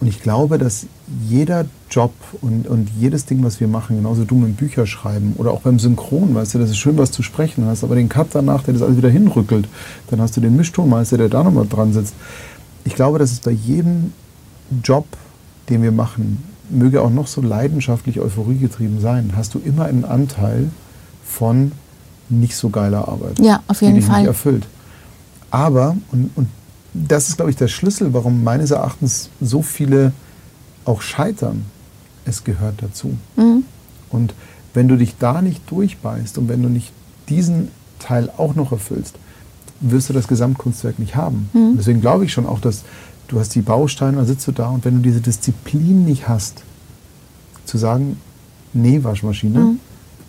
Und ich glaube, dass jeder Job und, und jedes Ding, was wir machen, genauso du mit Bücher schreiben oder auch beim Synchron, weißt du, das ist schön, was zu sprechen hast, aber den Cut danach, der das alles wieder hinrückelt, dann hast du den Mischtonmeister, der da nochmal dran sitzt. Ich glaube, dass es bei jedem Job, den wir machen, möge auch noch so leidenschaftlich euphoriegetrieben sein, hast du immer einen Anteil von nicht so geiler Arbeit. Ja, auf jeden die dich Fall. Nicht erfüllt. Aber, und, und das ist, glaube ich, der Schlüssel, warum meines Erachtens so viele auch scheitern. Es gehört dazu. Mhm. Und wenn du dich da nicht durchbeißt und wenn du nicht diesen Teil auch noch erfüllst, wirst du das Gesamtkunstwerk nicht haben. Mhm. Deswegen glaube ich schon auch, dass du hast die Bausteine, dann sitzt du da und wenn du diese Disziplin nicht hast, zu sagen, nee, Waschmaschine, mhm.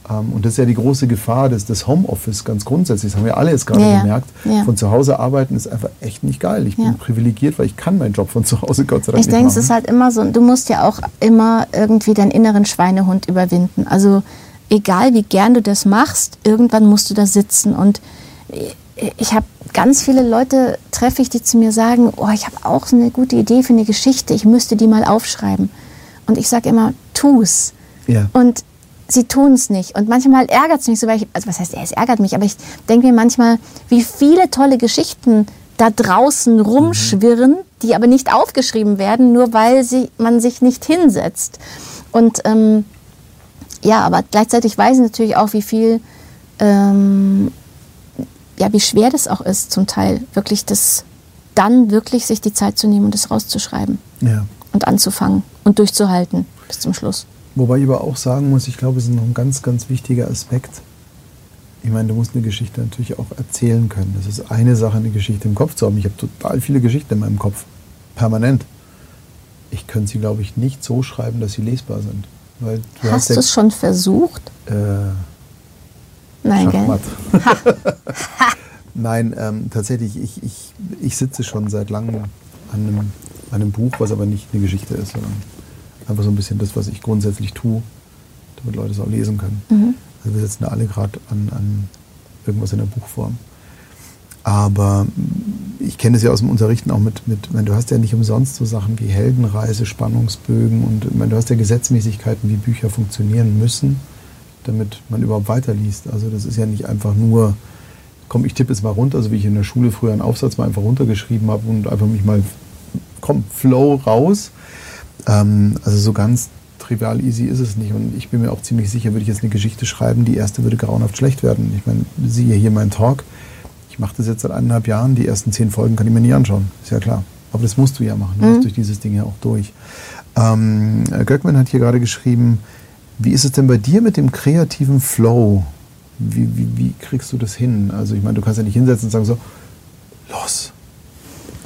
ähm, und das ist ja die große Gefahr des, des Homeoffice ganz grundsätzlich, das haben wir alle jetzt gerade ja, gemerkt, ja. von zu Hause arbeiten ist einfach echt nicht geil. Ich bin privilegiert, weil ich kann meinen Job von zu Hause Gott sei Dank Ich denke, es ist halt immer so, du musst ja auch immer irgendwie deinen inneren Schweinehund überwinden. Also egal wie gern du das machst, irgendwann musst du da sitzen und ich habe ganz viele Leute treffe ich, die zu mir sagen, oh, ich habe auch so eine gute Idee für eine Geschichte, ich müsste die mal aufschreiben. Und ich sage immer, tu's. Ja. Und sie tun es nicht. Und manchmal ärgert es mich so, weil ich, also was heißt, es ärgert mich, aber ich denke mir manchmal, wie viele tolle Geschichten da draußen rumschwirren, mhm. die aber nicht aufgeschrieben werden, nur weil sie, man sich nicht hinsetzt. Und ähm, ja, aber gleichzeitig weiß ich natürlich auch, wie viel ähm, ja, wie schwer das auch ist, zum Teil wirklich das dann wirklich sich die Zeit zu nehmen und das rauszuschreiben. Ja. Und anzufangen und durchzuhalten bis zum Schluss. Wobei ich aber auch sagen muss, ich glaube, es ist noch ein ganz, ganz wichtiger Aspekt. Ich meine, du musst eine Geschichte natürlich auch erzählen können. Das ist eine Sache, eine Geschichte im Kopf zu haben. Ich habe total viele Geschichten in meinem Kopf. Permanent. Ich könnte sie, glaube ich, nicht so schreiben, dass sie lesbar sind. Weil du hast, hast du es schon versucht? Äh, Nein, Schachmatt. gell? <laughs> Nein, ähm, tatsächlich, ich, ich, ich sitze schon seit langem an einem, an einem Buch, was aber nicht eine Geschichte ist, sondern einfach so ein bisschen das, was ich grundsätzlich tue, damit Leute es auch lesen können. Mhm. Also wir sitzen alle gerade an, an irgendwas in der Buchform. Aber ich kenne es ja aus dem Unterrichten auch mit, mit meine, du hast ja nicht umsonst so Sachen wie Heldenreise, Spannungsbögen und meine, du hast ja Gesetzmäßigkeiten, wie Bücher funktionieren müssen damit man überhaupt weiterliest. Also das ist ja nicht einfach nur, komm, ich tippe es mal runter, so wie ich in der Schule früher einen Aufsatz mal einfach runtergeschrieben habe und einfach mich mal, komm, Flow raus. Ähm, also so ganz trivial easy ist es nicht. Und ich bin mir auch ziemlich sicher, würde ich jetzt eine Geschichte schreiben, die erste würde grauenhaft schlecht werden. Ich meine, siehe hier meinen Talk. Ich mache das jetzt seit eineinhalb Jahren. Die ersten zehn Folgen kann ich mir nie anschauen. Ist ja klar. Aber das musst du ja machen. Du mhm. musst durch dieses Ding ja auch durch. Ähm, Göckmann hat hier gerade geschrieben, wie ist es denn bei dir mit dem kreativen Flow? Wie, wie, wie kriegst du das hin? Also ich meine, du kannst ja nicht hinsetzen und sagen so, los.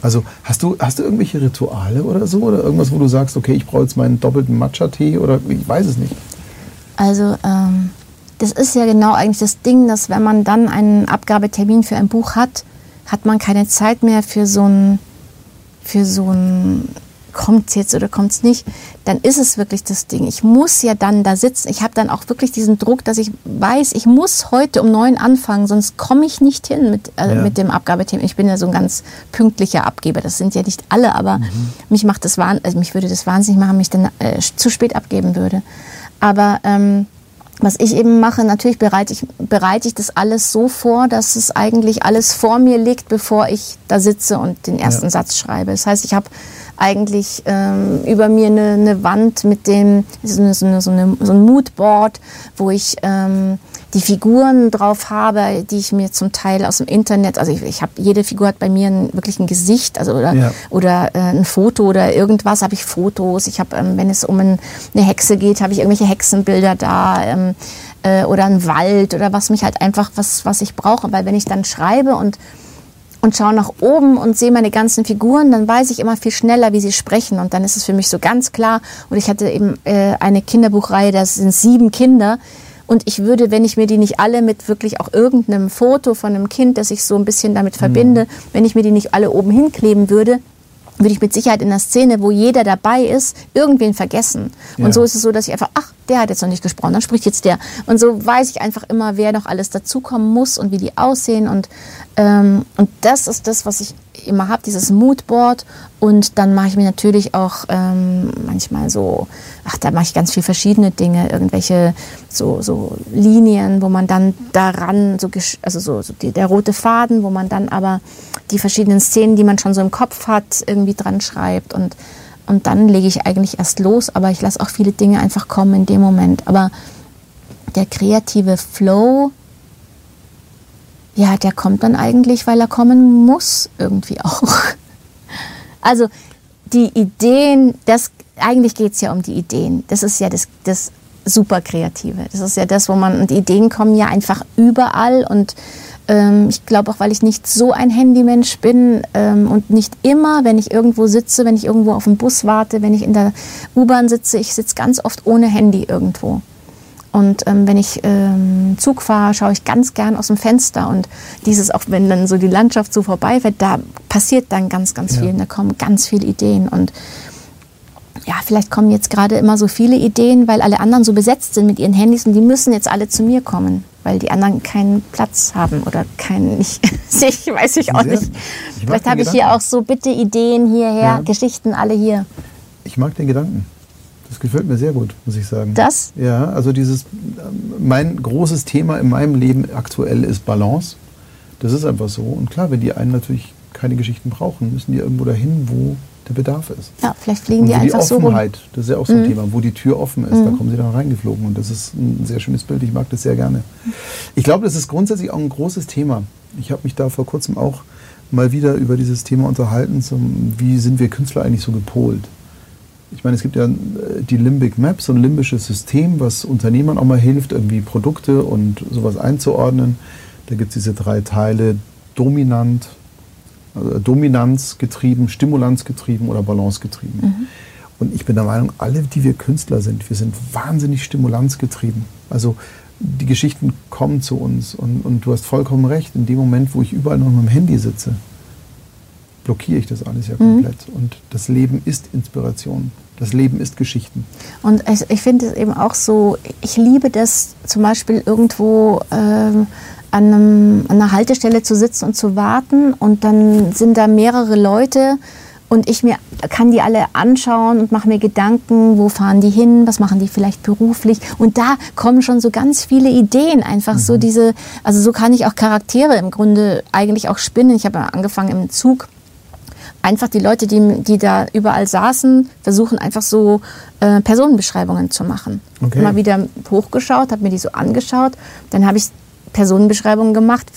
Also hast du, hast du irgendwelche Rituale oder so? Oder irgendwas, wo du sagst, okay, ich brauche jetzt meinen doppelten Matcha-Tee oder ich weiß es nicht. Also ähm, das ist ja genau eigentlich das Ding, dass wenn man dann einen Abgabetermin für ein Buch hat, hat man keine Zeit mehr für so ein, für so ein kommt es jetzt oder kommt es nicht, dann ist es wirklich das Ding. Ich muss ja dann da sitzen. Ich habe dann auch wirklich diesen Druck, dass ich weiß, ich muss heute um neun anfangen, sonst komme ich nicht hin mit, äh, ja. mit dem Abgabeteam. Ich bin ja so ein ganz pünktlicher Abgeber. Das sind ja nicht alle, aber mhm. mich macht das also mich würde das wahnsinnig machen, mich dann äh, zu spät abgeben würde. Aber ähm, was ich eben mache, natürlich bereite ich, bereite ich das alles so vor, dass es eigentlich alles vor mir liegt, bevor ich da sitze und den ersten ja. Satz schreibe. Das heißt, ich habe eigentlich ähm, über mir eine, eine, Wand mit dem, so, eine, so, eine, so, ein Moodboard, wo ich ähm, die Figuren drauf habe, die ich mir zum Teil aus dem Internet, also ich, ich habe jede Figur hat bei mir ein, wirklich ein Gesicht, also oder, ja. oder äh, ein Foto oder irgendwas habe ich Fotos. Ich habe, ähm, wenn es um ein, eine Hexe geht, habe ich irgendwelche Hexenbilder da ähm, äh, oder ein Wald oder was mich halt einfach was was ich brauche, weil wenn ich dann schreibe und und schaue nach oben und sehe meine ganzen Figuren, dann weiß ich immer viel schneller, wie sie sprechen. Und dann ist es für mich so ganz klar. Und ich hatte eben äh, eine Kinderbuchreihe, das sind sieben Kinder. Und ich würde, wenn ich mir die nicht alle mit wirklich auch irgendeinem Foto von einem Kind, das ich so ein bisschen damit verbinde, mhm. wenn ich mir die nicht alle oben hinkleben würde, würde ich mit Sicherheit in der Szene, wo jeder dabei ist, irgendwen vergessen. Ja. Und so ist es so, dass ich einfach, ach, der hat jetzt noch nicht gesprochen, dann spricht jetzt der. Und so weiß ich einfach immer, wer noch alles dazukommen muss und wie die aussehen. Und, ähm, und das ist das, was ich immer habe, dieses Moodboard. Und dann mache ich mir natürlich auch ähm, manchmal so, ach, da mache ich ganz viele verschiedene Dinge, irgendwelche so, so Linien, wo man dann daran, so, also so, so die, der rote Faden, wo man dann aber die verschiedenen Szenen, die man schon so im Kopf hat, irgendwie dran schreibt. Und, und dann lege ich eigentlich erst los, aber ich lasse auch viele Dinge einfach kommen in dem Moment. Aber der kreative Flow, ja, der kommt dann eigentlich, weil er kommen muss, irgendwie auch. <laughs> Also die Ideen, das, eigentlich geht es ja um die Ideen. Das ist ja das, das super Kreative. Das ist ja das, wo man, und Ideen kommen ja einfach überall und ähm, ich glaube auch, weil ich nicht so ein Handymensch bin ähm, und nicht immer, wenn ich irgendwo sitze, wenn ich irgendwo auf dem Bus warte, wenn ich in der U-Bahn sitze, ich sitze ganz oft ohne Handy irgendwo. Und ähm, wenn ich ähm, Zug fahre, schaue ich ganz gern aus dem Fenster. Und dieses, auch wenn dann so die Landschaft so vorbei wird, da passiert dann ganz, ganz ja. viel. Und da kommen ganz viele Ideen. Und ja, vielleicht kommen jetzt gerade immer so viele Ideen, weil alle anderen so besetzt sind mit ihren Handys und die müssen jetzt alle zu mir kommen, weil die anderen keinen Platz haben oder keinen, ich, <laughs> ich weiß ich auch nicht. Ich vielleicht habe ich hier auch so bitte Ideen hierher, ja. Geschichten alle hier. Ich mag den Gedanken. Das gefällt mir sehr gut, muss ich sagen. Das? Ja, also dieses, mein großes Thema in meinem Leben aktuell ist Balance. Das ist einfach so. Und klar, wenn die einen natürlich keine Geschichten brauchen, müssen die irgendwo dahin, wo der Bedarf ist. Ja, vielleicht fliegen die einfach so rum. Das ist ja auch so ein mhm. Thema, wo die Tür offen ist, mhm. da kommen sie dann reingeflogen. Und das ist ein sehr schönes Bild, ich mag das sehr gerne. Ich glaube, das ist grundsätzlich auch ein großes Thema. Ich habe mich da vor kurzem auch mal wieder über dieses Thema unterhalten, zum, wie sind wir Künstler eigentlich so gepolt. Ich meine, es gibt ja äh, die Limbic Map, so ein limbisches System, was Unternehmern auch mal hilft, irgendwie Produkte und sowas einzuordnen. Da gibt es diese drei Teile, dominant, also Dominanz getrieben, Stimulanz getrieben oder Balance getrieben. Mhm. Und ich bin der Meinung, alle, die wir Künstler sind, wir sind wahnsinnig stimulanzgetrieben. Also die Geschichten kommen zu uns und, und du hast vollkommen recht, in dem Moment, wo ich überall noch mit dem Handy sitze, blockiere ich das alles ja komplett. Mhm. Und das Leben ist Inspiration. Das Leben ist Geschichten. Und ich, ich finde es eben auch so, ich liebe das zum Beispiel irgendwo ähm, an, einem, an einer Haltestelle zu sitzen und zu warten und dann sind da mehrere Leute und ich mir kann die alle anschauen und mache mir Gedanken, wo fahren die hin, was machen die vielleicht beruflich und da kommen schon so ganz viele Ideen, einfach mhm. so diese, also so kann ich auch Charaktere im Grunde eigentlich auch spinnen. Ich habe angefangen im Zug einfach die Leute, die, die da überall saßen, versuchen einfach so äh, Personenbeschreibungen zu machen. Okay. Mal wieder hochgeschaut, habe mir die so angeschaut, dann habe ich Personenbeschreibungen gemacht,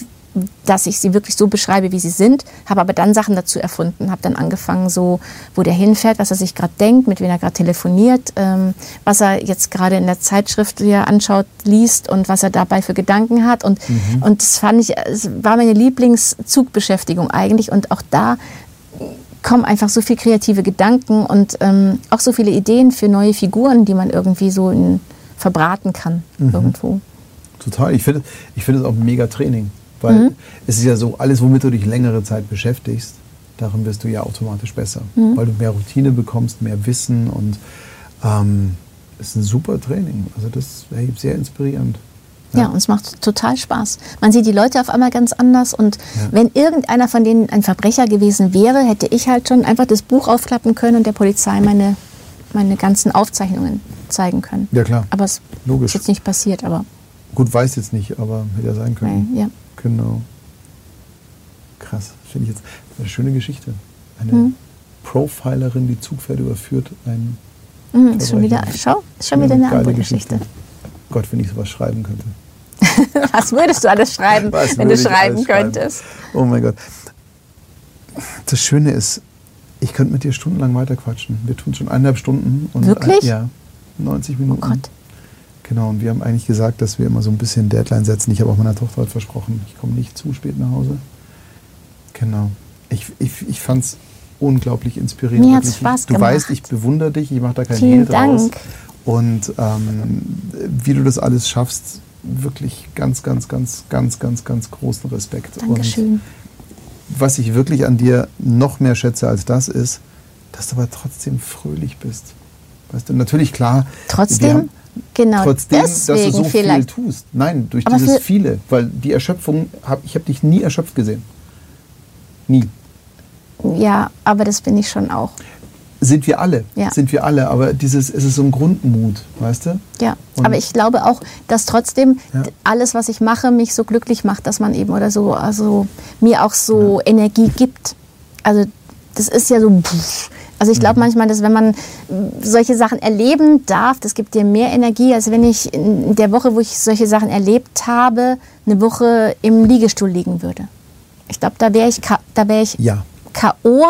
dass ich sie wirklich so beschreibe, wie sie sind, habe aber dann Sachen dazu erfunden, habe dann angefangen, so, wo der hinfährt, was er sich gerade denkt, mit wem er gerade telefoniert, ähm, was er jetzt gerade in der Zeitschrift hier anschaut, liest und was er dabei für Gedanken hat. Und, mhm. und das fand ich, es war meine Lieblingszugbeschäftigung eigentlich. Und auch da kommen einfach so viele kreative Gedanken und ähm, auch so viele Ideen für neue Figuren, die man irgendwie so in, verbraten kann mhm. irgendwo. Total. Ich finde ich find es auch ein mega Training. Weil mhm. es ist ja so, alles, womit du dich längere Zeit beschäftigst, darin wirst du ja automatisch besser, mhm. weil du mehr Routine bekommst, mehr Wissen und ähm, ist ein super Training. Also das ist sehr inspirierend. Ja. ja, und es macht total Spaß. Man sieht die Leute auf einmal ganz anders und ja. wenn irgendeiner von denen ein Verbrecher gewesen wäre, hätte ich halt schon einfach das Buch aufklappen können und der Polizei meine, meine ganzen Aufzeichnungen zeigen können. Ja, klar. Aber es Logisch. ist jetzt nicht passiert, aber. Gut, weiß jetzt nicht, aber hätte ja sein können. Ja. Genau. Krass, finde ich jetzt eine schöne Geschichte. Eine hm. Profilerin, die Zugpferde überführt, ein Mhm, ist schon wieder, schau, ist schon wieder eine andere Geschichte. Geschichte. Gott, wenn ich sowas schreiben könnte. <laughs> Was würdest du alles schreiben, Was wenn du schreiben könntest? Schreiben? Oh mein Gott. Das Schöne ist, ich könnte mit dir stundenlang weiterquatschen. Wir tun schon eineinhalb Stunden. Und Wirklich? Ein, ja, 90 Minuten. Oh Gott. Genau, und wir haben eigentlich gesagt, dass wir immer so ein bisschen Deadline setzen. Ich habe auch meiner Tochter heute versprochen, ich komme nicht zu spät nach Hause. Genau. Ich, ich, ich fand es unglaublich inspirierend. Mir hat es Spaß du gemacht. Weißt, ich bewundere dich, ich mache da keinen Vielen Hehl draus. Dank. Und ähm, wie du das alles schaffst, wirklich ganz, ganz, ganz, ganz, ganz, ganz großen Respekt. Dankeschön. Und was ich wirklich an dir noch mehr schätze als das ist, dass du aber trotzdem fröhlich bist. Weißt du, natürlich klar. Trotzdem? Genau, trotzdem, dass du so vielleicht. viel tust. Nein, durch aber dieses viele, weil die Erschöpfung, hab, ich habe dich nie erschöpft gesehen. Nie. Ja, aber das bin ich schon auch. Sind wir alle, ja. sind wir alle, aber dieses, es ist so ein Grundmut, weißt du? Ja, Und aber ich glaube auch, dass trotzdem ja. alles, was ich mache, mich so glücklich macht, dass man eben oder so, also mir auch so ja. Energie gibt. Also das ist ja so, also ich glaube mhm. manchmal, dass wenn man solche Sachen erleben darf, das gibt dir mehr Energie, als wenn ich in der Woche, wo ich solche Sachen erlebt habe, eine Woche im Liegestuhl liegen würde. Ich glaube, da wäre ich, da wäre ich ja. K.O.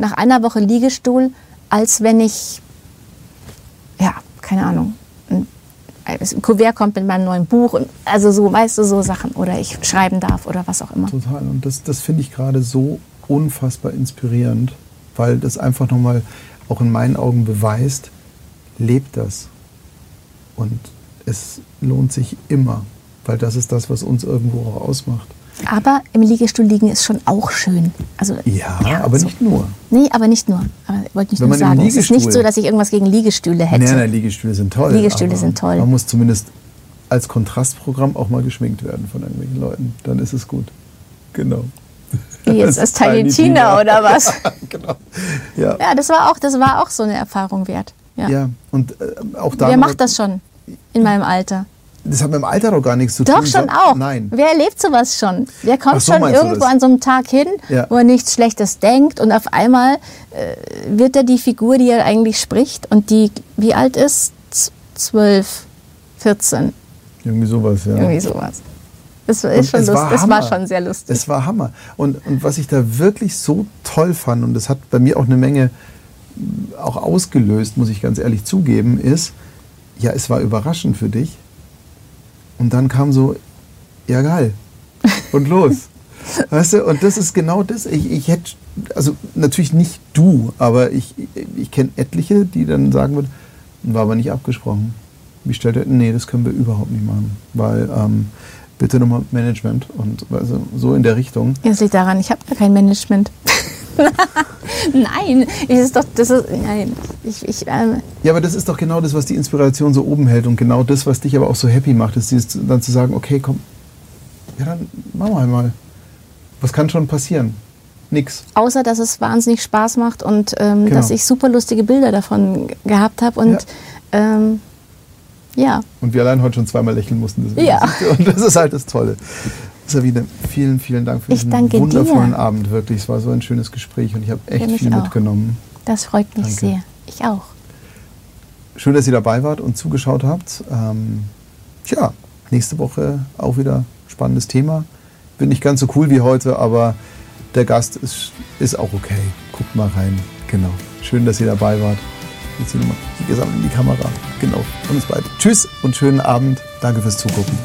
nach einer Woche Liegestuhl, als wenn ich, ja, keine Ahnung, ein, ein Kuvert kommt mit meinem neuen Buch. Also so, weißt du, so Sachen. Oder ich schreiben darf oder was auch immer. Total. Und das, das finde ich gerade so unfassbar inspirierend, weil das einfach nochmal auch in meinen Augen beweist, lebt das. Und es lohnt sich immer, weil das ist das, was uns irgendwo auch ausmacht. Aber im Liegestuhl liegen ist schon auch schön. Also, ja, ja aber so. nicht nur. Nee, aber nicht nur. Aber wollte nicht Wenn nur sagen. Es ist nicht so, dass ich irgendwas gegen Liegestühle hätte. Nein, nein, Liegestühle sind toll. Liegestühle sind toll. Man muss zumindest als Kontrastprogramm auch mal geschminkt werden von irgendwelchen Leuten. Dann ist es gut. Genau. Wie jetzt als Tiny Tina oder was? <laughs> genau. Ja. ja, das war auch, das war auch so eine Erfahrung wert. Ja, ja. und äh, auch da. Wer macht das schon in meinem Alter? Das hat mit dem Alter doch gar nichts zu doch, tun. Doch, schon auch. Nein. Wer erlebt sowas schon? Wer kommt so, schon irgendwo an so einem Tag hin, ja. wo er nichts Schlechtes denkt und auf einmal äh, wird er die Figur, die er eigentlich spricht und die, wie alt ist? Zwölf, 14. Irgendwie sowas, ja. Irgendwie sowas. Das, ist schon war das war schon sehr lustig. Es war Hammer. Und, und was ich da wirklich so toll fand, und das hat bei mir auch eine Menge auch ausgelöst, muss ich ganz ehrlich zugeben, ist, ja, es war überraschend für dich, und dann kam so, ja geil. Und los. <laughs> weißt du, und das ist genau das. Ich, ich hätte, also natürlich nicht du, aber ich, ich kenne etliche, die dann sagen würden, war aber nicht abgesprochen. Wie stellt er, nee, das können wir überhaupt nicht machen. Weil, ähm, bitte nochmal Management und also so in der Richtung. Das liegt daran, ich habe gar kein Management. <laughs> nein, ist doch, das ist, nein. Ich, ich, ähm ja, aber das ist doch genau das, was die Inspiration so oben hält und genau das, was dich aber auch so happy macht, ist dieses, dann zu sagen, okay, komm, ja, dann machen wir einmal. Was kann schon passieren? Nix. Außer, dass es wahnsinnig Spaß macht und ähm, genau. dass ich super lustige Bilder davon gehabt habe und ja. Ähm, ja. Und wir allein heute schon zweimal lächeln mussten. ja. Und das ist halt das Tolle. Sabine, vielen, vielen Dank für ich diesen wundervollen dir. Abend. Wirklich, es war so ein schönes Gespräch und ich habe echt viel auch. mitgenommen. Das freut mich Danke. sehr. Ich auch. Schön, dass ihr dabei wart und zugeschaut habt. Ähm, tja, nächste Woche auch wieder spannendes Thema. Bin nicht ganz so cool wie heute, aber der Gast ist, ist auch okay. Guckt mal rein. Genau. Schön, dass ihr dabei wart. Jetzt hier nochmal die gesammelt in die Kamera. Genau. Von uns beide. Tschüss und schönen Abend. Danke fürs Zugucken.